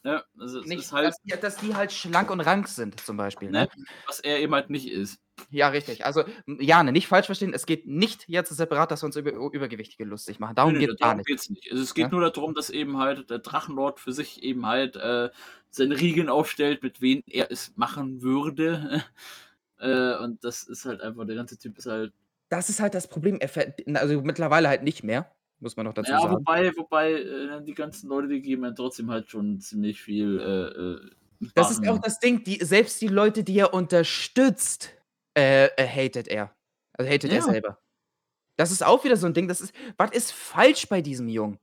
ne, also Nicht, halt, dass, die, dass die halt schlank und rank sind, zum Beispiel. Ne? ne, was er eben halt nicht ist. Ja, richtig. Also, Jane, nicht falsch verstehen. Es geht nicht jetzt separat, dass wir uns über Übergewichtige lustig machen. Darum Nö, geht es gar nicht. geht's nicht. Also es geht Ja? nur darum, dass eben halt der Drachenlord für sich eben halt äh, seine Regeln aufstellt, mit wem er es machen würde. <laughs> äh, und das ist halt einfach, der ganze Typ ist halt. Das ist halt das Problem. Er also mittlerweile halt nicht mehr, muss man noch dazu Ja, sagen. wobei, wobei äh, die ganzen Leute, die geben ja trotzdem halt schon ziemlich viel. Äh, äh, Das ist auch das Ding, die, selbst die Leute, die er unterstützt, äh, äh, hatet er. Also hatet er Ja. selber. Das ist auch wieder so ein Ding. Das ist, was ist falsch bei diesem Jungen?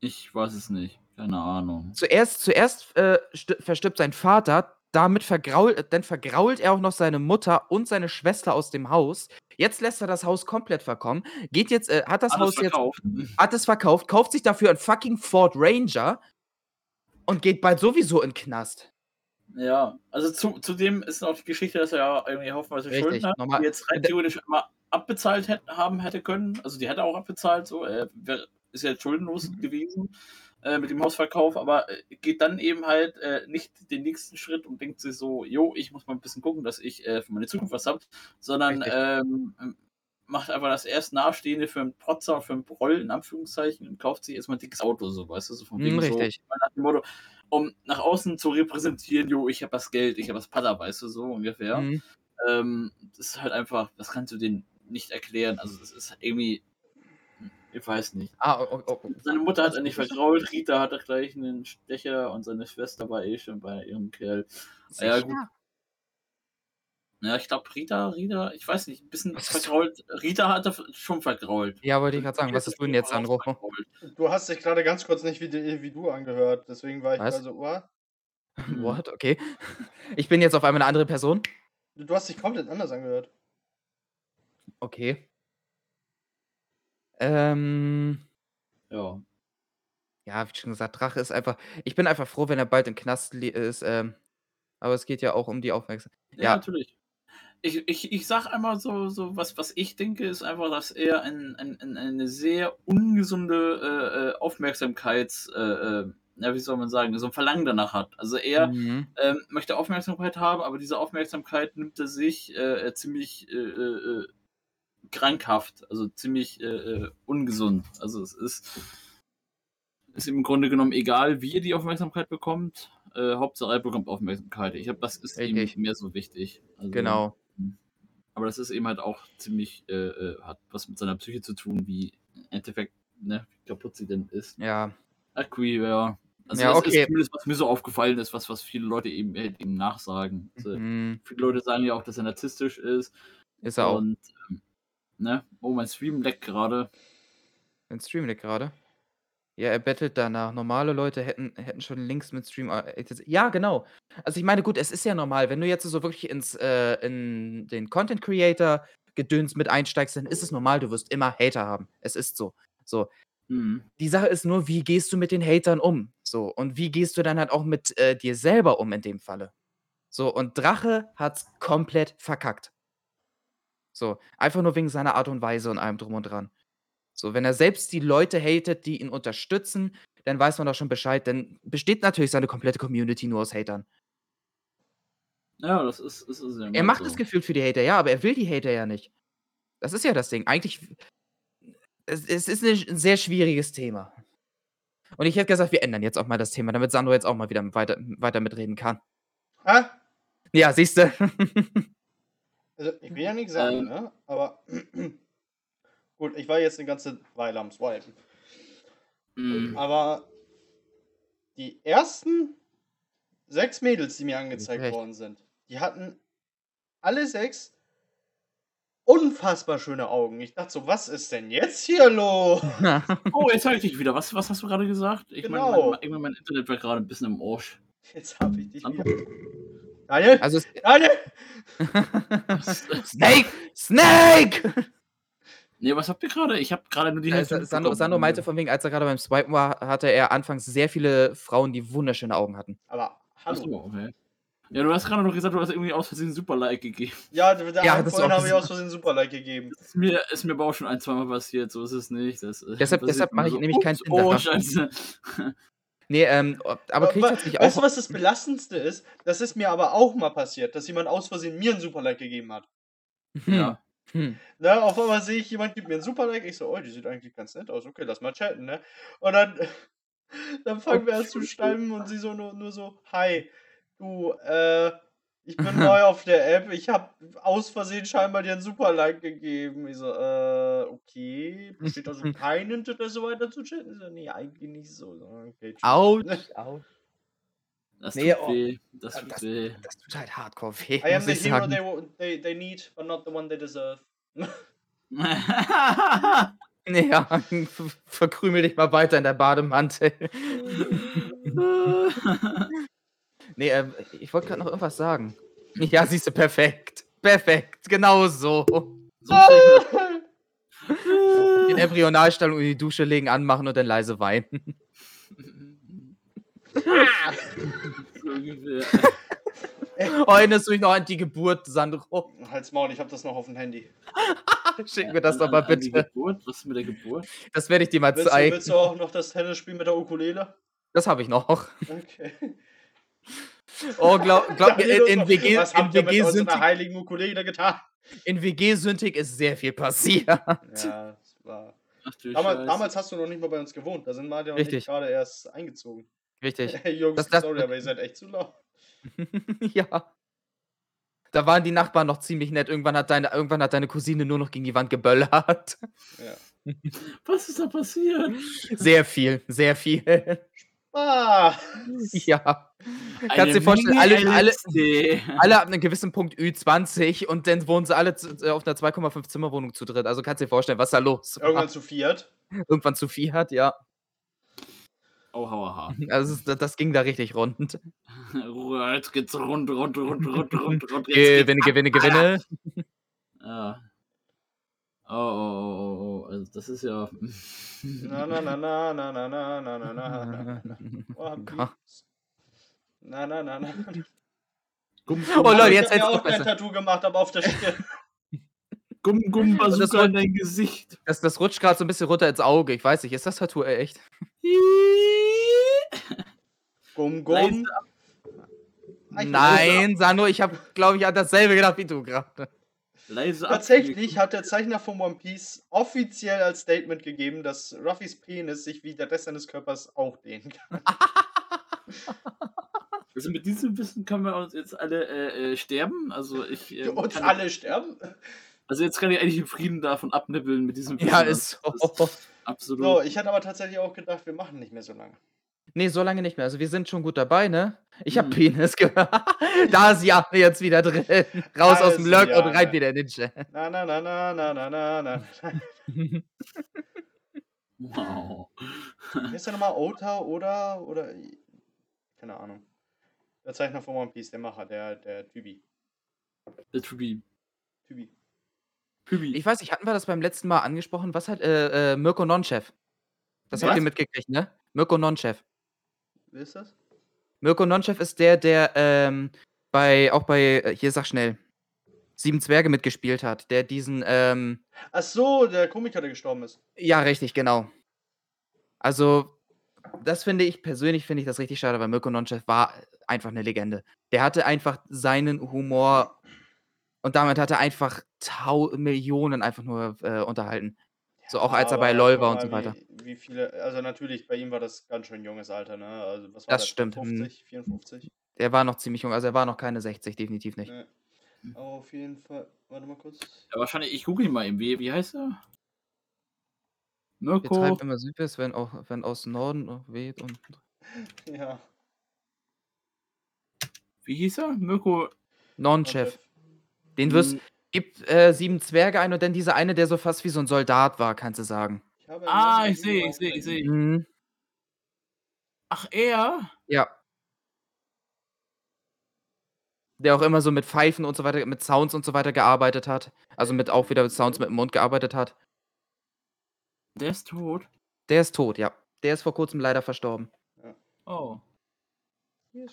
Ich weiß es nicht. Keine Ahnung. Zuerst, zuerst äh, st- verstirbt sein Vater, damit vergrault, dann vergrault er auch noch seine Mutter und seine Schwester aus dem Haus. Jetzt lässt er das Haus komplett verkommen. Geht jetzt, äh, hat das Alles Haus jetzt verkauft. hat es verkauft, kauft sich dafür ein fucking Ford Ranger und geht bald sowieso in den Knast. Ja, also zu, zudem ist noch die Geschichte, dass er ja irgendwie haufenweise Richtig, Schulden hat, normal- die jetzt rein theoretisch immer abbezahlt hätt, haben hätte können. Also die hätte er auch abbezahlt, so. Er wär, ist ja jetzt schuldenlos Mhm. gewesen äh, mit dem Hausverkauf, aber äh, geht dann eben halt äh, nicht den nächsten Schritt und denkt sich so, jo, ich muss mal ein bisschen gucken, dass ich äh, für meine Zukunft was habe, sondern ähm, ähm, macht einfach das erst Nahestehende für einen Protzer, für einen Proll, in Anführungszeichen, und kauft sich erstmal ein dickes Auto, so, weißt du, so von Mm, wegen richtig. so, nach dem Motto, um nach außen zu repräsentieren, jo, ich habe das Geld, ich habe das Pada, weißt du, so ungefähr. Mhm. Ähm, das ist halt einfach, das kannst du denen nicht erklären. Also das ist irgendwie, ich weiß nicht. Ah, oh, oh, oh. Seine Mutter hat er nicht vergrault, Rita hatte gleich einen Stecher und seine Schwester war eh schon bei ihrem Kerl. Ja, gut. Ja, ich glaube, Rita, Rita, ich weiß nicht, ein bisschen Was vergrault. Rita hat er schon vergrault. Ja, wollte ich gerade sagen, was hast du denn jetzt an, Rocho? Vergrault. Du hast dich gerade ganz kurz nicht wie, die- wie du angehört, deswegen war ich Was? gerade so, oh, <laughs> What? Okay. Ich bin jetzt auf einmal eine andere Person? du hast dich komplett anders angehört. Okay. Ähm, Ja. ja, wie schon gesagt, Drache ist einfach. Ich bin einfach froh, wenn er bald im Knast li- ist. Ähm, aber es geht ja auch um die Aufmerksamkeit. Ja, Ja. natürlich. Ich, ich, ich sag einmal so, so was, was ich denke, ist einfach, dass er ein, ein, ein, eine sehr ungesunde äh, äh, Aufmerksamkeits, äh, äh, ja, wie soll man sagen, so ein Verlangen danach hat. Also er Mhm. ähm, möchte Aufmerksamkeit haben, aber diese Aufmerksamkeit nimmt er sich äh, äh, ziemlich äh, äh, äh, krankhaft, also ziemlich äh, äh, ungesund. Also es ist, ist im Grunde genommen egal, wie er die Aufmerksamkeit bekommt. Äh, Hauptsache er bekommt Aufmerksamkeit. Ich glaube, das ist Richtig. ihm mehr so wichtig. Also, Genau. Aber das ist eben halt auch ziemlich, äh, äh, hat was mit seiner Psyche zu tun, wie im Endeffekt, ne, wie kaputt sie denn ist. Ja. Ja. Also Ja, das okay. ist zumindest, was mir so aufgefallen ist, was, was viele Leute eben, halt eben nachsagen. Also, Mhm. Viele Leute sagen ja auch, dass er narzisstisch ist. Ist er auch. Und, ne, oh, mein Stream leckt gerade. Ein Stream liegt gerade. Ja, er bettelt danach. Normale Leute hätten, hätten schon Links mit Stream. äh, Ja, genau. Also ich meine, gut, es ist ja normal, wenn du jetzt so wirklich ins äh, in den Content Creator Gedöns mit einsteigst, dann ist es normal, du wirst immer Hater haben. Es ist so. So. Mhm. Die Sache ist nur, wie gehst du mit den Hatern um? So. Und wie gehst du dann halt auch mit äh, dir selber um in dem Falle? So. Und Drache hat's komplett verkackt. So. Einfach nur wegen seiner Art und Weise und allem drum und dran. So, wenn er selbst die Leute hatet, die ihn unterstützen, dann weiß man doch schon Bescheid, denn besteht natürlich seine komplette Community nur aus Hatern. Ja, das ist, ist, ist ja Er macht so. es gefühlt für die Hater, ja, aber er will die Hater ja nicht. Das ist ja das Ding. Eigentlich, es, es ist ein ein sehr schwieriges Thema. Und ich hätte gesagt, wir ändern jetzt auch mal das Thema, damit Sandro jetzt auch mal wieder weiter, weiter mitreden kann. Hä? Ja, siehst du. <laughs> Also, ich will ja nichts sagen, Ähm. ne? Aber <clears throat> gut, ich war jetzt eine ganze Weile am Swipen. Mhm. Aber die ersten sechs Mädels, die mir angezeigt Recht. worden sind, die hatten alle sechs unfassbar schöne Augen. Ich dachte so, was ist denn jetzt hier los? <laughs> Oh, jetzt höre ich dich wieder. Was, was hast du gerade gesagt? Ich Genau. meine, mein, mein, mein Internet war gerade ein bisschen im Arsch. Jetzt habe ich dich wieder. Daniel? also, es, Daniel! <laughs> Snake! Snake! Nee, was habt ihr gerade? Ich habe gerade nur die Äh, Hälfte Sa- Sandro. Sandro meinte von wegen, als er gerade beim Swipen war, hatte er anfangs sehr viele Frauen, die wunderschöne Augen hatten. Aber hallo. so, okay. Ja, du hast gerade noch gesagt, du hast irgendwie aus Versehen Super Like gegeben. <laughs> Ja, der Ja, vorhin habe ich aus Versehen super Like gegeben. Ist mir, ist mir aber auch schon ein, zweimal passiert, so ist es nicht. Das, äh, Deshalb- deshalb mache ich nämlich keinen ups, Tinder. Oh, scheiße. Nee, ähm, aber kriegt das nicht weißt du, auch. was das Belastendste ist? Das ist mir aber auch mal passiert, dass jemand aus Versehen mir einen Super Like gegeben hat. Hm, Ja. hm. Ne, auf einmal sehe ich, jemand gibt mir einen Super Like. Ich so, oh, die sieht eigentlich ganz nett aus. Okay, lass mal chatten, ne? Und dann, <laughs> dann fangen wir an zu schreiben und sie so nur, nur so, hi, du, äh, ich bin neu auf der App. Ich habe aus Versehen scheinbar dir einen Super Like gegeben. Ich so, äh, okay. Besteht also <laughs> kein Interesse weiter zu chatten? Ich so, nee, eigentlich nicht so. So, Okay. Autsch, <laughs> autsch. Das Nee, tut oh. weh. Das tut Das- weh. Das tut halt hardcore weh, I am muss the ich hero sagen. they, they, they need, but not the one they deserve. <laughs> Ja, ver- verkrümel dich mal weiter in der Bademantel. Nee, ähm, ich wollte gerade noch irgendwas sagen. Ja, siehst du, perfekt. Perfekt, genau so. so mir das In Embryonalstellung in die Dusche legen, anmachen und dann leise weinen. erinnerst du dich noch an die Geburt, Sandro? Halt's Maul, ich habe das noch auf dem Handy. <laughs> Schick mir das doch mal bitte. Geburt? Was ist mit der Geburt? Das werde ich dir mal Willst du, zeigen. willst du auch noch das Tennisspiel mit der Ukulele? Das habe ich noch. Okay. Oh, glaub, <laughs> glaub mir, in, in WG, Was in WG, Synthik, heiligen Ukulele getan? in WG Synthik ist sehr viel passiert. Ja, das war. Ach Damals, damals hast du noch nicht mal bei uns gewohnt. Da sind Martin und ich Richtig. gerade erst eingezogen. Richtig. <laughs> Hey Jungs, Das- das- sorry, aber ihr seid echt zu laut. <laughs> ja. Da waren die Nachbarn noch ziemlich nett. Irgendwann hat deine, irgendwann hat deine Cousine nur noch gegen die Wand geböllert. Ja. Was ist da passiert? Sehr viel, sehr viel. Ah, Ja. Eine Kannst dir vorstellen, alle, alle, <laughs> alle ab einem gewissen Punkt Ü20 und dann wohnen sie alle zu, äh, auf einer 2,5 Zimmerwohnung zu dritt. Also kannst dir vorstellen, was da los irgendwann zu viert. Irgendwann zu viel hat, ja. Oh, hauaha. <laughs> Also es- das, das ging da richtig rund. <laughs> Jetzt geht's rund, rund, rund, rund, rund, rund. Jetzt Gewinne, gewinne, gewinne. Ja. Oh, oh, oh, oh, oh. Also das ist ja. Na, na, na, na, na, na, na, na, na, na, na. <laughs> Oh, Gott. Na, na, na, na. Gumm, Oh gumm, Leute, ich jetzt mir hätt's auch besser. Tattoo gemacht, aber auf der Stirn. <laughs> gumm, gumm, Bazooka in dein Gesicht. Das, das rutscht gerade so ein bisschen runter ins Auge. Ich weiß nicht, ist das Tattoo echt? Gum, Leise gum. Ah, ich- Nein, Sandro, ich habe, glaube ich, an dasselbe gedacht wie du gerade. Leise Tatsächlich hat der Zeichner von One Piece offiziell als Statement gegeben, dass Ruffys Penis sich wie der Rest seines Körpers auch dehnen kann. <laughs> <laughs> Also mit diesem Wissen können wir uns jetzt alle äh, äh, sterben. Also ich. äh, Uns alle sterben. Also jetzt kann ich eigentlich in Frieden davon abnibbeln mit diesem Wissen. Ja, Also ist so. ist <laughs> Absolut. So, ich hatte aber tatsächlich auch gedacht, wir machen nicht mehr so lange. Nee, so lange nicht mehr. Also wir sind schon gut dabei, ne? Ich habe Mhm. Penis gehört. <laughs> da ist ja jetzt wieder drin. <laughs> Raus Da aus dem ist Lurk ja, und rein ne? wieder in den Chat. Na, na, na, na, na, na, na, na. <laughs> Wow. Wer ist der nochmal? Ota oder, oder, keine Ahnung. Der Zeichner von One Piece, der Macher, der, der Tybi. Der Tubi. Tybi. Tubi. Ich weiß nicht, hatten wir das beim letzten Mal angesprochen? Was hat äh, äh, Mirko Nonchef? Das habt Was? ihr mitgekriegt, ne? Mirko Nonchef. Wer ist das? Mirko Nonchef ist der, der ähm, bei, auch bei, äh, hier sag schnell, Sieben Zwerge mitgespielt hat, der diesen, ähm, Ach so, der Komiker, der gestorben ist. ja, richtig, genau. Also, das finde ich, persönlich finde ich das richtig schade, weil Mirko Nonchef war einfach eine Legende. Der hatte einfach seinen Humor und damit hat er einfach Tau Millionen einfach nur äh, unterhalten. So auch als er bei LOL war und so weiter. Wie, wie viele, also natürlich, bei ihm war das ganz schön junges Alter, ne? Also, was war Das das? stimmt, hm. 50, 54? Der war noch ziemlich jung, also er war noch keine 60, definitiv nicht. Ne. Aber auf jeden Fall, warte mal kurz. Ja, wahrscheinlich, ich google ihn mal eben. Wie, wie heißt er? Mirko. treiben immer Südwest, wenn auch wenn aus Norden auch weht und <laughs> Ja. Wie hieß er? Mirko. Non-Chef. Den wirst Gib äh, sieben Zwerge ein und dann dieser eine, der so fast wie so ein Soldat war, kannst du sagen. Ich habe Ah, ich sehe, ich sehe, ich sehe. Mhm. Ach, er? Ja. Der auch immer so mit Pfeifen und so weiter, mit Sounds und so weiter gearbeitet hat. Also mit auch wieder mit Sounds mit dem Mund gearbeitet hat. Der ist tot. Der ist tot, ja. Der ist vor kurzem leider verstorben. Oh.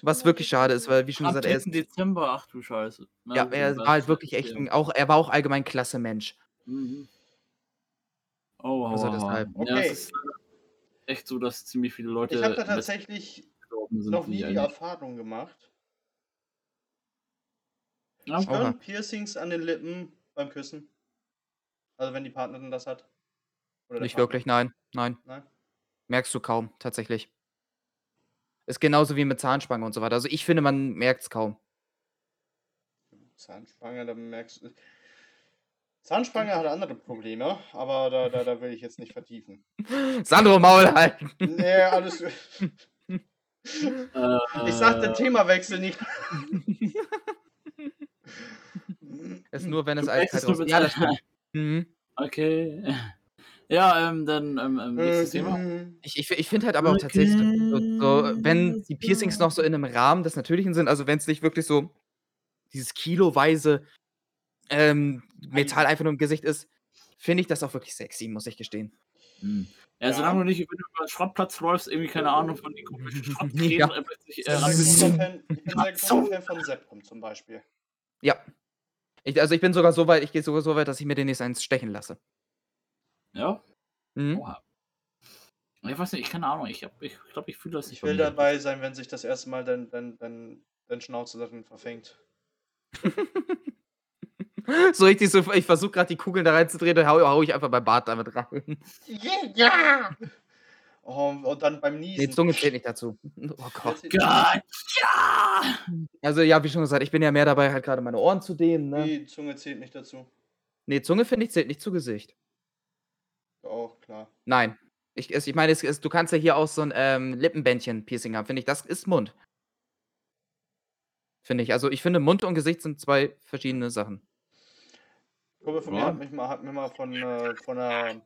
Was wirklich schade ist, weil wie schon Am gesagt, er 3. ist. Dezember, ach du Scheiße. Na Ja, er war halt ich wirklich echt ja. ein, auch, er war auch allgemein klasse Mensch. Mhm. Oh, Also wow. deshalb. Ja, Okay. es ist echt so, dass ziemlich viele Leute Ich habe da tatsächlich gestorben sind. noch die nie die eigentlich- Erfahrung gemacht. Ja, Stören Oha. Piercings an den Lippen beim Küssen? Also wenn die Partnerin das hat? Oder der Nicht Partner? wirklich, nein. Nein. Nein? Merkst du kaum, tatsächlich. Ist genauso wie mit Zahnspange und so weiter. Also ich finde, man merkt es kaum. Zahnspange, da merkst du. Zahnspange hat andere Probleme, aber da, da, da will ich jetzt nicht vertiefen. <laughs> Sandro Maul halten. Nee, alles. Äh, Ich sagte Themawechsel nicht. Ist nur, wenn es raus. Ja, das stimmt. <laughs> Mhm. Okay. Ja, ähm, dann ähm, ähm, nächstes Äh, Thema. Ich, ich, ich finde halt aber auch tatsächlich, so, so, wenn die Piercings noch so in einem Rahmen des Natürlichen sind, also wenn es nicht wirklich so dieses kiloweise ähm, Metall einfach nur im Gesicht ist, finde ich das auch wirklich sexy, muss ich gestehen. Hm. Ja, Ja. solange du nicht, wenn du über den Schrottplatz läufst, irgendwie keine Ahnung von den komischen <laughs> Schrottkrähen Ja. äh, plötzlich Ich äh, Fan, ich bin sehr großer Fan von Septum zum Beispiel. Ja. Ich, also ich bin sogar so weit, ich gehe sogar so weit, dass ich mir den nächsten eins stechen lasse. Ja? Mhm. Oha. Ich weiß nicht, ich keine Ahnung, ich glaube, ich, glaub, ich fühle das nicht Ich will dabei sein, wenn sich das erste Mal dein, dein, dein, dein Schnauze darin verfängt. <laughs> So richtig so, ich versuche gerade die Kugeln da reinzudrehen, dann hau, hau ich einfach beim Bart damit rein. <laughs> Ja! Oh, und dann beim Niesen. Nee, Zunge zählt nicht dazu. Oh Gott. Gott, ja! Also ja, wie schon gesagt, ich bin ja mehr dabei, halt gerade meine Ohren zu dehnen. Ne? Die Zunge zählt nicht dazu. Nee, Zunge finde ich zählt nicht zu Gesicht. Auch klar. Nein. Ich, es- ich meine, es, es, du kannst ja hier auch so ein ähm, Lippenbändchen-Piercing haben, finde ich. Das ist Mund. Finde ich. Also ich finde, Mund und Gesicht sind zwei verschiedene Sachen. Kumpel von mir Ja. hat mich mal, hat mir mal von, äh, von einer.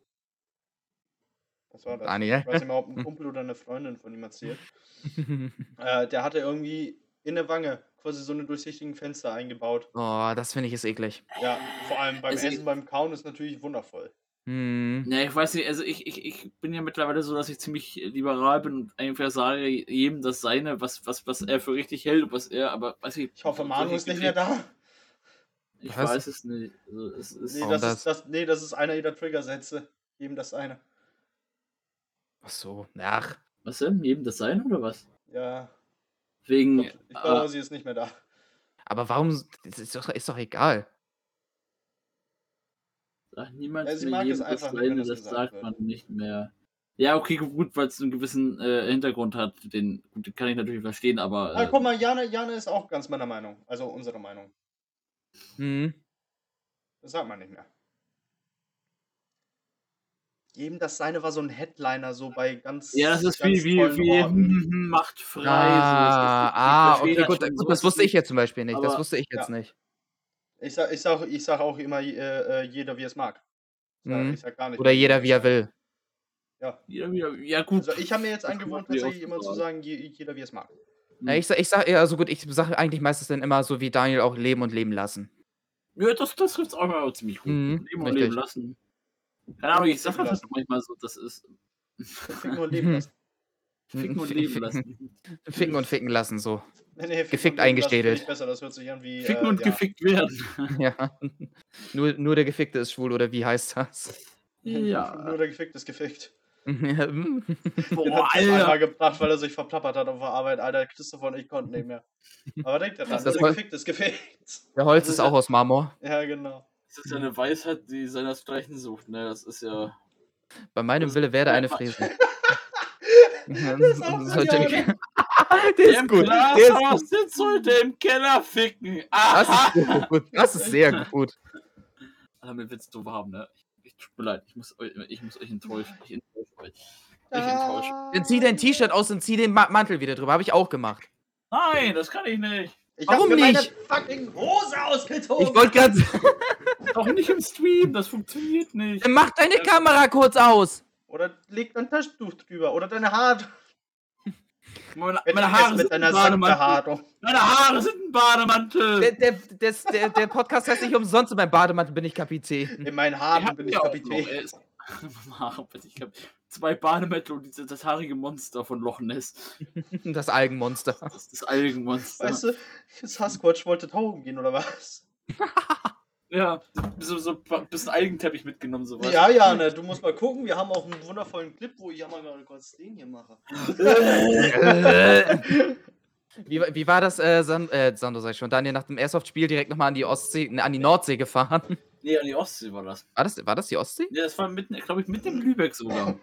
Was war das? Daniel. Ich weiß nicht mehr, ob ein Kumpel oder eine Freundin von ihm erzählt. <laughs> Äh, der hatte irgendwie in der Wange quasi so eine durchsichtigen Fenster eingebaut. oh, das finde ich ist eklig. Ja, vor allem beim Also Essen, beim Kauen ist natürlich wundervoll. Hm. Ja, ich weiß nicht, also ich, ich, ich bin ja mittlerweile so, dass ich ziemlich liberal bin und einfach sage, jedem das Seine, was, was, was er für richtig hält und was er, aber weiß ich. Ich hoffe, Manu ist nicht mehr da. Ich Was? weiß es nicht. Also, es ist, Nee das, das? Ist, das, nee, das ist einer ihrer Triggersätze. Jedem das eine. Ach so. Ach. was denn? Jedem das Seine oder was? Ja. Wegen. Ich glaube, ah, sie ist nicht mehr da. Aber warum? Das ist doch, ist doch egal. Sagt niemand Ja, sie mehr mag es jedem das einfach das das gesagt sagt wird. man nicht mehr. Ja, okay, gut, weil es einen gewissen äh, Hintergrund hat, den, gut, den kann ich natürlich verstehen, aber. Ah, Äh, guck mal, Jane, Jane ist auch ganz meiner Meinung. Also unsere Meinung. Hm. Das sagt man nicht mehr. Jedem das seine war so ein Headliner, so bei ganz. ja, das ist wie, wie, wie Orten. hm, hm, macht frei. Ah, ah so. Ich- ich okay, verstehe gut, gut. Das wusste es ich jetzt zum Beispiel nicht. Das aber- wusste ich jetzt Ja. nicht. Ich sag, ich sag, ich sag auch immer, äh, äh, jeder wie es mag. Ich sag, Mhm. ich sag gar nicht. Oder jeder wie er will. Ja, ja, ja, gut. Also ich habe mir jetzt Das angewohnt, tatsächlich immer so zu sagen, je, jeder wie es mag. Ja, ich sag, ich sag, ja, also gut, ich sage eigentlich meistens dann immer so wie Daniel auch leben und leben lassen. Ja, das, das trifft es auch mal ziemlich gut. Mhm, leben und richtig. leben lassen. Keine Ahnung, ich sag Ficken das manchmal so, das ist. Ficken und leben lassen. Ficken und <laughs> leben lassen. Ficken und ficken lassen, so. Nee, nee, ficken Gefickt eingestädelt. finde ich besser, das hört sich an wie. Ficken äh, und ja. gefickt werden. <laughs> <laughs> Ja. Nur, nur der Gefickte ist schwul, oder wie heißt das? Ja. Nur der gefickt ist gefickt. Boah, Tim einmal Alter. gebracht, weil er sich verplappert hat auf der Arbeit. Alter, Christopher und ich konnten nicht mehr. Aber denkt daran, Das der war- gefickt ist gefickt. Der Holz Das ist ist auch aus Marmor. Ja, genau. Das ist ja eine Weisheit, die seinesgleichen sucht, ne? Das ist ja. Bei meinem Das- Wille werde eine Fräse. Das ist auch so Sollte- geil. <laughs> der ist Im gut. Der ist gut. heute im Keller ficken. Das ist <laughs> gut. Das ist sehr gut. Damit willst du haben, ne? Ich, tut mir leid, ich muss, euch- ich muss euch enttäuschen. Ich enttäusche euch. Ich enttäusche. Dann zieh dein T-Shirt aus und zieh den Ma Mantel wieder drüber. Habe ich auch gemacht. Nein, das kann ich nicht. Ich Warum hab mir meine nicht? fucking Hose ausgezogen. Ich wollte gerade Doch nicht im Stream, das funktioniert nicht. Dann mach deine Kamera kurz aus. Oder leg dein Taschentuch drüber. Oder deine Haare. <laughs> Meine, meine Haare mit sind ein deiner Bademantel. Sackbehaarung. Meine Haare sind ein Bademantel. Der, der, des- der, der Podcast heißt nicht umsonst, in meinem Bademantel bin ich Kapitän. In meinen Haaren <laughs> bin ich Kapitän. ist- Haare bin ich Kap- Zwei Bademäntel und dieses, das haarige Monster von Loch Ness. <laughs> Das Algenmonster. Das das Algenmonster. Weißt du, Sasquatch wollte tauchen gehen, oder was? Ja, so, so ein bisschen Algenteppich mitgenommen, sowas. Ja, ja, ne, du musst mal gucken. Wir haben auch einen wundervollen Clip, wo ich ja mal kurz den hier mache. <laughs> wie, wie war das, äh, San, äh, Sandro, sag ich schon, Daniel, nach dem Airsoft-Spiel direkt nochmal an die Ostsee, ne, an die Nordsee gefahren? Nee, an die Ostsee war das. War das, war das die Ostsee? Ja, das war mitten, glaube ich, mit dem Lübeck sogar.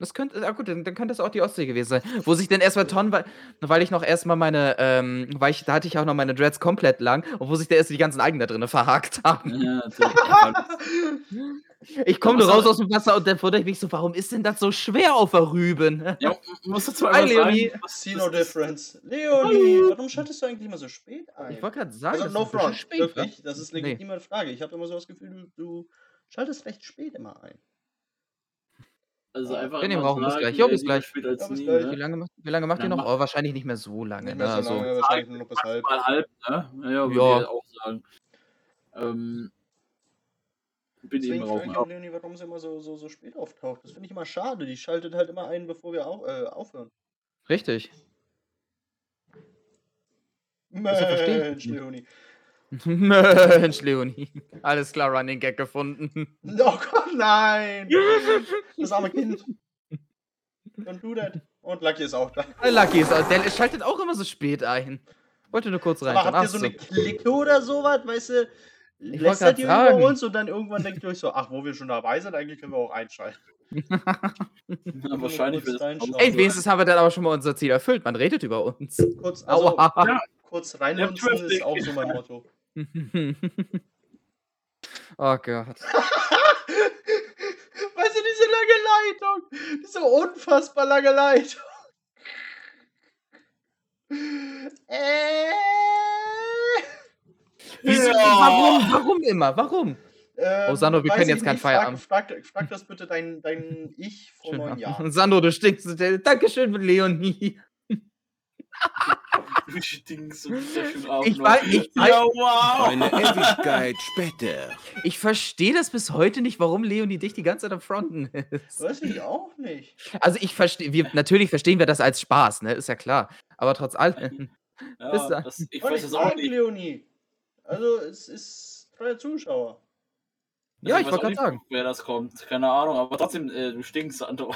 Das könnte, ah gut, dann, dann könnte das auch die Ostsee gewesen sein. Wo sich dann erstmal Tonnen, weil, weil ich noch erstmal meine, ähm, weil ich, da hatte ich auch noch meine Dreads komplett lang und wo sich da erst die ganzen Algen da drinnen verhakt haben. ja. Ich komme nur raus aus dem Wasser und dann wundere ich mich so, warum ist denn das so schwer auf der Rüben? <laughs> ja, muss dazu Hi, einmal Leonie. sagen, See no difference. Leonie, warum schaltest du eigentlich immer so spät ein? Ich wollte gerade sagen, also das no front, spät, wirklich. Das ist eine Nee. legitime Frage. Ich habe immer so das Gefühl, du, du schaltest recht spät immer ein. Also einfach Wenn ihr brauchen, bis gleich. Jo, äh, bis gleich. Ja, bis nie, gleich. Wie ne? lange, macht- wie lange macht Ja, ihr noch? Oh, wahrscheinlich nicht mehr so lange. Nicht Ne? mehr so Also, lange, wahrscheinlich nur noch bis halb. Mal halb, ne? Naja, würde Ja. ich auch sagen. Ähm, bin Deswegen frage ich auch Leonie, warum sie immer so, so, so spät auftaucht. Das finde ich immer schade. Die schaltet halt immer ein, bevor wir au äh, aufhören. richtig. ja. Mensch, Leonie. <laughs> Mensch, Leonie. Alles klar, Running Gag gefunden. <laughs> Oh Gott, nein! Das arme Kind. Don't do that. Und Lucky ist auch da. Äh, Lucky ist, der schaltet auch immer so spät ein. Wollte nur kurz rein. Aber habt ihr so eine Clique oder sowas, weißt du? Lästert grad ihr sagen. über uns und dann irgendwann denkt ihr euch so, ach, wo wir schon dabei sind, eigentlich können wir auch einschalten. <laughs> Ja, wahrscheinlich wird es. Ey, wenigstens haben wir dann aber schon mal unser Ziel erfüllt. Man redet über uns. Kurz, also. Ja. kurz reinlunzen ist auch so mein Motto. <laughs> oh Gott. <laughs> weißt du, diese lange Leitung. Diese unfassbar lange Leitung. <laughs> Äh. Wieso? Warum? Warum immer? Warum? Ähm, Oh, Sandro, wir können jetzt keinen nicht. Frag- Feierabend. Frag, frag das bitte dein, dein Ich vor neun Jahren. Sandro, du stinkst. Dankeschön, Leonie. Du stinkst und sehr schön auf. Ich weiß, ich, weiß, Ja, wow. Eine Ewigkeit später. ich verstehe das bis heute nicht, warum Leonie dich die ganze Zeit am Fronten ist. Weiß ich auch nicht. Also ich verstehe, wir, natürlich verstehen wir das als Spaß, ne? Ist ja klar. Aber trotz allem. Ja, <laughs> Bis dann. das, ich weiß ich es auch sagen, nicht. Leonie. Also, es ist freier Zuschauer. Ja, Also ich weiß wollte gerade sagen. Wer das kommt, keine Ahnung, aber trotzdem, äh, du stinkst, Anto.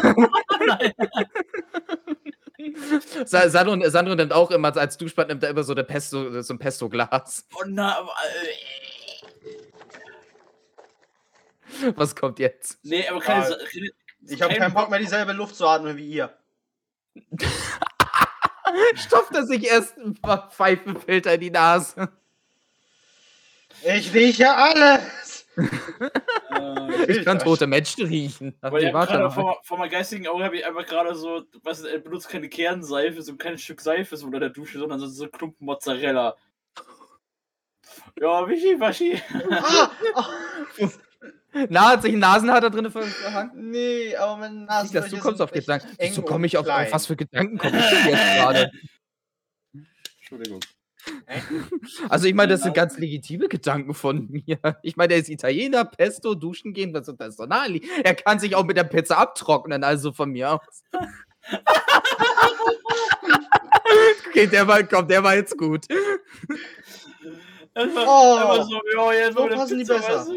Sa- <laughs> <laughs> Sandro, Sandro nimmt auch immer, als Duschbad nimmt er immer so, eine Pesto, so ein Pesto-Glas. Oh na, äh, Was kommt jetzt? nee, aber keine Ja, Sa- Ich habe kein keinen Bock mehr, dieselbe Luft zu atmen wie ihr. <laughs> Stopft er sich erst ein paar Pfeifenfilter in die Nase? Ich rieche alles. <laughs> Äh, Ich kann tote Menschen riechen. Weil gerade mal. vor, vor meinem geistigen Auge habe ich einfach gerade so, was er benutzt keine Kernseife, so ein kleines Stück Seife so unter der Dusche, sondern so, so Klumpen Mozzarella. Ja, Wischi, Waschi. Ah. Na, hat sich ein Nasenhaar da drin verhangen? Nee, aber meine Nicht, Nase. dass du kommst auf Gedanken. Wieso komme ich auf, auf was für Gedanken komme ich denn jetzt gerade? Entschuldigung. Also ich meine, das sind ganz legitime Gedanken von mir. Ich meine, er ist Italiener, Pesto, duschen gehen, das das ist doch naheliegend. Er kann sich auch mit der Pizza abtrocknen, also von mir aus. <laughs> okay, der war, komm, der war jetzt gut. Einfach, Oh, einfach so, ja, jetzt so passen die Pizza, besser. weißt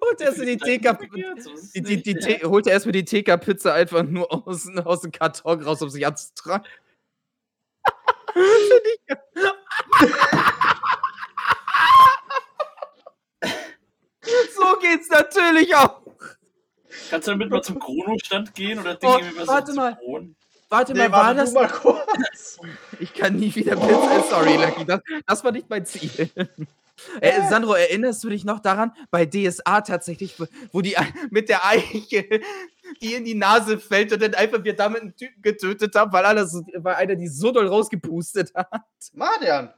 Und er in die <laughs> TK, die, die, die, holt er erstmal die TK-Pizza einfach nur aus, aus dem Karton raus, um sich anzutragen. <laughs> So geht's natürlich auch. Kannst du damit mal zum Chrono-Stand gehen oder Oh, Dinge was warte mal. Synchron? Warte Nee, mal, war warte das. mal kurz. Ich kann nie wieder Pizza. äh, Sorry, Lucky. Das, das war nicht mein Ziel. Äh, Sandro, erinnerst du dich noch daran, bei DSA tatsächlich, wo- die mit der Eiche, die in die Nase fällt und dann einfach wir damit einen Typen getötet haben, weil, alles, weil einer die so doll rausgepustet hat? Marian.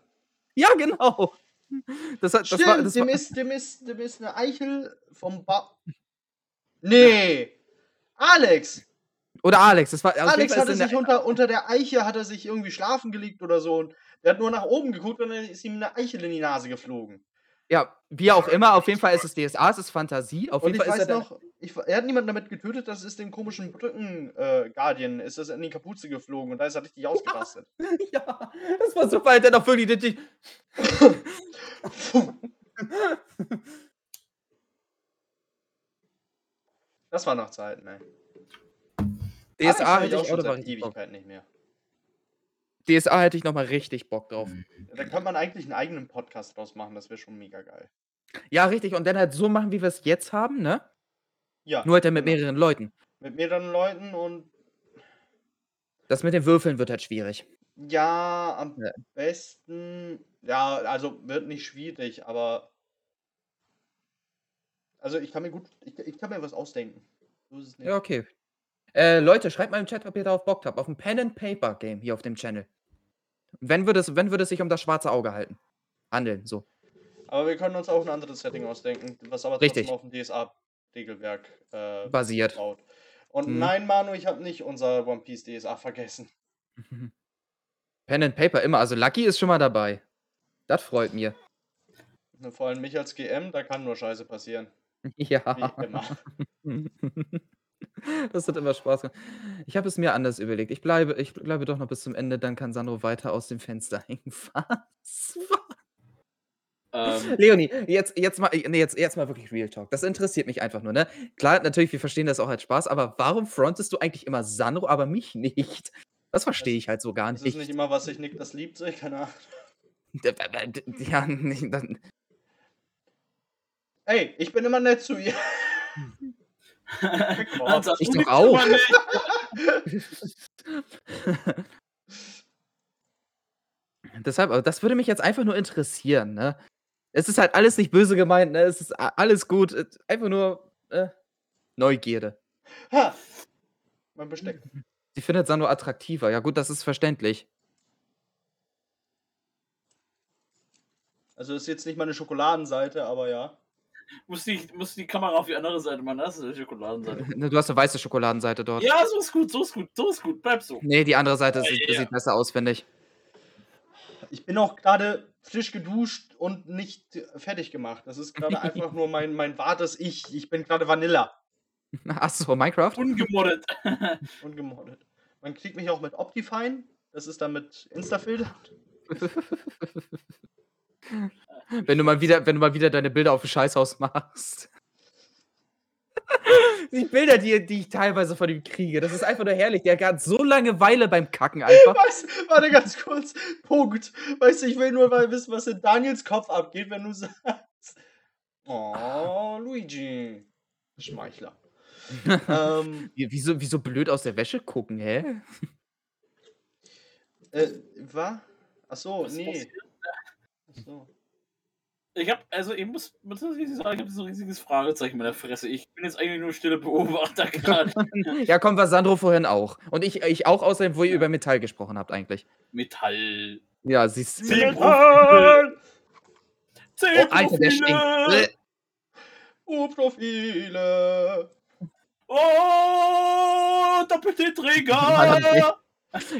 Ja, genau. Das, hat, das Stimmt, war, das dem, war, ist, dem, ist, dem ist eine Eichel vom ba Nee. Alex. oder Alex, das war. Alex hatte sich unter, unter der Eiche, hat er sich irgendwie schlafen gelegt oder so. Und der hat nur nach oben geguckt und dann ist ihm eine Eichel in die Nase geflogen. Ja, wie auch immer, auf jeden Fall ist es DSA, es ist Fantasie. Auf Und jeden Fall ist er noch, ich, er hat niemanden damit getötet, das ist den komischen Brücken-Guardian, äh, ist das in die Kapuze geflogen und da ist er richtig ausgerastet. <laughs> Ja, das war super, der noch wirklich richtig. <laughs> Das war noch Zeiten, ey. DSA Alex hätte ich schon auch seit. Ewigkeit nicht mehr. DSA hätte ich noch mal richtig Bock drauf. Da kann man eigentlich einen eigenen Podcast draus machen, das wäre schon mega geil. Ja, richtig. Und dann halt so machen, wie wir es jetzt haben, ne? Ja. Nur halt dann mit genau. mehreren Leuten. Mit mehreren Leuten und Das mit den Würfeln wird halt schwierig. ja, am Ja. besten, ja, also wird nicht schwierig, aber also ich kann mir gut, ich, ich kann mir was ausdenken. So ist es nicht. Ja, okay. Äh, Leute, schreibt mal im Chat, ob ihr darauf Bock habt. Auf ein Pen and Paper Game hier auf dem Channel. Wenn würde es, wenn würde es sich um das schwarze Auge halten? Handeln, so. Aber wir können uns auch ein anderes Setting ausdenken, was aber Richtig. trotzdem auf dem DSA-Regelwerk äh, Basiert. baut. Und Mhm. nein, Manu, ich habe nicht unser One Piece DSA vergessen. <laughs> Pen and Paper immer. Also Lucky ist schon mal dabei. Das freut mir. Vor allem mich als GM, da kann nur Scheiße passieren. <laughs> Ja. Wie immer. <laughs> Das hat immer Spaß gemacht. Ich habe es mir anders überlegt. Ich bleibe, ich bleibe doch noch bis zum Ende, dann kann Sandro weiter aus dem Fenster hängen. Was? Ähm, Leonie, jetzt, jetzt, mal, nee, jetzt, jetzt mal wirklich Real Talk. Das interessiert mich einfach nur, ne? Klar, natürlich, wir verstehen das auch als Spaß, aber warum frontest du eigentlich immer Sandro, aber mich nicht? Das verstehe ich halt so gar Das nicht. ist nicht immer, was sich Nick das liebt, ich keine Ahnung. Ja, nicht, dann, Ey, ich bin immer nett zu ihr. Hans, <laughs> ich doch auch. <laughs> Deshalb, aber das würde mich jetzt einfach nur interessieren, ne? Es ist halt alles nicht böse gemeint, ne? Es ist alles gut. Einfach nur, äh, Neugierde. Ha! Mein Besteck. Sie findet Sandro attraktiver. Ja gut, das ist verständlich. Also ist jetzt nicht meine Schokoladenseite, aber ja. Muss die, muss die Kamera auf die andere Seite machen, das ist die Schokoladenseite. <laughs> Ne, Du hast eine weiße Schokoladenseite dort. Ja, so ist gut, so ist gut, so ist gut, bleib so. Nee, die andere Seite sieht, Ja. sieht besser aus, finde ich. Ich bin auch gerade frisch geduscht und nicht fertig gemacht. Das ist gerade einfach nur mein, mein wartes Ich. Ich bin gerade Vanilla <laughs> Achso, Minecraft? Ungemoddet. <laughs> und gemoddet. Man kriegt mich auch mit Optifine. Das ist dann mit Instafilter. <laughs> Wenn du mal wieder, wenn du mal wieder deine Bilder auf dem Scheißhaus machst. Die Bilder, die, die ich teilweise von ihm kriege, das ist einfach nur herrlich. Der hat so Langeweile beim Kacken einfach. Was? Warte ganz kurz. Punkt. Weißt du, ich will nur mal wissen, was in Daniels Kopf abgeht, wenn du sagst. Oh, Luigi. Schmeichler. <laughs> ähm, Wie- Wieso, wieso blöd aus der Wäsche gucken, hä? äh, was? Achso, Was nee. Achso. Ich hab, also ich muss, muss ich richtig sagen, ich habe so ein riesiges Fragezeichen in meiner Fresse. Ich bin jetzt eigentlich nur stille Beobachter <laughs> gerade. <laughs> Ja, komm, war Sandro vorhin auch. Und ich, ich auch außerdem, wo ihr über Metall gesprochen habt, eigentlich. Metall. Ja, siehst du. Metall! Zehn Oh, Alter, der stinkt. Profile. Bäh. Oh, Profile! Oh, doppelte Träger.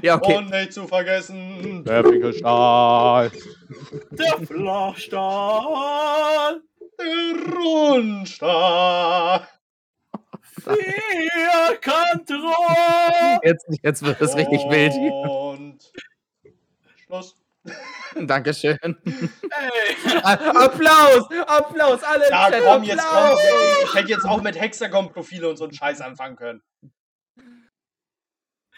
Ja, okay. Und nicht zu vergessen, Der Finkelstahl. Der <laughs> Flachstahl. der Rundstahl. Vierkantrohr. Jetzt, jetzt wird es richtig wild. Und Schluss. <laughs> Dankeschön. Ey. A- <laughs> Applaus! Applaus! Alle Ja, komm, jetzt komm. Applaus! Ich hätte jetzt auch mit Hexagon-Profile und so einen Scheiß anfangen können.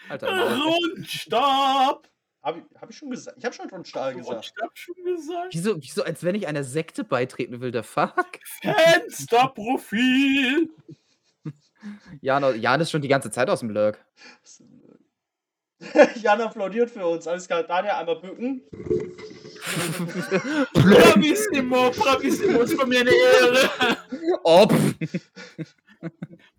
Alter. Rundstab. Habe ich, hab ich schon gesagt? Ich habe schon Rundstahl gesagt. Rundstab schon gesagt. Wieso, wieso, als wenn ich einer Sekte beitreten will, der Fuck? Fensterprofil. Jan, Jan ist schon die ganze Zeit aus dem Lurk. <laughs> Jan applaudiert für uns. Alles klar, Daniel, einmal bücken. Bravissimo, bravissimo, ist bei mir eine Ehre. Ob!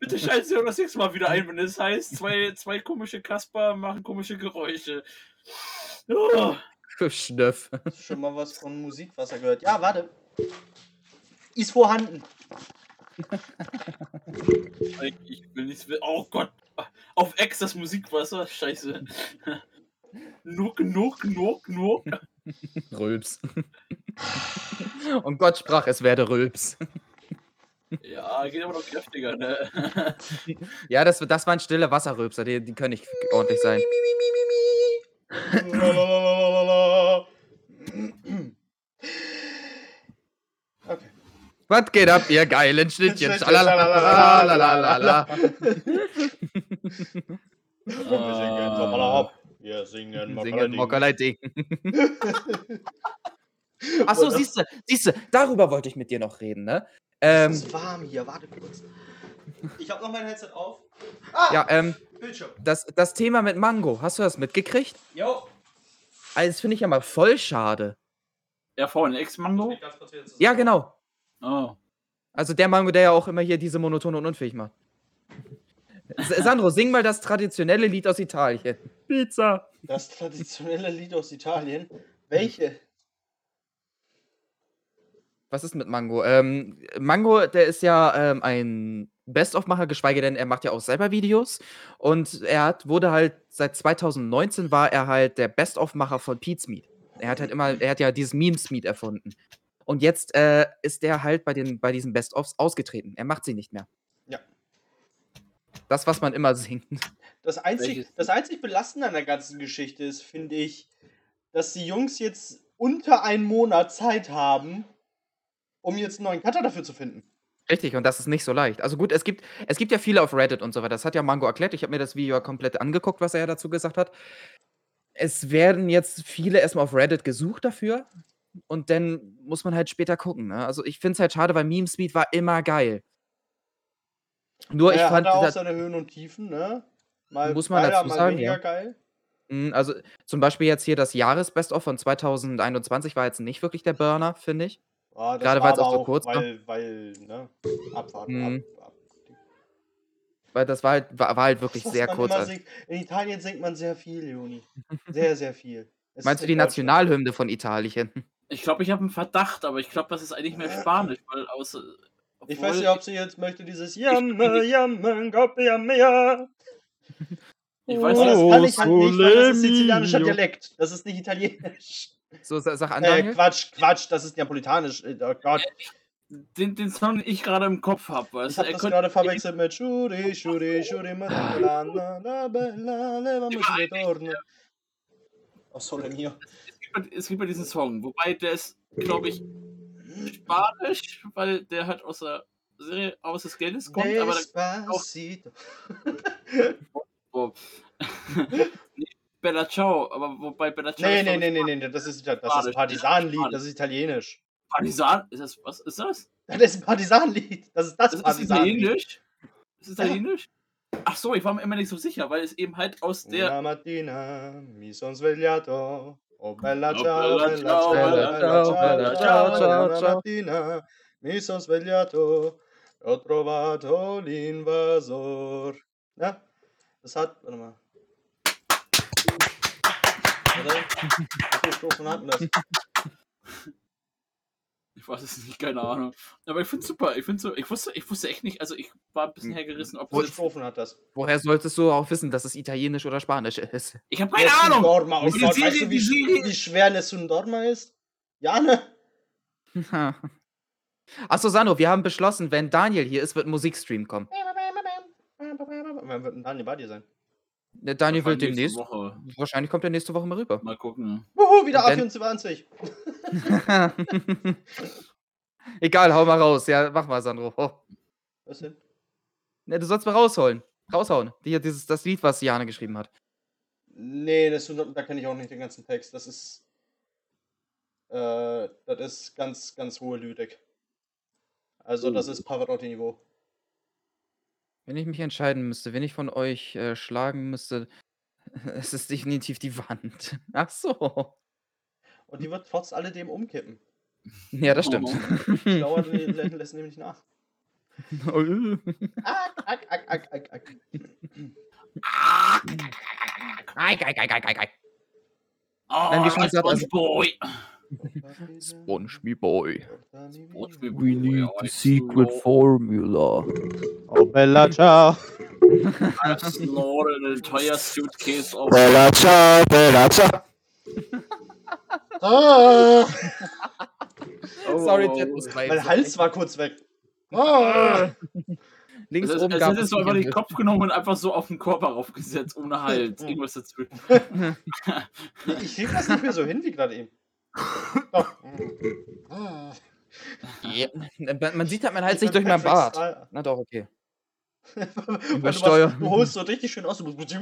Bitte schalten Sie auch das nächste Mal wieder ein, wenn es heißt, zwei, zwei komische Kasper machen komische Geräusche. Oh, Schnöff. Schon mal was von Musikwasser gehört. Ja, warte. Ist vorhanden. ich, will nichts. Oh Gott. Auf Ex das Musikwasser. Scheiße. Nuck, nuck, nuck, nuck. Rülps. Und Gott sprach, es werde Rülps. Ja, geht aber noch kräftiger, ne? <laughs> Ja, das, das waren stille Wasserrülpser, die, die können nicht ordentlich sein. Okay. <laughs> Was geht ab, ihr geilen Schnittchen? <laughs> Und wir singen Mockerlei Achso, siehst du, siehst du, darüber wollte ich mit dir noch reden, ne? Ähm, Es ist warm hier, warte kurz. Ich hab noch mein Headset auf. Ah, ja, ähm, Bildschirm. das, das Thema mit Mango, hast du das mitgekriegt? Jo. Also, das finde ich ja mal voll schade. Ja, vorhin Ex-Mango? Ganz kurz wieder zusammen. Ja, genau. Oh. Also der Mango, der ja auch immer hier diese monotone und unfähig macht. S Sandro, sing mal das traditionelle Lied aus Italien. Pizza. Das traditionelle Lied aus Italien. Welche? Was ist mit Mango? Ähm, Mango, der ist ja ähm, ein Best-of-Macher, geschweige denn, er macht ja auch selber Videos. Und er hat, wurde halt, seit 2019 war er halt der Best-of-Macher von Pete's Meat. Er hat halt immer, er hat ja dieses Memes Meat erfunden. Und jetzt äh, ist er halt bei, den, bei diesen Best-ofs ausgetreten. Er macht sie nicht mehr. Ja. Das, was man immer singt. Das einzig, das einzig Belastende an der ganzen Geschichte ist, finde ich, dass die Jungs jetzt unter einen Monat Zeit haben, um jetzt einen neuen Cutter dafür zu finden. Richtig, und das ist nicht so leicht. Also gut, es gibt, es gibt ja viele auf Reddit und so weiter. Das hat ja Mango erklärt. Ich habe mir das Video ja komplett angeguckt, was er ja dazu gesagt hat. Es werden jetzt viele erstmal auf Reddit gesucht dafür. Und dann muss man halt später gucken. Ne? Also ich finde es halt schade, weil Meme Speed war immer geil. Nur ich er fand, hat auch das, seine Höhen und Tiefen, ne? Mal Muss man geiler, dazu sagen, ja. geil. mh, also zum Beispiel jetzt hier das Jahres-Best-of von 2021 war jetzt nicht wirklich der Burner, finde ich. Das Gerade war weil's aber auch so kurz war. weil, weil, ne? Abwarten. Mhm. Ab, ab. Weil das war halt, war, war halt wirklich <laughs> sehr kurz. singt. In Italien singt man sehr viel, Juni. Sehr, sehr viel. Es Meinst du die. Nationalhymne von Italien? <laughs> Ich glaube, ich habe einen Verdacht, aber ich glaube, das ist eigentlich mehr Spanisch, weil aus. Ich weiß nicht, ob sie jetzt möchte dieses Jamme, Jamme, Jamme, ja. Ich weiß Aber das nicht. kann ich halt nicht, weil das ist sizilianischer. Dialekt. Das ist nicht italienisch. So, sa- sag an, Äh. Quatsch, Quatsch, das ist napolitanisch. Äh, Oh Gott, Den, den Song, den ich gerade im Kopf habe. ich habe das gerade verwechselt mit Shuri, Shuri, Shuri, Madonna, la bella, leva Die mi war si eigentlich- ritorno. Oh, Sole mio. Es gibt ja diesen Song, wobei der ist, glaube ich, Spanisch, weil der halt aus der Serie Aus des Geldes kommt, aber da oh. <laughs> Nee, Bella Ciao, aber wobei Bella Ciao. Nee, ist, nee, nee, nee, nee, das ist, das ist Spanisch, ein Partisanenlied, Spanisch. das ist italienisch. Partisan, ist das, was ist das? Das ist ein Partisanenlied, das ist das, Das ist italienisch? Ist es italienisch? Ach so, ich war mir immer nicht so sicher, weil es eben halt aus der. Una mattina mi son svegliato. Oh bella Oh, ciao, bella ciao, bella ciao, bella ciao, ciao. ciao. mattina mi son svegliato. Ho trovato l'invasor. Ja, das hat, warte mal. Warte, wie viele Strophen hatten das? Ich weiß es nicht, keine Ahnung. Aber ich finde super. Ich finde so, ich wusste, ich wusste echt nicht, also ich war ein bisschen hergerissen, ob Wie jetzt, Strophen hat das? Woher solltest du auch wissen, dass es italienisch oder spanisch ist? Ich habe keine Ahnung! Dorma. Oh Gott, Serie- weißt du, wie, Serie- wie schwer Nessun Dorma ist? Jane? <laughs> Achso, Sano, wir haben beschlossen, wenn Daniel hier ist, wird ein Musikstream kommen. Wann wird Daniel bei dir sein? Der Daniel will demnächst. Woche. Wahrscheinlich kommt er nächste Woche mal rüber. Mal gucken. Wuhu, wieder Und dann- A24. <laughs> <laughs> Egal, hau mal raus. Ja, mach mal, Sandro. Oh. Was denn? Ne, du sollst mal rausholen. Raushauen. Die, dieses, das Lied, was Jane geschrieben hat. Nee, das, da kenne ich auch nicht den ganzen Text. Das ist. Äh, das ist ganz, ganz hohe Lyrik. Also, das ist Pavarotti-Niveau. Wenn ich mich entscheiden müsste, wen ich von euch äh, schlagen müsste, <laughs> es ist definitiv die Wand. <laughs> Ach so. Und die wird trotz alledem umkippen. <laughs> Ja, das stimmt. Die Dauer lä- lä- lässt nämlich nach. Ack, ack, ack, ack, ack, ack. Eik, eik, eik, eik, eik, eik. Oh, Nein, wie schon gesagt, also- Boy. SpongeMe Boy. We need the secret formula. Oh, Bella, ciao. Lord in a teuer suitcase of Bella ciao, bella ciao. Ah, Sorry, Oh. Chat muss mein Hals war kurz weg. Ah. Links Es, ist, oben es gab es einfach den. Kopf genommen und einfach so auf den Körper raufgesetzt, ohne Hals. Irgendwas dazwischen. Ich krieg das nicht mehr so hin wie gerade eben. Ja, man- Man sieht halt mein Hals Ich nicht bin durch meinen Bart. Star. Na doch, okay. <laughs> Du, Übersteuern. machst- du holst so richtig schön aus. Du musst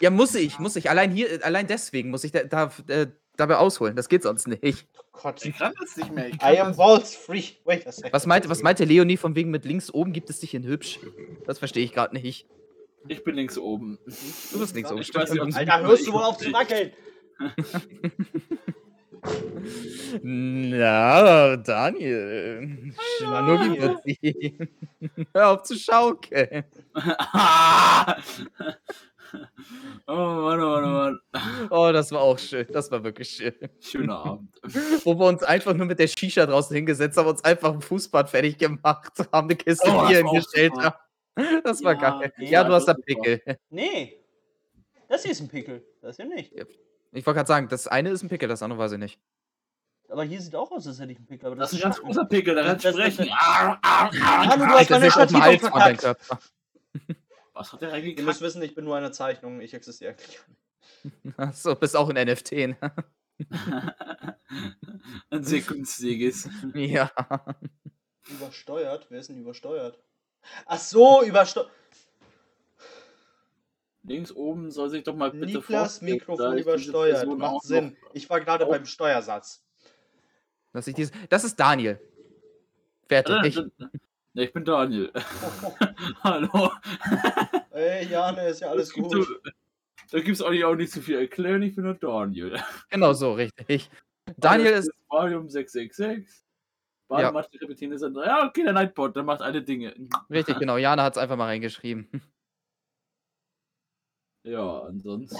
Ja, muss ich, muss ich. Allein hier, allein deswegen muss ich da, da, äh, dabei ausholen. Das geht sonst nicht. Gott. Ich kann das nicht mehr. I am das, balls free. Wait a second. Was meinte, was meinte Leonie von wegen mit links oben gibt es dich in hübsch? Das verstehe ich gerade nicht. ich bin links oben. Du bist links oben. Alter, hörst du wohl auf zu wackeln? <laughs> Na, Daniel. Schnucki wird sie. Hör auf zu schaukeln. <laughs> oh Mann, oh Mann, oh Mann. Oh, das war auch schön. Das war wirklich schön. Schöner Abend. Wo wir uns einfach nur mit der Shisha draußen hingesetzt haben, uns einfach ein Fußbad fertig gemacht, haben eine Kiste Oh, Bier hingestellt. haben. Das war Ja, geil. nee, Ja, du hast da. Pickel. Nee. Das hier ist ein Pickel. Das hier nicht. Ich wollte gerade sagen, das eine ist ein Pickel, das andere weiß ich nicht. Aber hier sieht auch aus, als hätte ich einen Pickel. Aber Das das, ist ein ganz großer Pickel, der Das- kann das- sprechen. Hallo, du hast meine deinem verkackt. Körper. Was hat der Ihr reingekackt? müsst wissen, ich bin nur eine Zeichnung. Ich existiere eigentlich. <laughs> Achso, bist auch ein NFT. Ne? <laughs> Ein sehr günstiges. ja. Übersteuert? Wer ist denn übersteuert? Ach so, übersteuert. Links oben soll sich doch mal bitte Niklas vorstellen, Mikrofon ist übersteuert. Macht Sinn. Ich war gerade beim Steuersatz. Dass ich dieses, das ist Daniel. Fertig. Ich, ich bin Daniel. <laughs> Hallo. Ey, Jane, ist ja alles gut. so- Da gibt es auch nicht, auch nicht zu viel erklären, ich bin nur Daniel. genau so, richtig. Daniel ist. Valium 666. Ja. Badematte, Repetine sind. Ja, okay, der Nightbot, der macht alle Dinge. Richtig, genau. Jana hat es einfach mal reingeschrieben. Ja, ansonsten.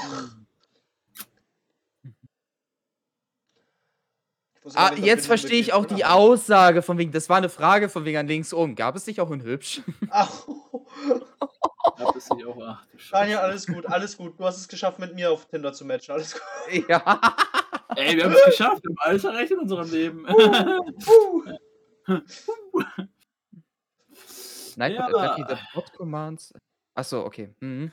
Ah, nicht, jetzt wir verstehe ich auch die haben. Aussage von wegen, das war eine Frage von wegen an links oben. Gab es dich auch in hübsch? Ach, Gab es nicht auch. Ach. Daniel, alles gut, alles gut. Du hast es geschafft, mit mir auf Tinder zu matchen. Alles gut. ja. Ey, wir haben es geschafft im Alter recht in unserem Leben. Nein, Ja. Lucky, the Bot Commands. Achso, okay. Mhm.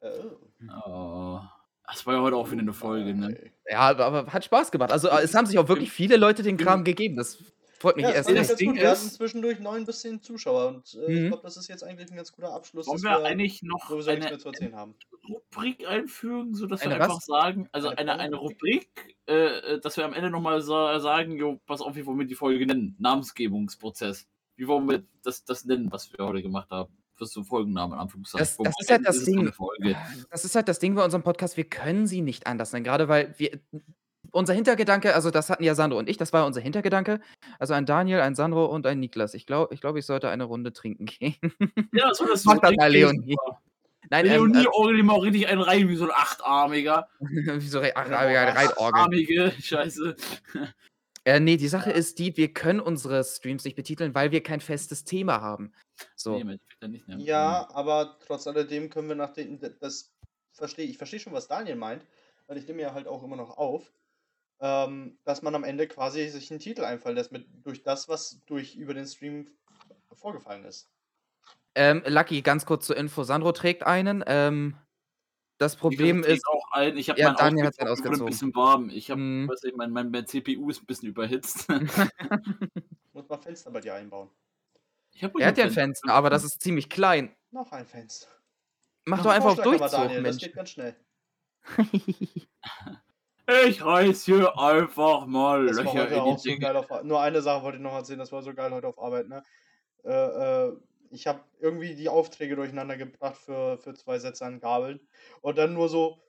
Oh. oh. Das war ja heute auch wieder eine Folge, ne? Ja, aber, aber hat Spaß gemacht. Also äh, es haben sich auch wirklich viele Leute den Kram gegeben. Das freut mich Ja, erst das ich das Ding gut. Wir hatten ist- zwischendurch neun bis zehn Zuschauer und äh, ich Mhm. glaube, das ist jetzt eigentlich ein ganz guter Abschluss, Wollen dass wir wir eigentlich noch sowieso nichts eine mehr zu erzählen haben. Rubrik einfügen, sodass wir Eine einfach was? sagen, also Eine eine, eine Rubrik? Äh, äh, dass wir am Ende nochmal sa sagen, jo, pass auf, wie wollen wir die Folge nennen? Namensgebungsprozess. Wie wollen wir das, das nennen, was wir heute gemacht haben? Fürs so Folgennamen, in Anführungszeichen. Das- das ist halt das es Ding. Das ist halt das Ding bei unserem Podcast, wir können sie nicht anders nennen. Gerade weil wir. Unser Hintergedanke, also das hatten ja Sandro und ich, das war unser Hintergedanke. Also ein Daniel, ein Sandro und ein Niklas. Ich glaube, ich, glaub, ich sollte eine Runde trinken gehen. Ja, so das <laughs> Mach das so mal, Leonie. super. Nein, ähm, Leonie orgelt ihm auch richtig einen rein, wie so ein Achtarmiger. äh, wieso re- ach, ach, ja, Reitorgel. Armige, <laughs> scheiße. Äh, nee, die Sache ist die, wir können unsere Streams nicht betiteln, weil wir kein festes Thema haben. So. Nee, nicht, ne? Ja, aber trotz alledem können wir nach dem, das verstehe ich verstehe schon, was Daniel meint, weil ich nehme ja halt auch immer noch auf, ähm, dass man am Ende quasi sich einen Titel einfallen lässt mit durch das, was durch über den Stream vorgefallen ist. Ähm, Lucky, ganz kurz zur Info. Sandro trägt einen. Ähm, das Problem Ich ist. auch ein. Ich habe Ja, mein Daniel auch wurde ein ausgezogen. bisschen warm. Ich habe, Mhm. weiß ich, mein, mein, mein CPU ist ein bisschen überhitzt. <laughs> Muss man Fenster bei dir einbauen. Ich hab Er hat ja ein Fenster, aber das ist ziemlich klein. Noch ein Fenster. Mach Noch doch ein einfach auf Durchzug, Daniel, Das Mensch. geht ganz schnell. Ich reiß hier einfach mal Das war Löcher heute in auch die so Dinge. geil auf Ar- Nur eine Sache wollte ich noch erzählen, das war so geil heute auf Arbeit, ne? Äh, äh, ich habe irgendwie die Aufträge durcheinander gebracht für, für zwei Sätze an Gabeln. Und dann nur so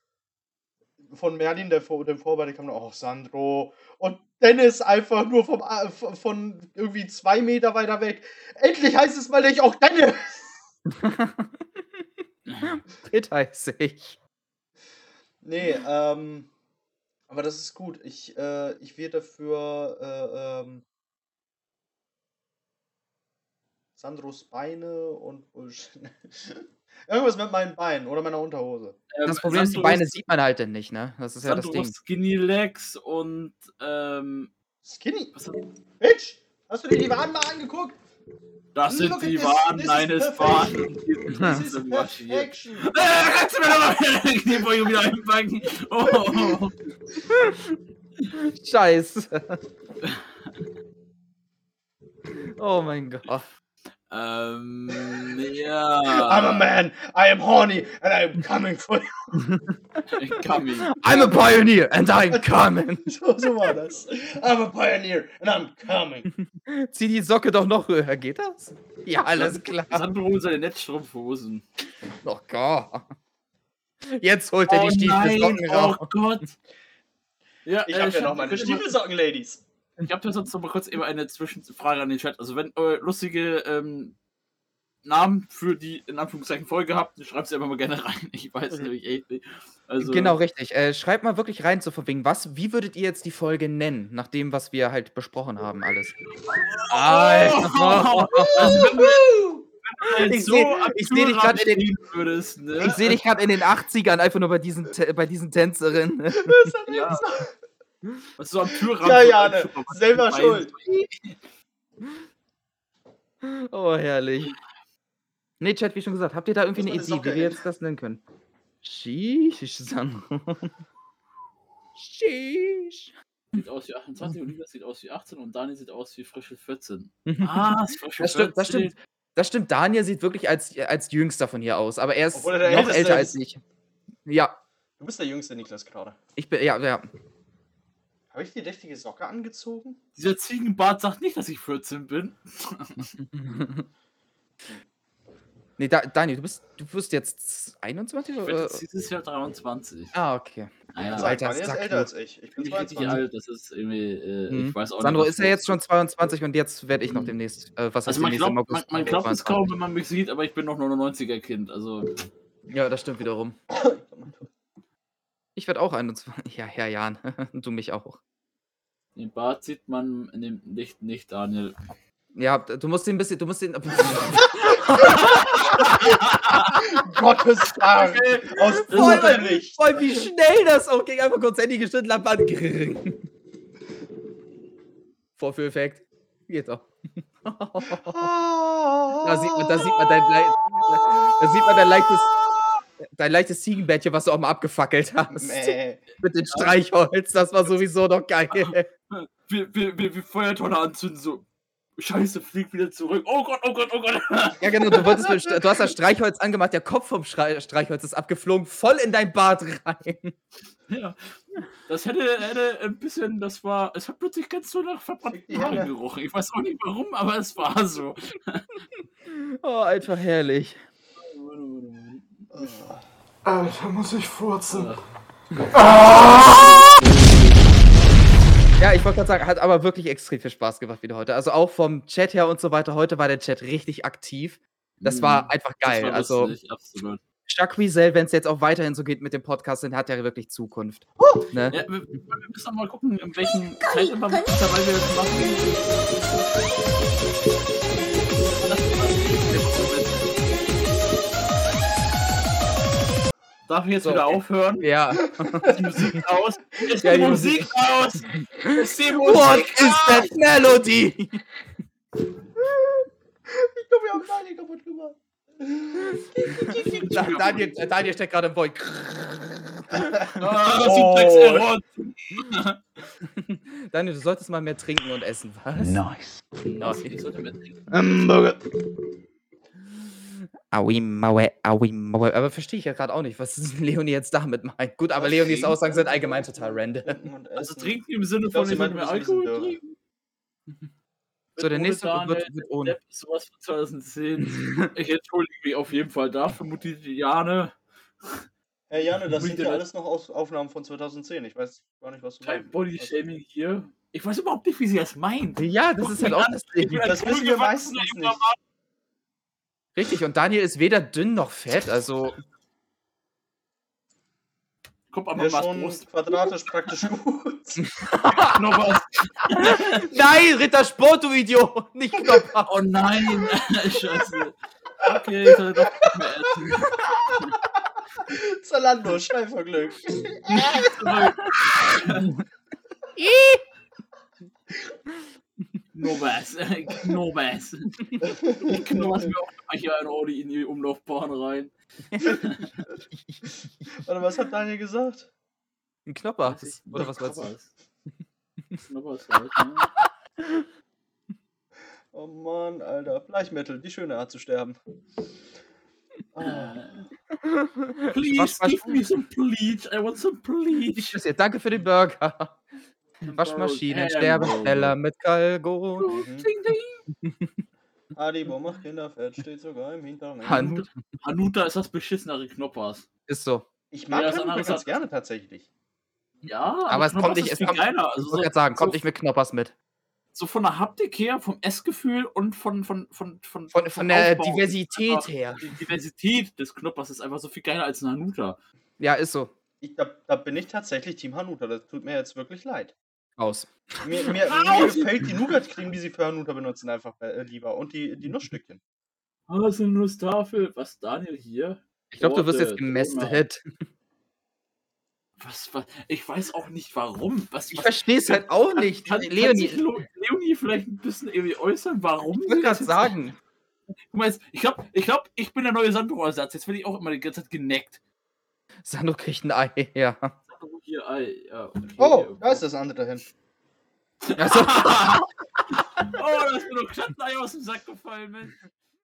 von Merlin, der vor dem Vorbeiter kam, oh Sandro. Und Dennis einfach nur vom, von irgendwie zwei Meter weiter weg. Endlich heißt es mal nicht auch Dennis! Pitt heiße ich. Nee, ähm, aber das ist gut. Ich, äh, ich werde dafür äh, ähm, Sandros Beine und Bullshit. Irgendwas mit meinen Beinen oder meiner Unterhose. Ähm, Das Problem ist, die Sandro Beine sieht man halt dann nicht, ne? Das ist ja das Sandro Ding. Skinny Legs und ähm, Skinny. was, Bitch! Hast du dir die Waden mal angeguckt? das sind Look die Waden this is eines perfection. Faden. This is perfection. Äh, kannst du mir nochmal <laughs> die Kniebeuge wieder einpacken? Oh. Scheiße. <laughs> oh mein Gott. Ähm, I'm ja. a man, I am horny, and I'm coming for you. Coming. I'm a pioneer and I'm coming. <laughs> So, so war das. I'm a pioneer, and I'm coming. <laughs> Zieh die Socke doch noch höher. Geht das? Ja, alles klar. Sandro holt seine Netzstrumpfhosen. Oh Gott. Jetzt holt er die Stiefelsocken oh raus. Gott. Ja, Ich äh, hab ja noch meine Stiefelsocken, Ladies. Ich habe da sonst noch mal kurz eben eine Zwischenfrage an den Chat. Also wenn ihr lustige ähm, Namen für die in Anführungszeichen Folge habt, schreibt sie einfach mal gerne rein. Ich weiß nämlich echt nicht. Also, Genau, richtig. Äh, schreibt mal wirklich rein zu verwingen. Was, wie würdet ihr jetzt die Folge nennen, nach dem, was wir halt besprochen haben, alles? <laughs> Oh, halt Ich so seh- am ich seh dich grad in ne? Sehe dich gerade in den 80ern einfach nur bei diesen, bei diesen Tänzerinnen. ja. Was so am Türrahmen. Ja, ja, ne, selber schuld. Oh, herrlich. Nee, Chat, wie schon gesagt, habt ihr da irgendwie eine Idee, wie wir jetzt das nennen können? Sheesh, Sandro. <laughs> Sheesh. Sieht aus wie 28, Olivia sieht aus wie 18 und Dani sieht aus wie frische 14. <laughs> Ah, ist frische Das stimmt, das 14. stimmt. Das stimmt, Daniel sieht wirklich als, als jüngster von hier aus, aber er ist er noch Älteste älter ist. als ich. Ja, Du bist der jüngste Niklas gerade. ich bin, ja, ja. Habe ich die richtige Socke angezogen? Dieser Ziegenbart sagt nicht, dass ich 14 bin. <laughs> nee, da, Daniel, du bist, du wirst jetzt 21 Ich bin oder? jetzt dieses Jahr 23. Ah, okay. Naja, Alter, Alter, Daniel ist älter du. als ich. Ich bin ich richtig 22. alt, das ist irgendwie, äh, Mhm. ich weiß auch Sandro nicht. ist ja jetzt schon 22 und jetzt werde ich noch demnächst, äh, was heißt Also man demnächst glaubt, man, man glaubt es 22. kaum, wenn man mich sieht, aber ich bin noch 99er Kind, also Ja, das stimmt wiederum. <laughs> Ich werde auch 21. <laughs> Ja, Herr Jan. <laughs> Du mich auch. Den Bart sieht man in dem Licht nicht, Daniel. Ja, du musst den ein bisschen, du musst den. <laughs> Gottes Dank. Aus Voll, voll, wie schnell das auch ging. Einfach kurz Handy geschnitten, Lampe. Vorführeffekt. Geht doch. Da sieht man, da sieht man dein, da sieht man dein leichtes, dein leichtes Ziegenbettchen, was du auch mal abgefackelt hast. Mäh. Mit dem Streichholz, das war sowieso noch geil. <laughs> Wir, wir, wir, wir Feuertonne anzünden, so. Scheiße, fliegt wieder zurück. Oh Gott, oh Gott, oh Gott. <laughs> Ja, genau, du, wolltest du hast das Streichholz angemacht, der Kopf vom Streichholz ist abgeflogen, voll in dein Bart rein. Ja. Das hätte, hätte ein bisschen, das war, es hat plötzlich ganz so nach verbrannten Haaren Hölle. gerochen. Ich weiß auch nicht warum, aber es war so. <laughs> Oh, einfach herrlich. Alter, muss ich furzen. Ja, ich wollte gerade sagen, hat aber wirklich extrem viel Spaß gemacht wieder heute. Also auch vom Chat her und so weiter. Heute war der Chat richtig aktiv. Das war einfach Das geil. war also absolut. Jacques Wiesel, wenn es jetzt auch weiterhin so geht mit dem Podcast, dann hat er wirklich Zukunft. Ne? Ja, wir, wir müssen mal gucken, in welchen Zeitintervall wir das machen. Darf ich jetzt So, wieder okay. aufhören? Ja. Ist <laughs> die Musik aus? <laughs> Ist Ja, die die Musik aus? Ist die Musik What is that melody? Ich glaube, wir haben Daniel kaputt gemacht. Da- Daniel, äh, Daniel steckt gerade im Void. Ah, Oh. <laughs> Daniel, du solltest mal mehr trinken und essen. Was? Nice. Was? Ich sollte mehr trinken. Hamburger. Aui, Maue, aui, Maue. Aber verstehe ich ja gerade auch nicht, was <laughs> Leonie jetzt damit meint. Gut, aber Leonies? Aussagen sind allgemein total random. Also trinken im Sinne von, meint, mehr Alkohol trinken. So, der nächste Daniel, wird, wird ohne. Sowas von 2010. <laughs> Ich entschuldige mich auf jeden Fall dafür, Mutitiane. Herr Jane, das sind ja alles noch Aus Aufnahmen von 2010. Ich weiß gar nicht, was du Kein meinst. Body-Shaming hier. Ich weiß überhaupt nicht, wie sie das meint. Ja, das ist halt auch das Ding. Das wissen wir meistens nicht. Richtig, und Daniel ist weder dünn noch fett, also. Ja, mal schon Brust. quadratisch praktisch <laughs> gut. Noch was. <laughs> Nein, Rittersport, du Idiot! Nicht Knopf. Oh nein. <laughs> Scheiße. Okay, ich soll doch nicht mehr essen. Zalando, Schneiferglück. Knobers. <laughs> <laughs> Knobers. Ich knobers mir auch mal hier ein Audi in die Umlaufbahn rein. <laughs> Warte, was hat Daniel gesagt? Ein Knoppers. Oder was meinst du? Knoppers. Knoppers halt, ne? Oh Mann, Alter. Bleichmetal, die schöne Art zu sterben. Ah. Please Was- give me some bleach. I want some bleach. Ich. Danke für den Burger. Waschmaschinen, Sterbesteller mit Kalgon. Mhm. <laughs> Adibo macht Kinderfett, steht sogar im Hintergrund. Han Hanuta ist das beschissenere Knoppers. ist so. Ich mag Ja, das Hanuta andere ganz gerne tatsächlich. Ja, Aber es kommt nicht- es kommt- geiler. Also Ich so, sagen, kommt so, nicht mit Knoppers mit. so von der Haptik her, vom Essgefühl und von, von, von, von, Von, von der Aufbau. Diversität Einfach- her. Die Diversität des Knoppers ist einfach so viel geiler als ein Hanuta. Ja, ist so. Ich, da, da bin ich tatsächlich Team Hanuta. Das tut mir jetzt wirklich leid. Aus. Mir, mir, <laughs> mir gefällt die Nougat-Creme, die sie für Hanuta benutzen, einfach äh, lieber. Und die, die Nussstückchen. Haselnusstafel. Was, Daniel, hier? Ich glaube, du wirst jetzt gemästet. Was, was? Ich weiß auch nicht warum. Was, Ich verstehe es halt auch nicht. Kann, kann Leonie, Leonie vielleicht ein bisschen irgendwie äußern, warum? ich das gerade jetzt- sagen. <laughs> Du meinst, ich glaube, ich, glaub, ich bin der neue Sandro-Ersatz. Jetzt werde ich auch immer die ganze Zeit geneckt. Sandro kriegt ein Ei, <laughs> ja. Hier, Ei. Ja, okay. Oh, da ist das andere hin. Also, <laughs> oh, da ist mir noch Schattenei aus dem Sack gefallen, Mensch.